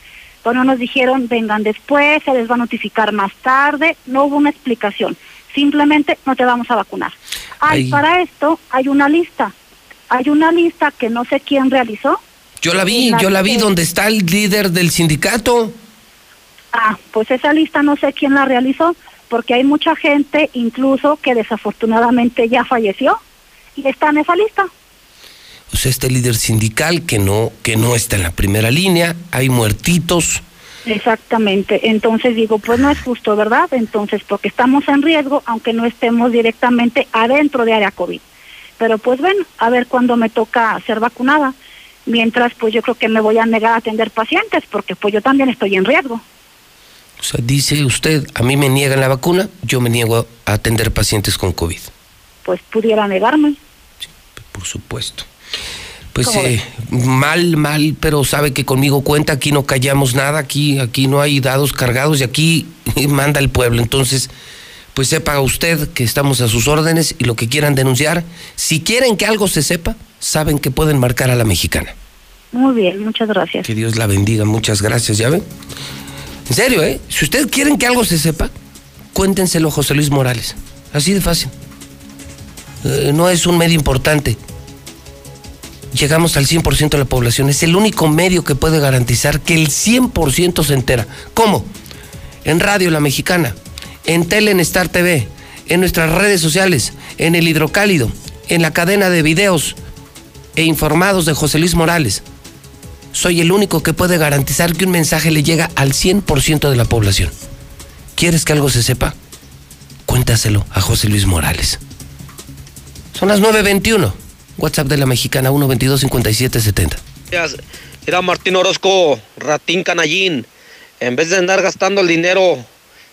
pero no nos dijeron, vengan después, se les va a notificar más tarde, no hubo una explicación, simplemente no te vamos a vacunar. Hay, Ay. para esto hay una lista, hay una lista que no sé quién realizó. Yo la vi, la yo la vi que- donde está el líder del sindicato. Ah, pues esa lista no sé quién la realizó, porque hay mucha gente incluso que desafortunadamente ya falleció y está en esa lista. O sea, este líder sindical que no, que no está en la primera línea, hay muertitos. Exactamente. Entonces digo, pues no es justo, ¿verdad? Entonces, porque estamos en riesgo, aunque no estemos directamente adentro de área COVID. Pero pues bueno, a ver cuándo me toca ser vacunada. Mientras, pues yo creo que me voy a negar a atender pacientes, porque pues yo también estoy en riesgo. O sea, dice usted, a mí me niegan la vacuna, yo me niego a atender pacientes con COVID, Pues pudiera negarme. por supuesto. Pues ¿Cómo eh, mal, mal, pero sabe que conmigo cuenta, aquí no callamos nada, aquí, aquí no hay dados cargados y aquí manda el pueblo. Entonces, pues sepa usted que estamos a sus órdenes y lo que quieran denunciar, si quieren que algo se sepa, saben que pueden marcar a la mexicana. Muy bien, muchas gracias. Que Dios la bendiga, muchas gracias, ¿ya ven? En serio, ¿eh? Si ustedes quieren que algo se sepa, cuéntenselo a José Luis Morales. Así de fácil. Eh, no es un medio importante. Llegamos al 100% de la población. Es el único medio que puede garantizar que el 100% se entera. ¿Cómo? En Radio La Mexicana, en Tele en Star TV, en nuestras redes sociales, en el Hidrocálido, en la cadena de videos e informados de José Luis Morales. Soy el único que puede garantizar que un mensaje le llega al 100% de la población. ¿Quieres que algo se sepa? Cuéntaselo a José Luis Morales. Son las 9.21. WhatsApp de la mexicana 122-5770. Era Martín Orozco, ratín canallín. En vez de andar gastando el dinero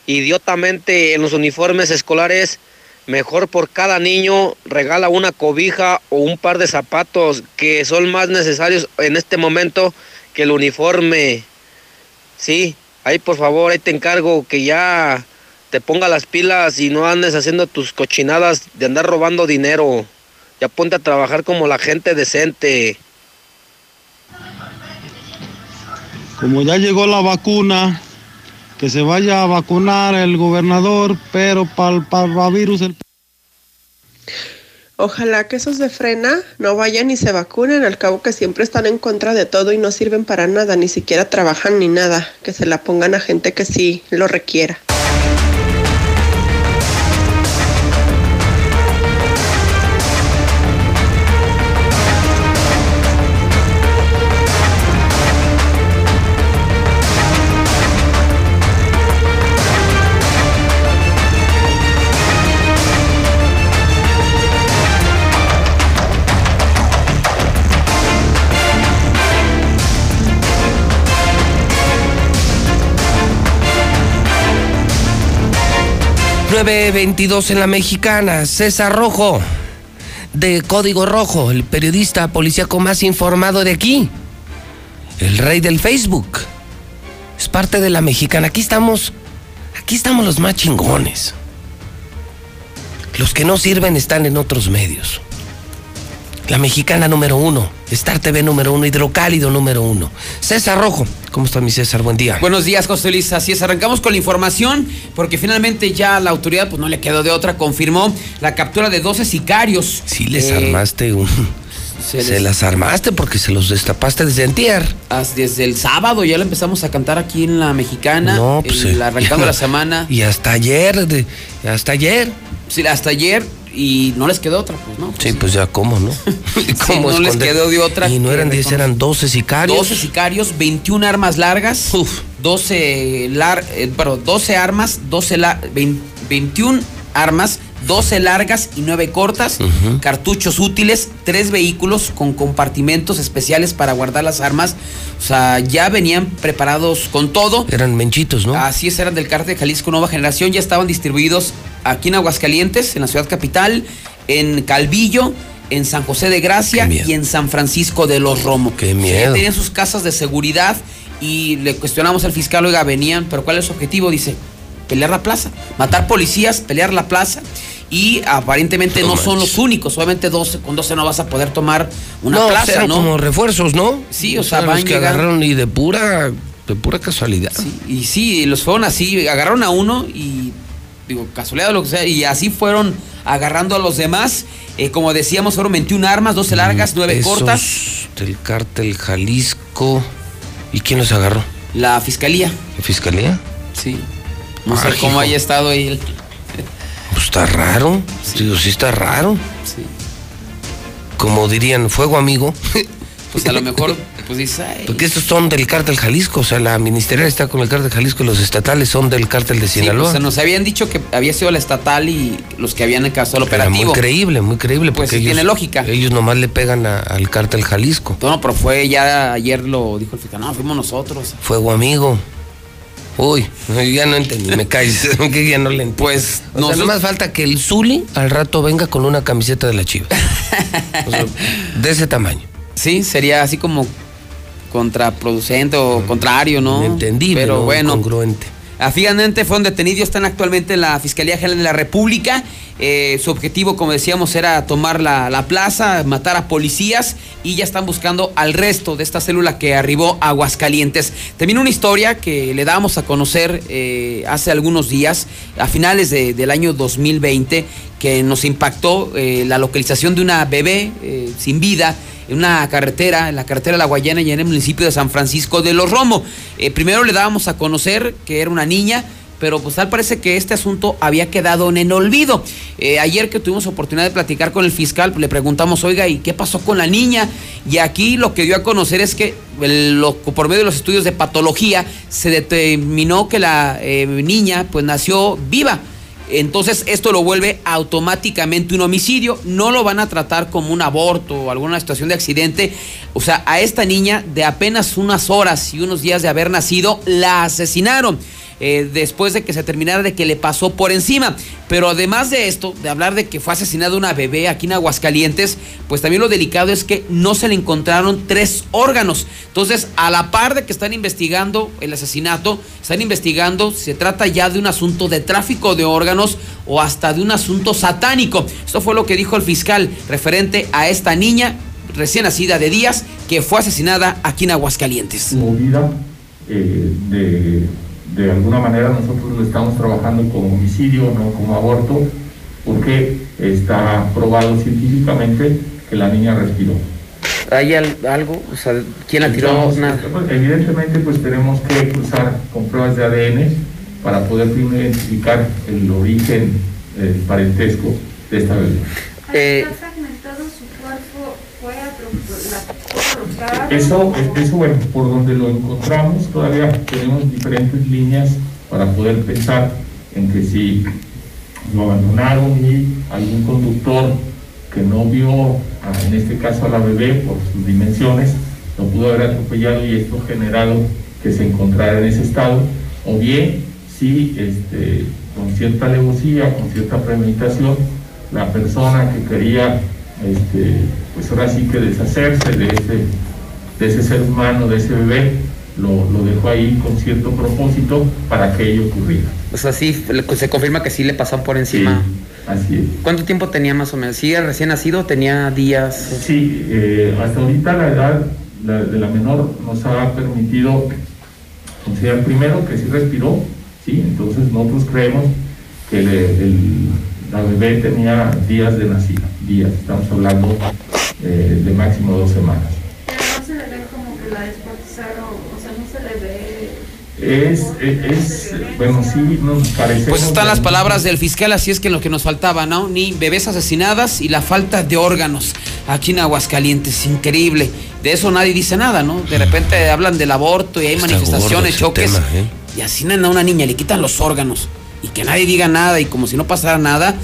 idiotamente en los uniformes escolares, mejor por cada niño regala una cobija o un par de zapatos que son más necesarios en este momento que el uniforme. Sí, ahí por favor, ahí te encargo que ya te ponga las pilas y no andes haciendo tus cochinadas de andar robando dinero. Ya ponte a trabajar como la gente decente. Como ya llegó la vacuna, que se vaya a vacunar el gobernador, pero para el parvavirus el... Ojalá que esos de frena no vayan y se vacunen, al cabo que siempre están en contra de todo y no sirven para nada, ni siquiera trabajan ni nada, que se la pongan a gente que sí lo requiera. 922 en la mexicana. César Rojo, de Código Rojo, el periodista policíaco más informado de aquí. El rey del Facebook. Es parte de la mexicana. Aquí estamos. Aquí estamos los más chingones. Los que no sirven están en otros medios. La mexicana número uno, Star TV número uno, Hidrocálido número uno. César Rojo, ¿cómo está mi César? Buen día. Buenos días, José Luis. Así es, arrancamos con la información porque finalmente ya la autoridad pues no le quedó de otra, confirmó la captura de 12 sicarios. Sí les Eh, armaste un... Se, les- las armaste porque se los destapaste desde antier. Desde el sábado ya lo empezamos a cantar aquí en la mexicana, No, pues, el- eh, arrancando ya- la semana. Y hasta ayer, de- hasta ayer. Sí, hasta ayer y no les quedó otra, pues no. Sí, pues ya cómo, ¿no? ¿Cómo no les quedó de otra Y no eran 10, reconocer. eran 12 sicarios. 12 sicarios, 21 armas largas, 12, lar, eh, perdón, 12 armas, 12 la- vein- 21 armas, 12 largas y 9 cortas, cartuchos útiles, 3 vehículos con compartimentos especiales para guardar las armas. O sea, ya venían preparados con todo. Eran menchitos, ¿no? Así es, eran del cártel de Jalisco Nueva Generación, ya estaban distribuidos aquí en Aguascalientes, en la ciudad capital, en Calvillo, en San José de Gracia y en San Francisco de los Romo. Qué miedo. tenían sus casas de seguridad y le cuestionamos al fiscal, oiga, venían, pero ¿cuál es su objetivo? Dice, pelear la plaza, matar policías, pelear la plaza. Y aparentemente no, No son los únicos, obviamente 12, con 12 no vas a poder tomar una no, plaza, eran ¿no? como refuerzos, ¿no? Sí, o sea, van los que agarraron y de pura, de pura casualidad. Y sí, los fueron así, agarraron a uno y digo, casualidad o lo que sea, y así fueron agarrando a los demás. Eh, como decíamos, fueron 21 armas, 12 largas, 9 Esos cortas. Del cártel Jalisco. ¿Y quién los agarró? La fiscalía. ¿La fiscalía? Sí. No sé Ah, cómo hijo. haya estado ahí. el- Pues está raro. Digo, sí está raro. Como dirían, fuego amigo. Pues a lo mejor, pues dice, ay, Porque estos son del cártel Jalisco. O sea, la ministerial está con el cártel Jalisco y los estatales son del cártel de sí, Sinaloa. pues, nos habían dicho que había sido la estatal y los que habían encabezado el Era operativo. muy creíble, muy creíble. Pues porque sí, ellos, tiene lógica. Ellos nomás le pegan a- al cártel Jalisco. No, pero fue ya ayer lo dijo el fiscal, no, fuimos nosotros. Fuego amigo. Uy, ya no entendí, me caes, que ya no le entiendo. Pues O sea, no más falta que el Zuli al rato venga con una camiseta de la chiva. O sea, de ese tamaño. Sí, sería así como contraproducente o contrario, ¿no? Entendible, Pero ¿no? bueno. Congruente. Finalmente fueron detenidos, están actualmente en la Fiscalía General de la República. Eh, su objetivo, como decíamos, era tomar la, la plaza, matar a policías y ya están buscando al resto de esta célula que arribó a Aguascalientes. También una historia que le damos a conocer eh, hace algunos días, a finales de- del año 2020, que nos impactó eh, la localización de una bebé sin vida en una carretera, en la carretera de La Guayana y en el municipio de San Francisco de los Romo. Eh, primero le dábamos a conocer que era una niña, pero pues tal parece que este asunto había quedado en el olvido. Eh, ayer que tuvimos oportunidad de platicar con el fiscal, le preguntamos, oiga, ¿y qué pasó con la niña? Y aquí lo que dio a conocer es que lo- por medio de los estudios de patología se determinó que la eh, niña pues nació viva. Entonces esto lo vuelve automáticamente un homicidio, no lo van a tratar como un aborto o alguna situación de accidente. O sea, a esta niña de apenas unas horas y unos días de haber nacido, la asesinaron. Eh, después de que se terminara de que le pasó por encima. Pero además de esto, de hablar de que fue asesinada una bebé aquí en Aguascalientes, pues también lo delicado es que no se le encontraron tres órganos. Entonces, a la par de que están investigando el asesinato, están investigando si se trata ya de un asunto de tráfico de órganos o hasta de un asunto satánico. Esto fue lo que dijo el fiscal referente a esta niña recién nacida de días que fue asesinada aquí en Aguascalientes. movida eh, de, de alguna manera nosotros lo estamos trabajando como homicidio, no como aborto, porque está probado científicamente que la niña respiró. ¿Hay algo? O sea, ¿quién Estamos- pues, evidentemente pues tenemos que cruzar con pruebas de ADN para poder primero identificar el origen, el parentesco de esta bebé. Eh, fragmentado su cuerpo, fue atropellado. Eso, eso, bueno, por donde lo encontramos, todavía tenemos diferentes líneas para poder pensar en que si lo abandonaron y algún conductor que no vio, en este caso a la bebé por sus dimensiones, lo pudo haber atropellado y esto generado que se encontrara en ese estado, o bien sí, este, con cierta alevosía, con cierta premeditación, la persona que quería, este, pues ahora sí que deshacerse de ese, de ese ser humano, de ese bebé, lo, lo dejó ahí con cierto propósito para que ello ocurriera. O sea, sí, le- se confirma que sí le pasaron por encima. Así es. ¿Cuánto tiempo tenía más o menos? ¿Sí, recién nacido? ¿Tenía días? Sí, eh, hasta ahorita la edad la- de la menor nos ha permitido considerar primero que sí respiró, sí, entonces nosotros creemos que el- la bebé tenía días de nacida, días, estamos hablando eh, de máximo dos semanas. No se le ve como que la descuartizaron, o sea, no se le ve. Es, es, es- bueno, sí, nos parece. Pues están las palabras del fiscal, así es que lo que nos faltaba, ¿no? Ni bebés asesinadas y la falta de órganos aquí en Aguascalientes, increíble. De eso nadie dice nada, ¿no? De repente hablan del aborto y hay Está manifestaciones, choques. tema, ¿eh? Y asesinan a una niña, le quitan los órganos y que nadie diga nada y como si no pasara nada.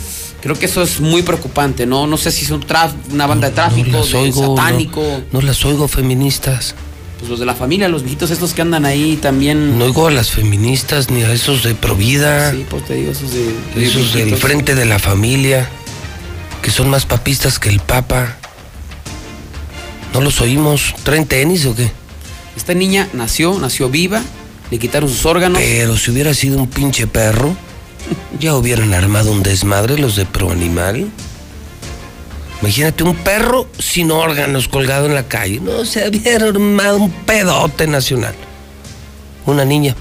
Creo que eso es muy preocupante, ¿no? No sé si es un traf- una banda de tráfico, las de oigo, satánico. No, no las oigo feministas. Pues los de la familia, los viejitos estos que andan ahí también. No oigo a las feministas ni a esos de Provida. Sí, pues te digo, esos de. de Esos del frente de la familia, que son más papistas que el Papa. ¿No los oímos? ¿Traen tenis o qué? Esta niña nació, nació viva, le quitaron sus órganos. Pero si hubiera sido un pinche perro, ya hubieran armado un desmadre los de Pro Animal. Imagínate un perro sin órganos colgado en la calle. No, se hubiera armado un pedote nacional. Una niña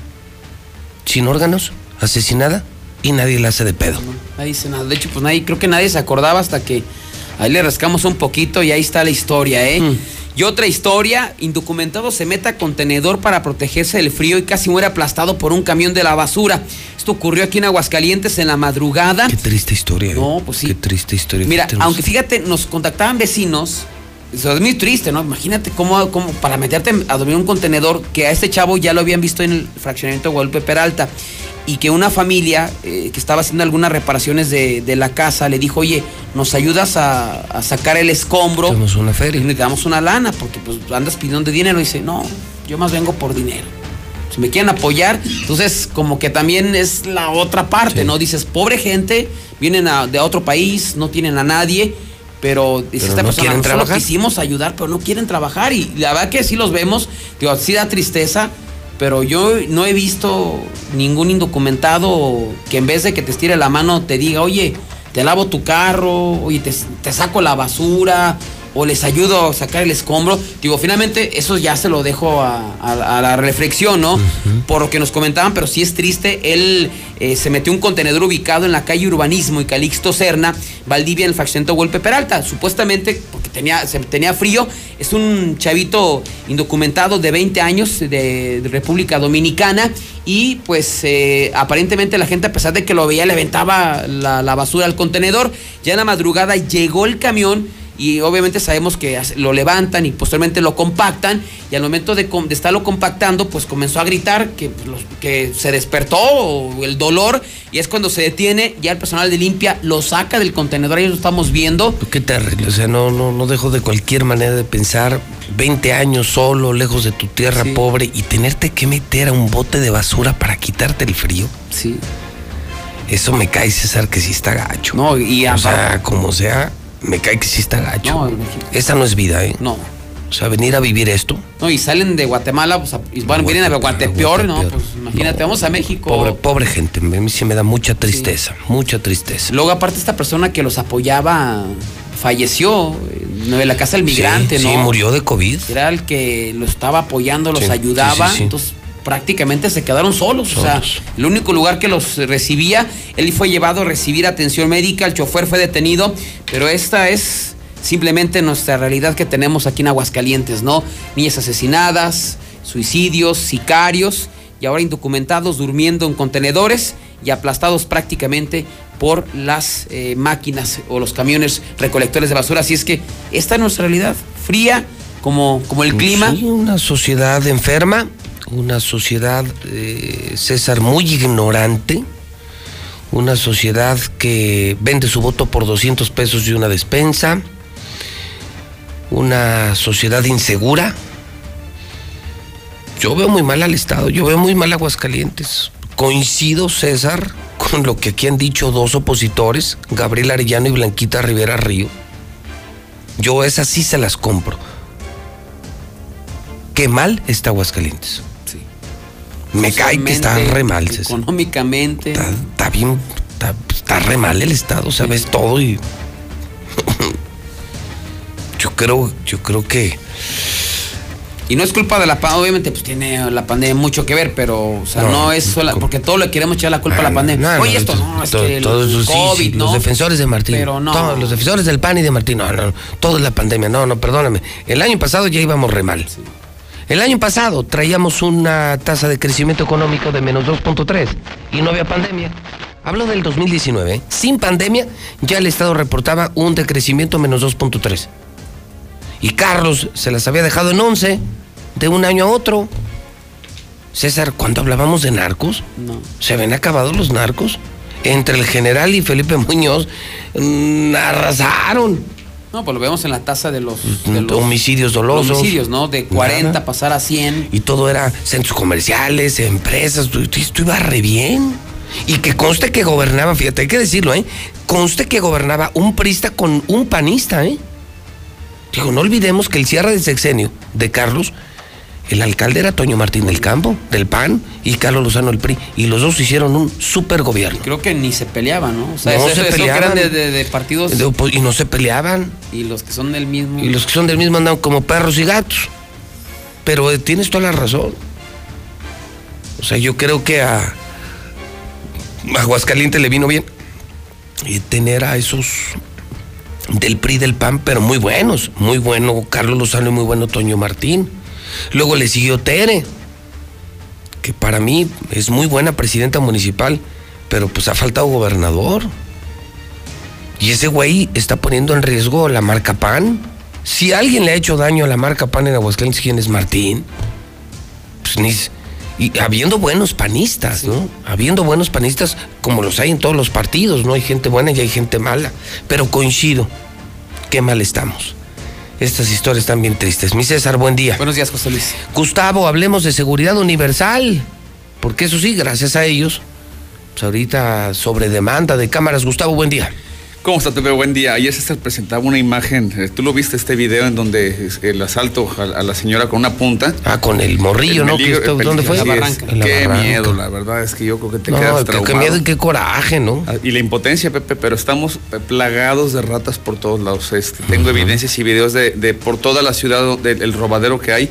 sin órganos, asesinada, y nadie la hace de pedo. Nadie dice nada. De hecho, pues nadie, creo que nadie se acordaba hasta que ahí le rascamos un poquito y ahí está la historia, ¿eh? Mm. Y otra historia, indocumentado se mete a contenedor para protegerse del frío y casi muere aplastado por un camión de la basura. Esto ocurrió aquí en Aguascalientes en la madrugada. Qué triste historia. ¿eh? No, pues sí. Qué triste historia. Mira, aunque fíjate, nos contactaban vecinos. Eso es muy triste, ¿no? Imagínate cómo, cómo para meterte a dormir un contenedor que a este chavo ya lo habían visto en el fraccionamiento de Guadalupe Peralta y que una familia eh, que estaba haciendo algunas reparaciones de, de la casa le dijo, oye, ¿nos ayudas a, a sacar el escombro? Tenemos una feria. Y necesitamos una lana porque pues andas pidiendo dinero. Y dice, no, yo más vengo por dinero. Si me quieren apoyar, entonces como que también es la otra parte, ¿no? Dices, pobre gente, vienen a- de otro país, no tienen a nadie, pero dice esta no persona, quieren "Nosotros trabajar". quisimos ayudar, pero no quieren trabajar. Y la verdad que sí los vemos, digo, sí da tristeza, pero yo no he visto ningún indocumentado que en vez de que te estire la mano te diga, oye, te lavo tu carro, oye, te, te saco la basura, o les ayudo a sacar el escombro. Digo, finalmente eso ya se lo dejo a, a- a la reflexión, ¿no? Por lo que nos comentaban, pero sí es triste. Él eh, se metió un contenedor ubicado en la calle Urbanismo y Calixto Serna, Valdivia, en el fraccionamiento Golpe Peralta. Supuestamente, porque tenía, se- tenía frío, es un chavito indocumentado de 20 años de, de República Dominicana y pues eh, aparentemente la gente a pesar de que lo veía le aventaba la, la basura al contenedor. Ya en la madrugada llegó el camión y obviamente sabemos que lo levantan y posteriormente lo compactan y al momento de, estarlo compactando pues comenzó a gritar que, pues, los- que se despertó o el dolor y es cuando se detiene ya el personal de limpia lo saca del contenedor ahí lo estamos viendo Qué terrible, o sea, no, no, no dejo de cualquier manera de pensar 20 años solo, lejos de tu tierra Sí. pobre y tenerte que meter a un bote de basura para quitarte el frío. Sí. Eso me cae, César, que sí está gacho. No, y O sea, como sea, me cae que sí está gacho. No, imagínate. Esa no es vida, ¿eh? no O sea, venir a vivir esto. no y salen de Guatemala pues, a- y bueno vienen a Guatepeor no pues imagínate vamos a México Pobre, pobre gente, a mí sí me da mucha tristeza, mucha tristeza. Luego, aparte, esta persona que los apoyaba falleció en la casa del migrante, Sí, ¿no? sí, murió de COVID. Era el que lo estaba apoyando, los Sí, ayudaba. Entonces, prácticamente se quedaron solos. O sea, el único lugar que los recibía, él fue llevado a recibir atención médica, el chofer fue detenido, pero esta es simplemente nuestra realidad que tenemos aquí en Aguascalientes, ¿no? Niñas asesinadas, suicidios, sicarios y ahora indocumentados durmiendo en contenedores y aplastados prácticamente por las eh, máquinas o los camiones recolectores de basura. Así es que esta es nuestra realidad, fría como, como el clima. Sí, una sociedad enferma, una sociedad, eh, César, muy ignorante, una sociedad que vende su voto por 200 pesos de una despensa, una sociedad insegura. Yo veo muy mal al Estado, yo veo muy mal a Aguascalientes. Coincido, César, con lo que aquí han dicho dos opositores, Gabriel Arellano y Blanquita Rivera Río. Yo esas sí se las compro. Qué mal está Aguascalientes. Sí. Me cae que está re mal. Económicamente. Está, está bien, está, está re mal el estado, sabes todo y yo creo, yo creo que Y no es culpa de la pandemia, obviamente, pues tiene la pandemia mucho que ver, pero, o sea, no, No, es sola, porque todo le queremos echar la culpa a la pandemia. No, Oye, esto to- no, es to- que todos sí, COVID, sí, ¿no? Los defensores de Martín. Pero no. Todos los defensores del PAN y de Martín. No, no, todo es la pandemia. No, no, perdóname. El año pasado ya íbamos re mal. El año pasado traíamos una tasa de crecimiento económico de menos 2.3 y no había pandemia. Hablo del 2019. ¿eh? Sin pandemia, ya el Estado reportaba un decrecimiento menos 2.3. Y Carlos se las había dejado en 11 de un año a otro. César, cuando hablábamos de narcos, No. se habían acabado los narcos. Entre el general y Felipe Muñoz mm, arrasaron. No, pues lo vemos en la tasa de los, de los homicidios dolosos. homicidios, ¿no? De 40 Nada. pasar a 100. Y todo era centros comerciales, empresas, tu- tu- esto iba re bien. Y que conste que gobernaba, fíjate, hay que decirlo, ¿eh? Conste que gobernaba un prista con un panista, ¿eh? Digo, no olvidemos que el cierre del sexenio de Carlos, el alcalde era Toño Martín del Campo, del PAN, y Carlos Lozano del PRI. Y los dos hicieron un super gobierno. Creo que ni se peleaban, ¿no? O sea, No eso, se eso que eran peleaban. de, de- de partidos De opo- Y no se peleaban. y los que son del mismo. Y los que son del mismo andan como perros y gatos. Pero eh, tienes toda la razón. O sea, yo creo que a a Aguascalientes le vino bien eh, tener a esos del PRI del PAN, pero muy buenos. Muy bueno Carlos Lozano y muy bueno Toño Martín. Luego le siguió Tere, que para mí es muy buena presidenta municipal, pero pues ha faltado gobernador. Y ese güey está poniendo en riesgo la marca PAN. Si alguien le ha hecho daño a la marca PAN en Aguascalientes, ¿quién es Martín? Pues ni... Y habiendo buenos panistas, ¿no? Habiendo buenos panistas como los hay en todos los partidos, ¿no? Hay gente buena y hay gente mala. Pero coincido, qué mal estamos. Estas historias están bien tristes. Mi César, buen día. Buenos días, José Luis. Gustavo, hablemos de seguridad universal. Porque eso sí, gracias a ellos, pues ahorita sobre demanda de cámaras. Gustavo, buen día. ¿Cómo está, Pepe? Buen día. Ayer se presentaba una imagen, eh, tú lo viste este video en donde es el asalto a, la señora con una punta. Ah, con el morrillo, ¿no? peligro- ¿Dónde fue? la Qué barranca. miedo, la verdad es que yo creo que te No, quedas qué- qué traumado. miedo y qué coraje, ¿no? Ah, Y la impotencia, Pepe, pero estamos eh, plagados de ratas por todos lados. Este, Tengo evidencias y videos de, de por toda la ciudad del robadero que hay.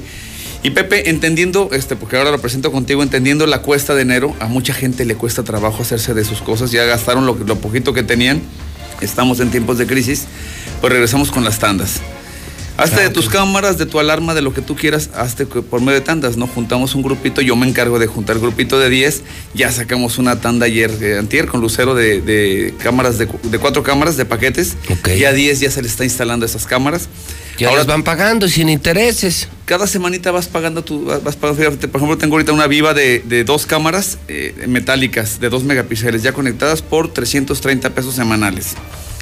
Y Pepe, entendiendo, este, porque ahora lo presento contigo, entendiendo la cuesta de enero, a mucha gente le cuesta trabajo hacerse de sus cosas, ya gastaron lo, lo poquito que tenían, estamos en tiempos de crisis, pues regresamos con las tandas. Hazte de tus cámaras, de tu alarma, de lo que tú quieras, hazte por medio de tandas, ¿no? Juntamos un grupito, yo me encargo de juntar grupito de 10, ya sacamos una tanda ayer, eh, antier, con Lucero de, de cámaras, de, cu- de cuatro cámaras, de paquetes, ya 10 ya se le está instalando esas cámaras. Ya las van pagando sin intereses. Cada semanita vas pagando tu, vas pagando, fíjate, por ejemplo, tengo ahorita una viva de, de dos cámaras eh, metálicas de 2 megapíxeles ya conectadas por 330 pesos semanales.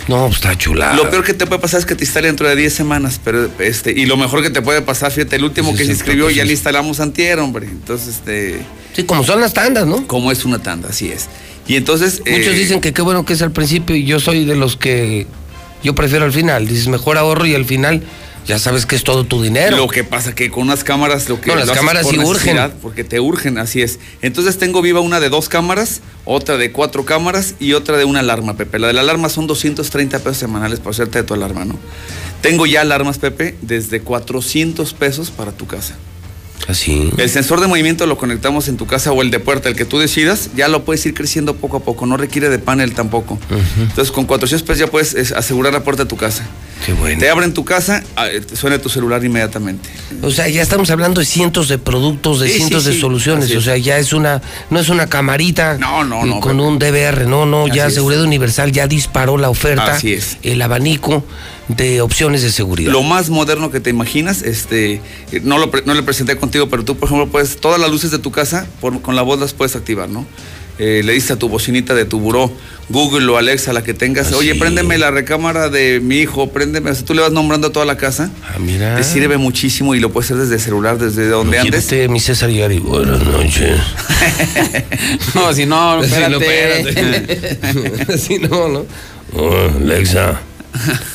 No, pues está chulada. Lo peor que te puede pasar es que te instale dentro de 10 semanas, pero este, y lo mejor que te puede pasar, fíjate, el último que se inscribió ya le instalamos antier, hombre. Entonces, este. Sí, como son las tandas, ¿no? Como es una tanda, así es. Y entonces. Muchos eh, dicen que qué bueno que es al principio y yo soy de los que yo prefiero al final. Dices, mejor ahorro y al final ya sabes que es todo tu dinero. Lo que pasa que con unas cámaras lo que No, las lo haces cámaras sí urgen. porque te urgen, así es. Entonces tengo viva una de dos cámaras, otra de cuatro cámaras y otra de una alarma, Pepe. La de la alarma son 230 pesos semanales por hacerte de tu alarma, ¿no? Tengo ya alarmas, Pepe, desde 400 pesos para tu casa. Así. El sensor de movimiento lo conectamos en tu casa o el de puerta, el que tú decidas, ya lo puedes ir creciendo poco a poco, no requiere de panel tampoco. Entonces con 400 pesos ya puedes es, asegurar la puerta de tu casa. Qué bueno. Te abren tu casa, ah, eh, suena tu celular inmediatamente. O sea, ya estamos hablando de cientos de productos, de Sí, sí, cientos de soluciones. así O sea, ya es una, no es una camarita No, no, no, con un DVR, no, no, ya es. Seguridad Universal ya disparó la oferta, Así es. el abanico de opciones de seguridad. Lo más moderno que te imaginas, este, no lo, no lo presenté contigo, pero tú, por ejemplo, puedes, todas las luces de tu casa, por- con la voz las puedes activar, ¿no? eh, le diste a tu bocinita de tu buró, Google o Alexa, la que tengas, Ah, oye, sí. préndeme la recámara de mi hijo, préndeme, o sea, tú le vas nombrando a toda la casa. Ah, mira. Te sirve muchísimo y lo puedes hacer desde celular, desde donde andes. Imagínate, mi César Yari, buenas noches. No, si no, Sí, no, espérate. espérate. Sí, no, no. Oh, Alexa,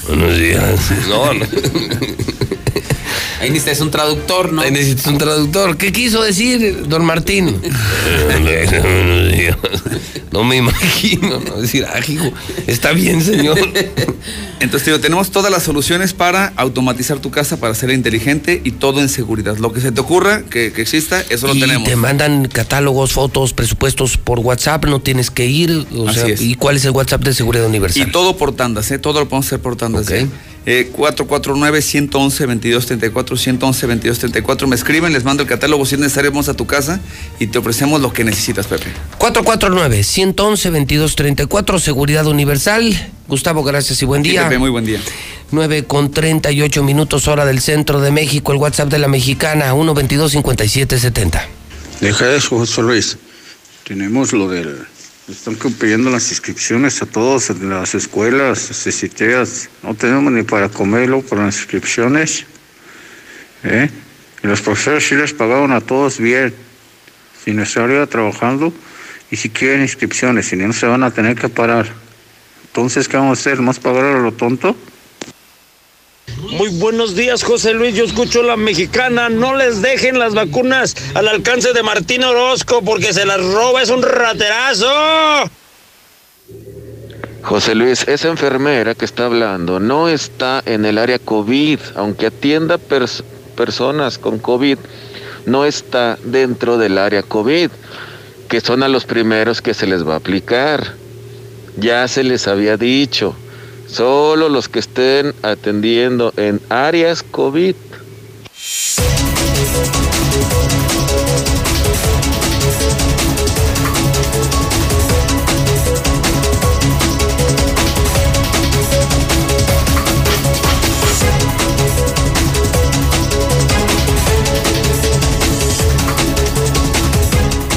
buenos días. No, no. Ahí necesitas un traductor, ¿no? Ahí necesitas un traductor. ¿Qué quiso decir, don Martín? No me imagino. ¿no? Decir, ah, hijo, está bien, señor. Entonces, digo, tenemos todas las soluciones para automatizar tu casa, para hacerla inteligente y todo en seguridad. Lo que se te ocurra que, que exista, eso lo tenemos. te mandan catálogos, fotos, presupuestos por WhatsApp, no tienes que ir. O Así sea, es. ¿Y cuál es el WhatsApp de Seguridad Universal? Y todo por tandas, ¿eh? Todo lo podemos hacer por tandas. ¿eh? Eh, 449-111-2234, 111-2234. Me escriben, les mando el catálogo. Si es necesario, vamos a tu casa y te ofrecemos lo que necesitas, Pepe. 449-111-2234, Seguridad Universal. Gustavo, gracias y buen Sí, día. Pepe, muy buen día. 9 con 38 minutos hora del centro de México, el WhatsApp de la mexicana, 122-5770. Deja eso, José Luis. Tenemos lo del... Están pidiendo las inscripciones a todos en las escuelas, CCTEAS. No tenemos ni para comerlo por las inscripciones. ¿eh? Y los profesores sí les pagaron a todos bien, sin ya trabajando. Y si quieren inscripciones, si no se van a tener que parar. Entonces, ¿qué vamos a hacer? ¿Más pagar a lo tonto? Muy buenos días, José Luis. Yo escucho la mexicana. No les dejen las vacunas al alcance de Martín Orozco porque se las roba. Es un raterazo. José Luis, esa enfermera que está hablando no está en el área COVID, aunque atienda pers- personas con COVID, no está dentro del área COVID, que son a los primeros que se les va a aplicar. Ya se les había dicho, solo los que estén atendiendo en áreas COVID.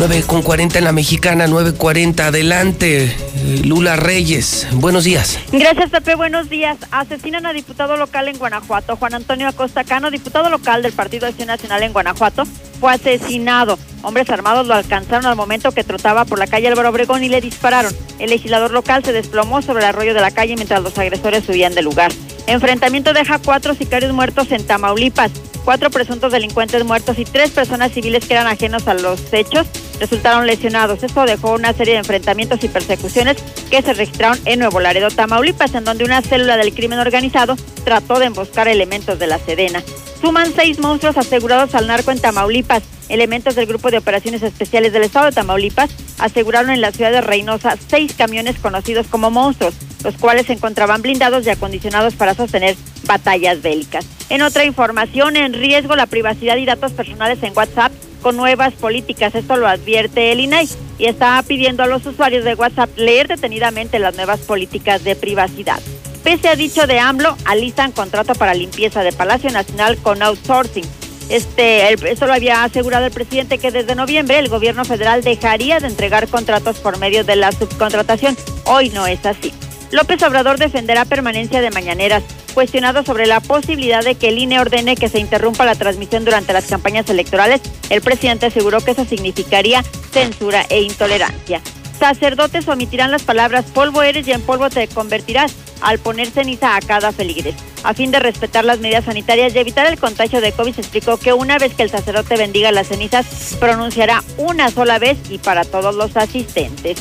Nueve con 40 en la mexicana, 9.40, adelante. Eh, Lula Reyes, buenos días. Gracias, Pepe. Buenos días. Asesinan a diputado local en Guanajuato. Juan Antonio Acosta Cano, diputado local del Partido Acción Nacional en Guanajuato, fue asesinado. Hombres armados lo alcanzaron al momento que trotaba por la calle Álvaro Obregón y le dispararon. El legislador local se desplomó sobre el arroyo de la calle mientras los agresores huían del lugar. Enfrentamiento deja cuatro sicarios muertos en Tamaulipas. Cuatro presuntos delincuentes muertos y tres personas civiles que eran ajenos a los hechos resultaron lesionados. Esto dejó una serie de enfrentamientos y persecuciones que se registraron en Nuevo Laredo, Tamaulipas, en donde una célula del crimen organizado trató de emboscar elementos de la Sedena. Suman seis monstruos asegurados al narco en Tamaulipas. Elementos del Grupo de Operaciones Especiales del Estado de Tamaulipas aseguraron en la ciudad de Reynosa seis camiones conocidos como monstruos, los cuales se encontraban blindados y acondicionados para sostener batallas bélicas. En otra información, en riesgo la privacidad y datos personales en WhatsApp con nuevas políticas. Esto lo advierte el INAI y está pidiendo a los usuarios de WhatsApp leer detenidamente las nuevas políticas de privacidad. Pese a dicho de AMLO, alisan contrato para limpieza de Palacio Nacional con outsourcing. Este, esto lo había asegurado el presidente que desde noviembre el gobierno federal dejaría de entregar contratos por medio de la subcontratación. Hoy no es así. López Obrador defenderá permanencia de mañaneras, cuestionado sobre la posibilidad de que el INE ordene que se interrumpa la transmisión durante las campañas electorales. El presidente aseguró que eso significaría censura e intolerancia. Sacerdotes omitirán las palabras polvo eres y en polvo te convertirás al poner ceniza a cada feligres. A fin de respetar las medidas sanitarias y evitar el contagio de COVID, se explicó que una vez que el sacerdote bendiga las cenizas, pronunciará una sola vez y para todos los asistentes.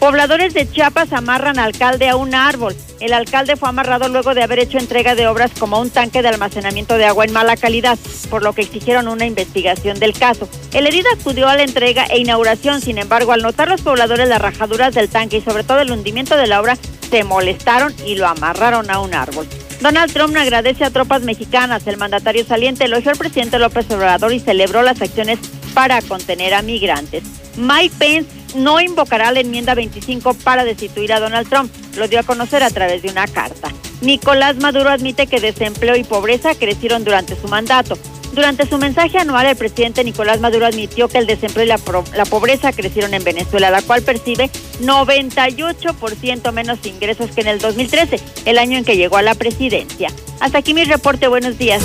Pobladores de Chiapas amarran alcalde a un árbol. El alcalde fue amarrado luego de haber hecho entrega de obras como un tanque de almacenamiento de agua en mala calidad, por lo que exigieron una investigación del caso. El herido acudió a la entrega e inauguración, sin embargo, al notar los pobladores las rajaduras del tanque y sobre todo el hundimiento de la obra, se molestaron y lo amarraron a un árbol. Donald Trump agradece a tropas mexicanas. El mandatario saliente elogió al presidente López Obrador y celebró las acciones para contener a migrantes. Mike Pence no invocará la enmienda 25 para destituir a Donald Trump. Lo dio a conocer a través de una carta. Nicolás Maduro admite que desempleo y pobreza crecieron durante su mandato. Durante su mensaje anual, el presidente Nicolás Maduro admitió que el desempleo y la, pobreza crecieron en Venezuela, la cual percibe 98% menos ingresos que en el 2013, el año en que llegó a la presidencia. Hasta aquí mi reporte. Buenos días.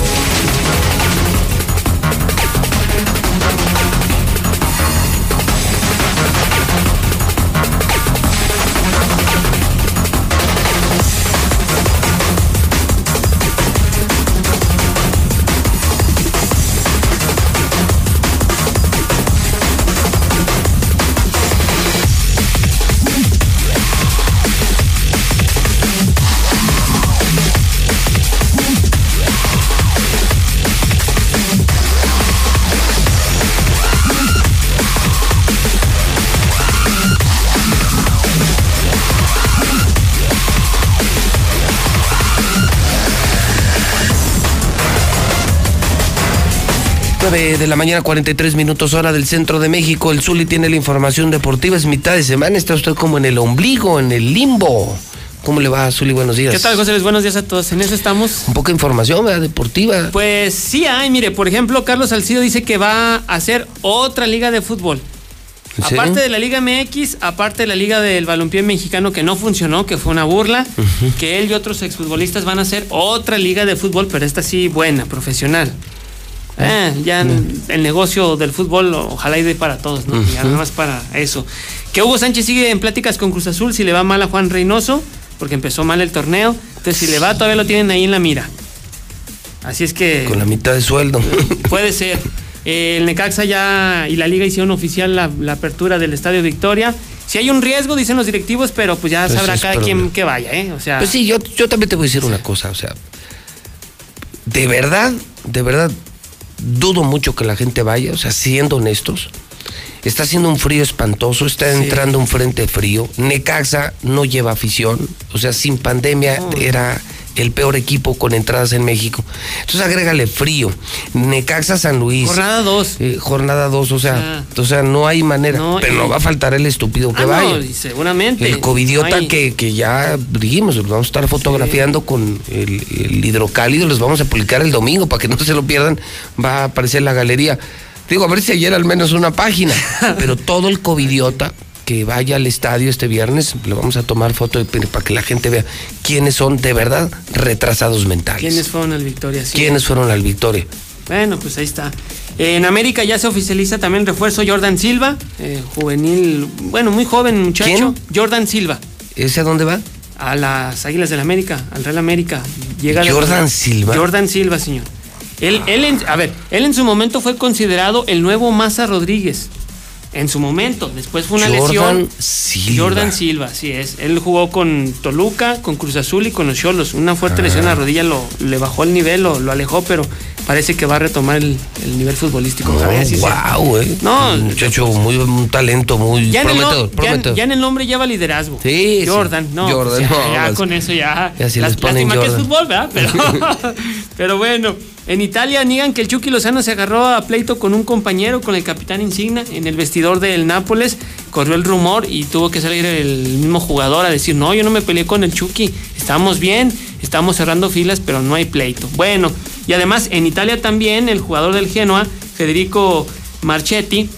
De la mañana, 43 minutos hora del centro de México. El Zuli tiene la información deportiva. Es mitad de semana. Está usted como en el ombligo, en el limbo. ¿Cómo le va, Zuli? Buenos días. ¿Qué tal, José Luis? Buenos días a todos. En eso estamos. Un poco de información, ¿verdad? Deportiva. Pues sí hay, mire, por ejemplo, Carlos Salcido dice que va a hacer otra liga de fútbol. Aparte de la Liga MX, aparte de la Liga del Balompié Mexicano que no funcionó, que fue una burla, que él y otros exfutbolistas van a hacer otra liga de fútbol, pero esta sí buena, profesional. Eh, ya en- el negocio del fútbol ojalá y dé para todos, ¿no? Ya nada más para eso. Que Hugo Sánchez sigue en pláticas con Cruz Azul si le va mal a Juan Reynoso, porque empezó mal el torneo. Entonces si le va todavía lo tienen ahí en la mira. Así es que... Con la mitad de sueldo. Puede ser. Eh, el Necaxa ya y la liga hicieron oficial la, la apertura del Estadio Victoria. Si hay un riesgo, dicen los directivos, pero pues ya Pues sabrá cada quien que vaya, ¿eh? O sea, Pues sí, yo, yo también te voy a decir una cosa, o sea, de verdad, de verdad, dudo mucho que la gente vaya, o sea, siendo honestos. Está haciendo un frío espantoso, está Sí. entrando un frente frío. Necaxa no lleva afición, o sea, sin pandemia era el peor equipo con entradas en México. Entonces agrégale frío. Necaxa San Luis. Jornada 2. jornada 2, o sea, o sea, no hay manera. No, pero y- no va a faltar el estúpido que Ah, no, vaya. y seguramente. El covidiota No hay- que, que ya dijimos, los vamos a estar fotografiando con el, el hidrocálido, los vamos a publicar el domingo para que no se lo pierdan, va a aparecer en la galería. Digo, a ver si ayer al menos una página, pero todo el covidiota que vaya al estadio este viernes, le vamos a tomar foto para que la gente vea quiénes son de verdad retrasados mentales. ¿Quiénes fueron al Victoria? Sí. ¿Quiénes fueron al Victoria? Bueno, pues ahí está. En América ya se oficializa también el refuerzo Jordan Silva, eh, juvenil, bueno, muy joven muchacho. Jordan Silva. ¿Ese a dónde va? A las Águilas del América, al Real América. Llega ¿Jordan Silva? Jordan Silva, señor. Él, él en- a ver, él en su momento fue considerado el nuevo Maza Rodríguez. En su momento, después fue una Jordan lesión. Silva. Jordan Silva, así es. Él jugó con Toluca, con Cruz Azul y con los Cholos. Una fuerte lesión en la rodilla lo, le bajó el nivel, lo, lo alejó, pero parece que va a retomar el, el nivel futbolístico. Así wow, eh. No, un muchacho muy un talento muy Ya en, el, prometedor, no- ya- en el nombre lleva liderazgo. Sí, sí. Jordan, no. Jordan, pues ya, no, ya con eso ya. Ya si Las- les ponen lástima que es Jordan. fútbol, ¿verdad? Pero, pero bueno, en Italia niegan que el Chucky Lozano se agarró a pleito con un compañero, con el capitán Insigna, en el vestidor del Nápoles. Corrió el rumor y tuvo que salir el mismo jugador a decir: No, yo no me peleé con el Chucky. Estamos bien, estamos cerrando filas, pero no hay pleito. Bueno, y además en Italia también el jugador del Genoa, Federico Marchetti,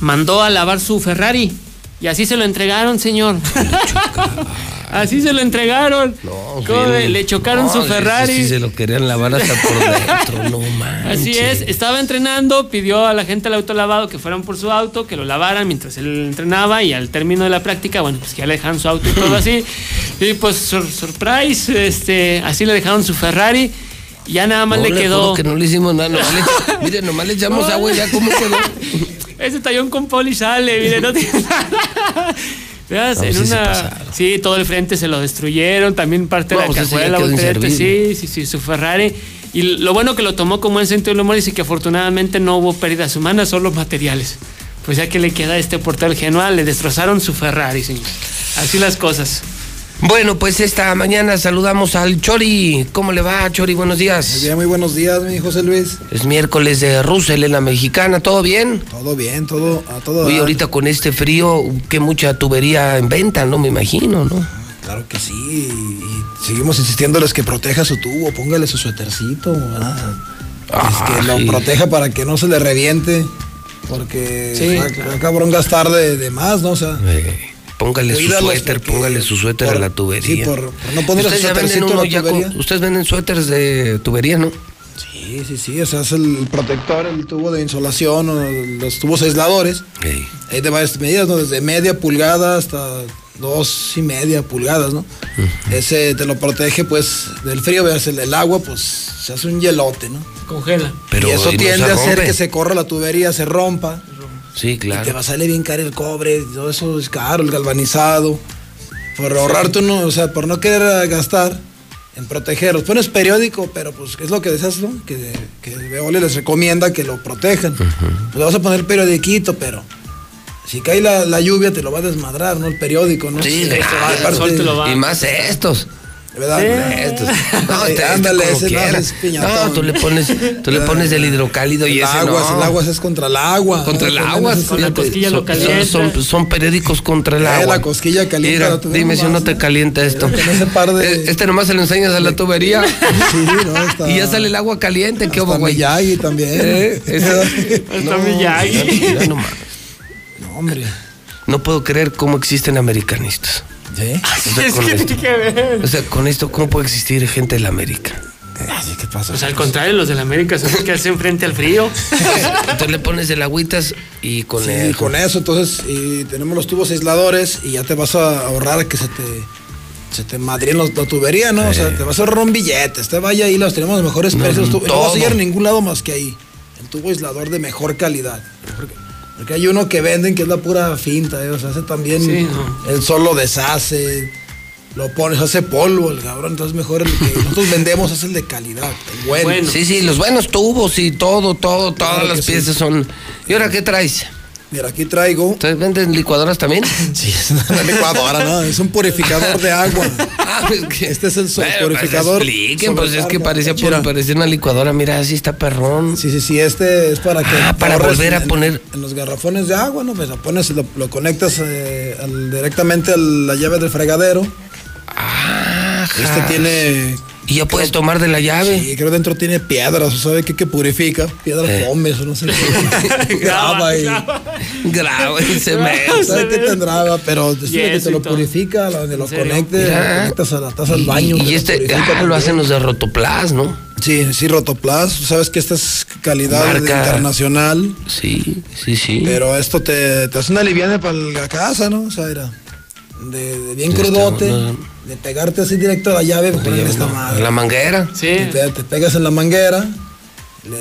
mandó a lavar su Ferrari. Y así se lo entregaron, señor. así se lo entregaron. ¿Cómo ve? Le chocaron No, su Ferrari. sí, se lo querían lavar hasta por dentro, no manches. Así es, estaba entrenando, pidió a la gente del auto lavado que fueran por su auto, que lo lavaran mientras él entrenaba y al término de la práctica, bueno, pues que ya le dejaron su auto y todo así. Y pues, sur- surprise, este, así le dejaron su Ferrari y ya nada más No, le quedó. que no le hicimos nada, nomás le, mire, nomás le echamos agua y ya cómo quedó. Ese tallón con poli sale, mire, no tiene nada. Veas, en sí una. todo el frente se lo destruyeron, también parte No, de la pues cajuela, sí, sí, sí, su Ferrari. Y lo bueno que lo tomó como en sentido del humor, dice que afortunadamente no hubo pérdidas humanas, solo materiales. Pues ya que le queda a este portal Genoa, le destrozaron su Ferrari, señor. Así las cosas. Bueno, pues esta mañana saludamos al Chori. ¿Cómo le va, Chori? Buenos días. Muy bien, muy buenos días, mi José Luis. Es miércoles de Russell en la mexicana, ¿todo bien? Todo bien, todo, a todo. Oye, ahorita con este frío, que mucha tubería en venta, ¿no? Me imagino, ¿no? Claro que sí. Y, seguimos insistiéndoles que proteja su tubo, póngale su suétercito, ¿verdad? es que lo proteja para que no se le reviente. Porque Sí, claro. cabrón gastar de, de más, ¿no? O sea, Eh, póngale su suéter, póngale su suéter a la tubería. sí, por- por no ponerle ustedes, venden uno la ya con- tubería. ustedes venden suéteres de tubería, ¿no? sí, sí, sí. O sea, es el protector, el tubo de insolación, o los tubos aisladores. Ey. Hay de varias medidas, ¿no? Desde media pulgada hasta dos y media pulgadas, ¿no? Ese te lo protege, pues, del frío, veas, el, el agua, pues, se hace un hielote, ¿no? Congela. Pero y eso y tiende a hacer que se corra la tubería, se rompa. Sí, Y te claro. va a salir bien caro el cobre, todo eso es caro, el galvanizado. Por ahorrarte uno, o sea, por no querer gastar en protegerlos. Pones periódico, pero pues, ¿qué es lo que decías, no? Que, que Veolia les recomienda que lo protejan. Pues le vas a poner periodiquito, pero si cae la, la lluvia te lo va a desmadrar, ¿no? El periódico, ¿no? Sí, Esto va- claro. aparte- sol te lo va- Y más estos. No, Eh, este, ándale, ese no, es piñatón. No, tú le pones, tú le pones del hidrocálido y el ese agua, no. el agua es contra el agua. Contra el ¿no? agua, Con la cosquilla lo son- calienta. Son, son- son periódicos contra el Eh, agua. la cosquilla calienta Mira, la tubería dime si no te ¿no? calienta esto. Con ese par de- Eh, Este nomás se lo enseñas a la tubería Sí, no, está- y ya sale el agua caliente. ¿Qué hubo, Hasta güey? Miyagi también. Eh, ese- Hasta Miyagi. mira, mira nomás. No, hombre. No puedo creer cómo existen americanistas. ¿Sí? O sea, Es con que esto. tiene que ver. O sea, con esto, ¿cómo puede existir gente de la América? Así que pasa. Pues al contrario, los de la América son los que hacen frente al frío. Entonces le pones el agüitas y con Sí, el. con eso, entonces, y tenemos los tubos aisladores y ya te vas a ahorrar que se te, se te madrien los- la tubería, ¿no? O sea, te vas a ahorrar un billete. Este vaya ahí, los tenemos los mejores precios. no vas a ir a ningún lado más que ahí. El tubo aislador de mejor calidad. Porque, porque hay uno que venden que es la pura finta, ¿eh? o sea, hace también. Sí, no. El sol lo deshace, lo pones, hace polvo el cabrón. Entonces, mejor el que nosotros vendemos es el de calidad, el bueno. Bueno. Sí, sí, los buenos tubos y todo, todo, todas Claro las sí. piezas son. ¿Y ahora qué traes? Mira, aquí traigo. ¿Ustedes venden licuadoras también? Sí, es una licuadora, ¿no? Es un purificador de agua. Ah, es que- Este es el Bueno, purificador. Pues expliquen, pues es que parecía, parecía una licuadora. Mira, así está perrón. Sí, sí, sí, este es para que. Ah, para volver a en- poner- En los garrafones de agua, ¿no? Pues lo pones, lo, lo conectas eh, al- directamente a la llave del fregadero. Ah, Este tiene. Y ya puedes tomar de la llave. Sí, creo dentro tiene piedras, ¿sabe qué? Que purifica. Piedras Eh. fomes o no sé qué. graba y. Graba y se me. ¿Sabe qué tendrá? Pero es de que te lo todo. purifica, donde lo serio? conecte, lo conectas a la taza del baño. Y, te y lo este purifica ah, lo también. hacen los de Rotoplas, ¿no? Sí, sí, Rotoplas. Sabes que esta es calidad Marca. internacional. Sí, sí, sí. Pero esto te, te hace una liviana para la casa, ¿no? O sea, era de, de bien crudote, de pegarte así directo a la llave, ponerle esta madre. La manguera. Sí. Te, te pegas en la manguera, le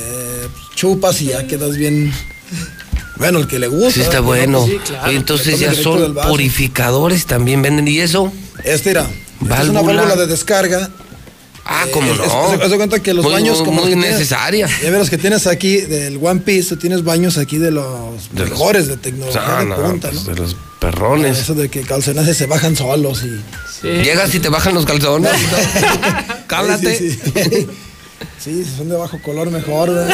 chupas y ya quedas bien. Bueno, el que le gusta. Sí, está ¿no? bueno. sí, claro. Oye, entonces ya son purificadores también venden. ¿Y eso? Este era. esta es una válvula de descarga. Ah, Eh, cómo es- no. haz de cuenta que los Muy- baños muy- como muy necesaria. Ya ves los que tienes aquí del One Piece, tú tienes baños aquí de los De los- mejores de tecnología Ah, de no, punta, pues ¿no? de los perrones. Eso de que calcenajes se bajan solos y. Sí. Llegas y te bajan los calzones. Cálate. Sí, sí, sí. Sí, si son de bajo color mejor. ¿verdad?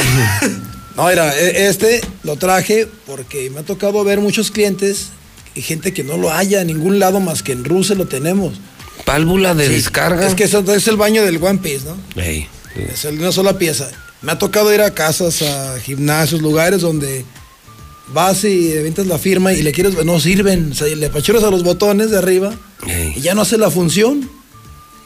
No, mira, e- este lo traje porque me ha tocado ver muchos clientes y gente que no lo haya en ningún lado más que en Rusia lo tenemos. Válvula de Sí, descarga. Es que eso es el baño del One Piece, ¿no? Ey, Es el de una sola pieza. Me ha tocado ir a casas, a gimnasios, lugares donde vas y avientas la firma y le quieres, no sirven. O sea, le apachuras a los botones de arriba y ya no hace la función.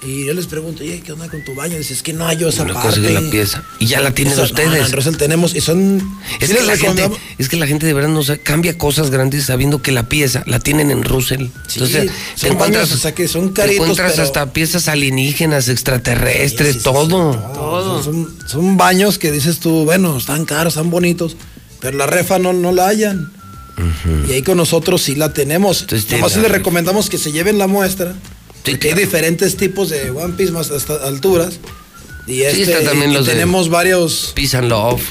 Y yo les pregunto, oye, ¿qué onda con tu baño? Dices, es que no hay yo esa No parte. la pieza. Y ya la tienen Esa- ustedes. No, no, en Russell tenemos y son... Es sí que, la gente, es que la gente de verdad no sabe- cambia cosas grandes sabiendo que la pieza la tienen en Russell. Sí, Entonces, son te encuentras, baños, o sea, que son te caritos, encuentras pero- hasta piezas alienígenas, extraterrestres, Sí, sí, sí, todo. sí, no, Son, son baños que dices tú, bueno, están caros, están bonitos, pero la refa no, no la hayan. Y ahí con nosotros sí la tenemos. Entonces, Nomás sí tiene les la- recomendamos que se lleven la muestra. Sí, hay diferentes tipos de One Piece más hasta alturas. Y, este, está también y los de- tenemos varios. Peace and love.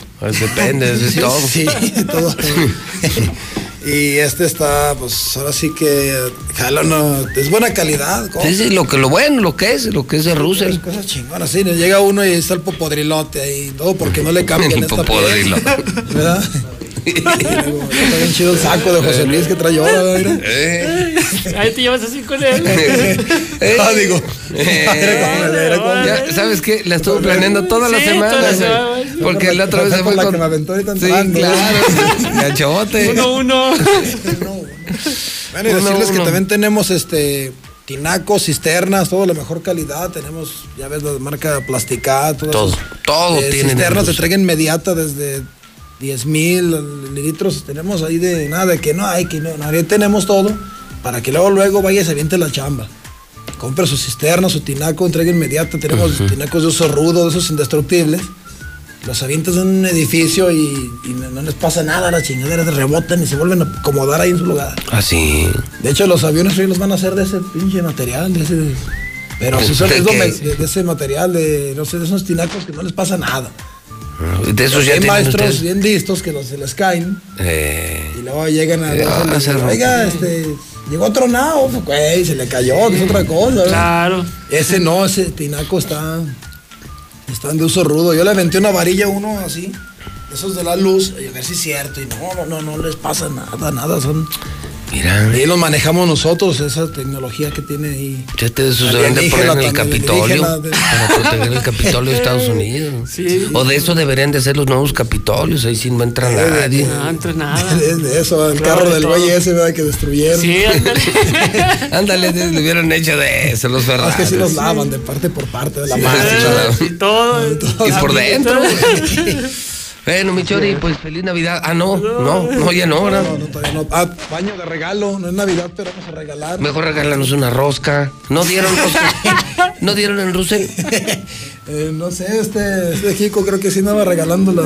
Depende, es todo. Sí, todo. y este está, pues ahora sí que jala, no, es buena calidad. ¿cómo? Sí, sí, lo que lo bueno, lo que es, lo que es de Russell. Cosas, cosas chingonas, sí, llega uno y está el popodrilote ahí, todo porque no le cambian El esta popodrilote. ¿verdad? Está bien chido el saco de José Luis que trae ahora, mira. Ahí te llevas así con él. Ah, digo. Ya, ¿Sabes qué? La estuvo planeando toda la semana. Porque la otra vez se fue la con. que me aventó ahorita Sí, claro. Gachote. Uno, uno. Bueno, y Uno, decirles que también tenemos este tinacos, cisternas, todo de la mejor calidad. Tenemos, ya ves, la marca Plasticat. todas Todo, todo eh, tienen Cisternas de entrega inmediata desde 10 mil litros. Tenemos ahí de nada, de que no hay, que no, ahí tenemos todo para que luego, luego vaya y se aviente la chamba. Compre su cisterna, su tinaco, entrega inmediata. Tenemos tinacos de uso rudo, de esos indestructibles. Los avientas en un edificio y, y no, no les pasa nada, las chingaderas rebotan y se vuelven a acomodar ahí en su lugar. Así. De hecho, los aviones hoy los van a hacer de ese pinche material, de ese. Pero si son ¿De ese material, de, no sé, de esos tinacos que no les pasa nada. De esos ya Hay maestros ustedes. bien listos que los, se les caen Eh, y luego llegan a. Eh, a- ah. Oiga, este. Llegó tronado, pues, güey, se le cayó, que es otra cosa. ¿verdad? Claro. Ese no, ese tinaco está. Están de uso rudo. Yo le aventé una varilla a uno así, esos de la luz, a ver si es cierto. Y no, no, no, no les pasa nada, nada. Son. Mira. Y los manejamos nosotros, esa tecnología que tiene ahí. Ya te esos deben de poner en el Capitolio para proteger el Capitolio de Estados Unidos. O de eso deberían de ser los nuevos Capitolios, ahí sí no entra nadie. No entra nada. De, de eso, el Claro, carro de del todo. güey ese ¿verdad? que destruyeron. Sí, ándale. Ándale, le hubieran hecho de eso los Ferraris. es que sí los lavan de parte por parte de la Sí, marcha. sí, Y todo. Y por dentro. Bueno, mi Chori, pues feliz Navidad. Ah, no, no, no, ya no, ¿verdad? No, no, todavía no. Ah, baño de regalo, no es Navidad, pero vamos a regalar. Mejor regálanos una rosca. ¿No dieron rosca? ¿No dieron en Russell? Eh, no sé, este, este Kiko creo que sí andaba regalando la,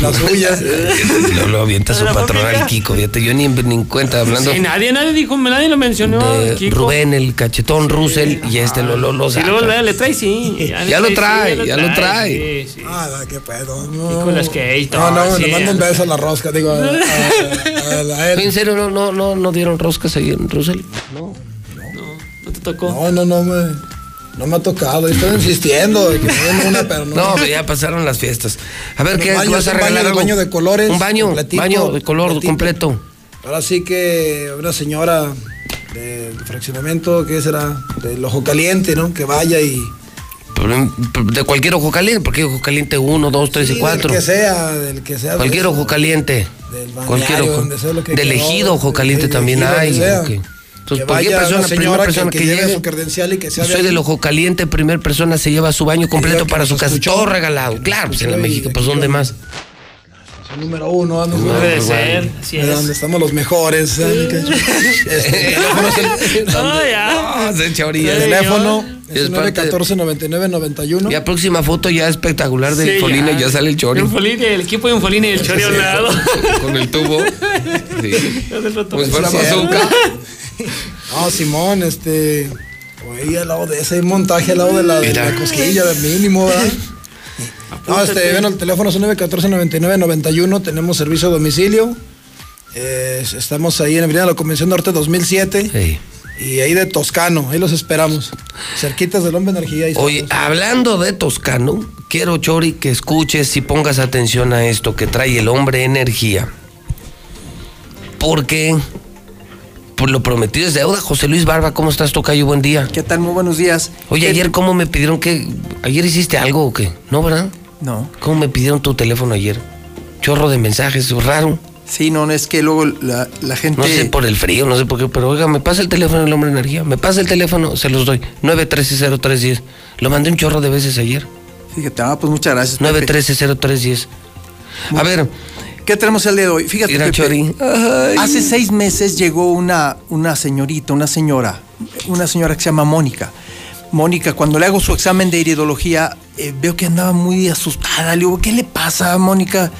la suya. Lo, lo avienta su patrón al Kiko, fíjate, yo ni, ni en cuenta hablando Sí, nadie, nadie dijo, nadie lo mencionó. de Kiko. Rubén, el cachetón Russell, y este lo, lo, lo Si saca. luego le, le trae, sí. Ya lo trae, sí, ya lo trae. Sí, sí. Ah, qué pedo. No, Nicolas Cage, no, no, no, le sí. mando un beso a la rosca, digo, a, a- a- a él. ¿En serio no, no, no, no dieron roscas ahí en Russell? No te tocó. No, no, no me, no me ha tocado. Estoy insistiendo de que me den una, pero no. No, pero ya pasaron las fiestas. A ver, ¿qué baño, vas a un baño regalar? algo? baño de colores, Un baño, baño de color completo. Ahora sí que una señora del fraccionamiento, ¿qué será? Del ojo caliente, ¿no? Que vaya y. De cualquier ojo caliente, porque ojo caliente 1, 2, 3 Sí, y 4. Del que sea, del que sea. Cualquier eso, ojo caliente. Del Cualquier ojo. donde sea lo que De quedó, elegido ojo del caliente también hay. donde sea. ok. Entonces, que cualquier persona, una primera señora persona que, que, que lleve llegue. su credencial y que sea de Soy ahí. del ojo caliente, primer persona se lleva su baño completo para su casa. escuchó. Todo regalado. Claro, pues en la México, pues ¿dónde más? Número uno, ¿no? Debe Debe de Bueno, ser, así es. donde estamos los mejores. Que- Este, teléfono es el- No, ya. No, se echa el orilla. teléfono Y es es parte- 914 99 91 Ya próxima foto ya espectacular de Sí, Folina ya. ya sale el chori. Enfolini, el equipo de Enfolini y el Chori a un lado. Con el tubo. Sí. Del si fuera Sí, bazooka. No, Simón, este. Oye, al lado de ese montaje, al lado de la, de la cosquilla, de mínimo, ¿verdad? No, este, bueno, el teléfono es 914 99 91 tenemos servicio a domicilio. Eh, estamos ahí en Avenida de la Convención Norte 2007 Sí. y ahí de Toscano, ahí los esperamos. Cerquitas del Hombre Energía. Oye, hablando de Toscano, quiero, Chori, que escuches y pongas atención a esto que trae el hombre energía. Porque, por lo prometido es deuda. José Luis Barba, ¿cómo estás, Tocayo? Buen día. ¿Qué tal? Muy buenos días. Oye, ¿Qué- ayer, ¿cómo me pidieron que. ¿Ayer hiciste algo o qué? ¿No, verdad? No. ¿Cómo me pidieron tu teléfono ayer? Chorro de mensajes, raro. Sí, no, es que luego la, la gente... No sé por el frío, no sé por qué, pero oiga, me pasa el teléfono del hombre energía. Me pasa el teléfono, se los doy. 9130310. Lo mandé un chorro de veces ayer. Fíjate, ah, pues muchas gracias. Pepe. 9130310. A ver, ¿Qué tenemos el día de hoy? Fíjate, Pepe, hace seis meses llegó una, una señorita, una señora, una señora que se llama Mónica. Mónica, cuando le hago su examen de iridología, eh, veo que andaba muy asustada. Le digo, ¿qué le pasa, Mónica?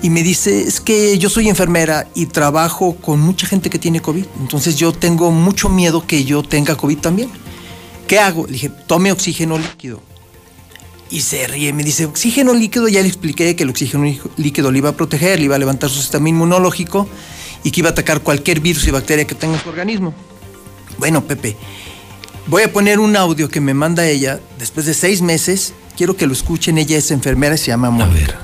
Y me dice, es que yo soy enfermera y trabajo con mucha gente que tiene COVID. Entonces yo tengo mucho miedo que yo tenga COVID también. ¿Qué hago? Le dije, tome oxígeno líquido. Y se ríe, me dice, oxígeno líquido, ya le expliqué que el oxígeno lí- líquido le iba a proteger, le iba a levantar su sistema inmunológico y que iba a atacar cualquier virus y bacteria que tenga en su organismo. Bueno, Pepe, voy a poner un audio que me manda ella después de seis meses. Quiero que lo escuchen, ella es enfermera y se llama Mónica.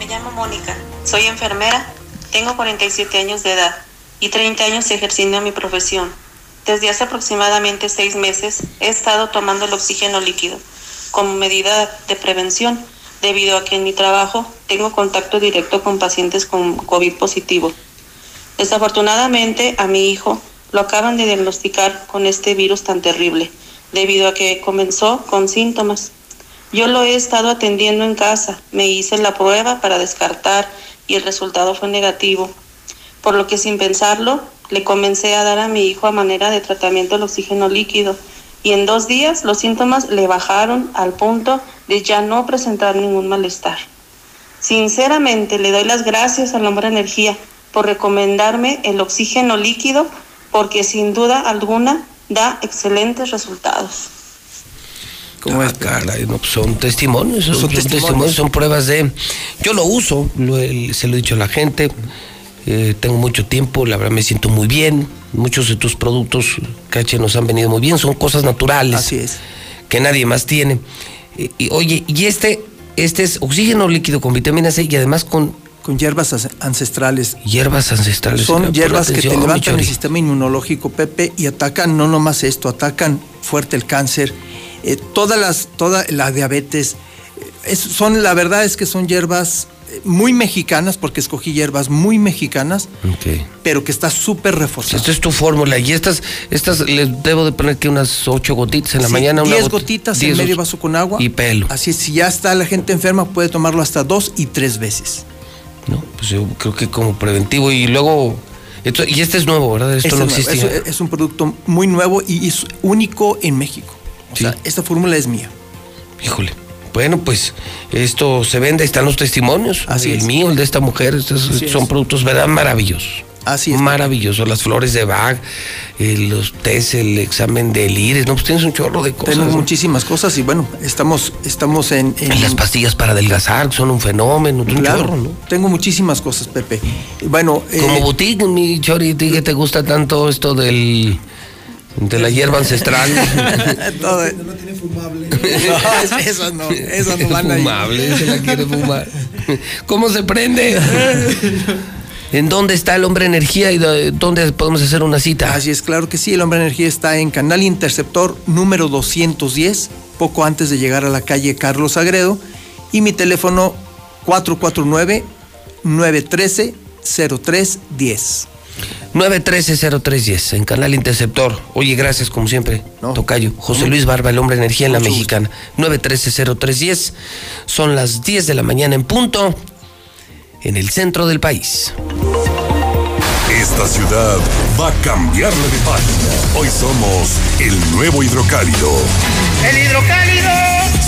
Me llamo Mónica, Soy enfermera, tengo 47 años de edad y 30 años ejerciendo mi profesión. Desde hace aproximadamente seis meses he estado tomando el oxígeno líquido como medida de prevención debido a que en mi trabajo tengo contacto directo con pacientes con COVID positivo. Desafortunadamente a mi hijo lo acaban de diagnosticar con este virus tan terrible debido a que comenzó con síntomas. Yo lo he estado atendiendo en casa, me hice la prueba para descartar y el resultado fue negativo, por lo que sin pensarlo le comencé a dar a mi hijo a manera de tratamiento el oxígeno líquido y en dos días los síntomas le bajaron al punto de ya no presentar ningún malestar. Sinceramente le doy las gracias al Hombre Energía por recomendarme el oxígeno líquido porque sin duda alguna da excelentes resultados. ¿Cómo es? Caray, no, pues son testimonios, son, son testimonios. son pruebas de... Yo lo uso, lo se lo he dicho a la gente, eh, tengo mucho tiempo, la verdad me siento muy bien, muchos de tus productos, Cache, nos han venido muy bien, son cosas naturales. Así es. Que nadie más tiene. Y, y, oye, y este, este es oxígeno líquido con vitamina C y además con... Con hierbas as- ancestrales. Hierbas ancestrales. Son hierbas que te levantan el sistema inmunológico, Pepe, y atacan no nomás esto, atacan fuerte el cáncer, eh, todas las, toda la diabetes. eh, es- son, la verdad es que son hierbas muy mexicanas, porque escogí hierbas muy mexicanas, Ok. pero que está súper reforzada. Esta es tu fórmula y estas, estas les debo de poner que unas ocho gotitas en la Sí, mañana. una 10 goti- gotitas diez en medio vaso con agua. Y pelo. Así es, si ya está la gente enferma, puede tomarlo hasta dos y tres veces. No, pues yo creo que como preventivo y luego... Esto, y este es nuevo, ¿verdad? Esto Este no. Es, es un producto muy nuevo y es único en México. O sea, esta fórmula es mía. Híjole. Bueno, pues esto se vende, están los testimonios. Así el es. mío, el de esta mujer, estos Así son es. productos, ¿verdad? Maravillosos. Así es. Maravillosos. Las flores de Bach, eh, los test, el examen del iris. No, pues tienes un chorro de cosas. Tenemos ¿no? muchísimas cosas y bueno, estamos, estamos en, en- Las pastillas para adelgazar son un fenómeno, un chorro, ¿no? tengo muchísimas cosas, Pepe. Y Bueno, eh, Como boutique, mi Chori, ¿a ti que te gusta tanto esto del de la hierba ancestral? todo- No, esas no, esas no van ahí. fumable, se la quiere fumar. ¿Cómo se prende? ¿En dónde está el hombre energía y de- dónde podemos hacer una cita? Así es, claro que sí, el Hombre Energía está en Canal Interceptor número 210, poco antes de llegar a la calle Carlos Agredo, y mi teléfono 449-913-0310. 913-0310 en Canal Interceptor. Oye, gracias como siempre, Tocayo. José Luis Barba, el hombre energía en la mexicana. 913-0310. Son las 10 de la mañana en punto en el centro del país. Esta ciudad va a cambiarle de página. Hoy somos el nuevo hidrocálido. ¡El hidrocálido!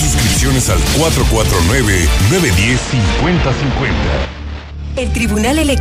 Suscripciones al 449-910-5050. El Tribunal Electoral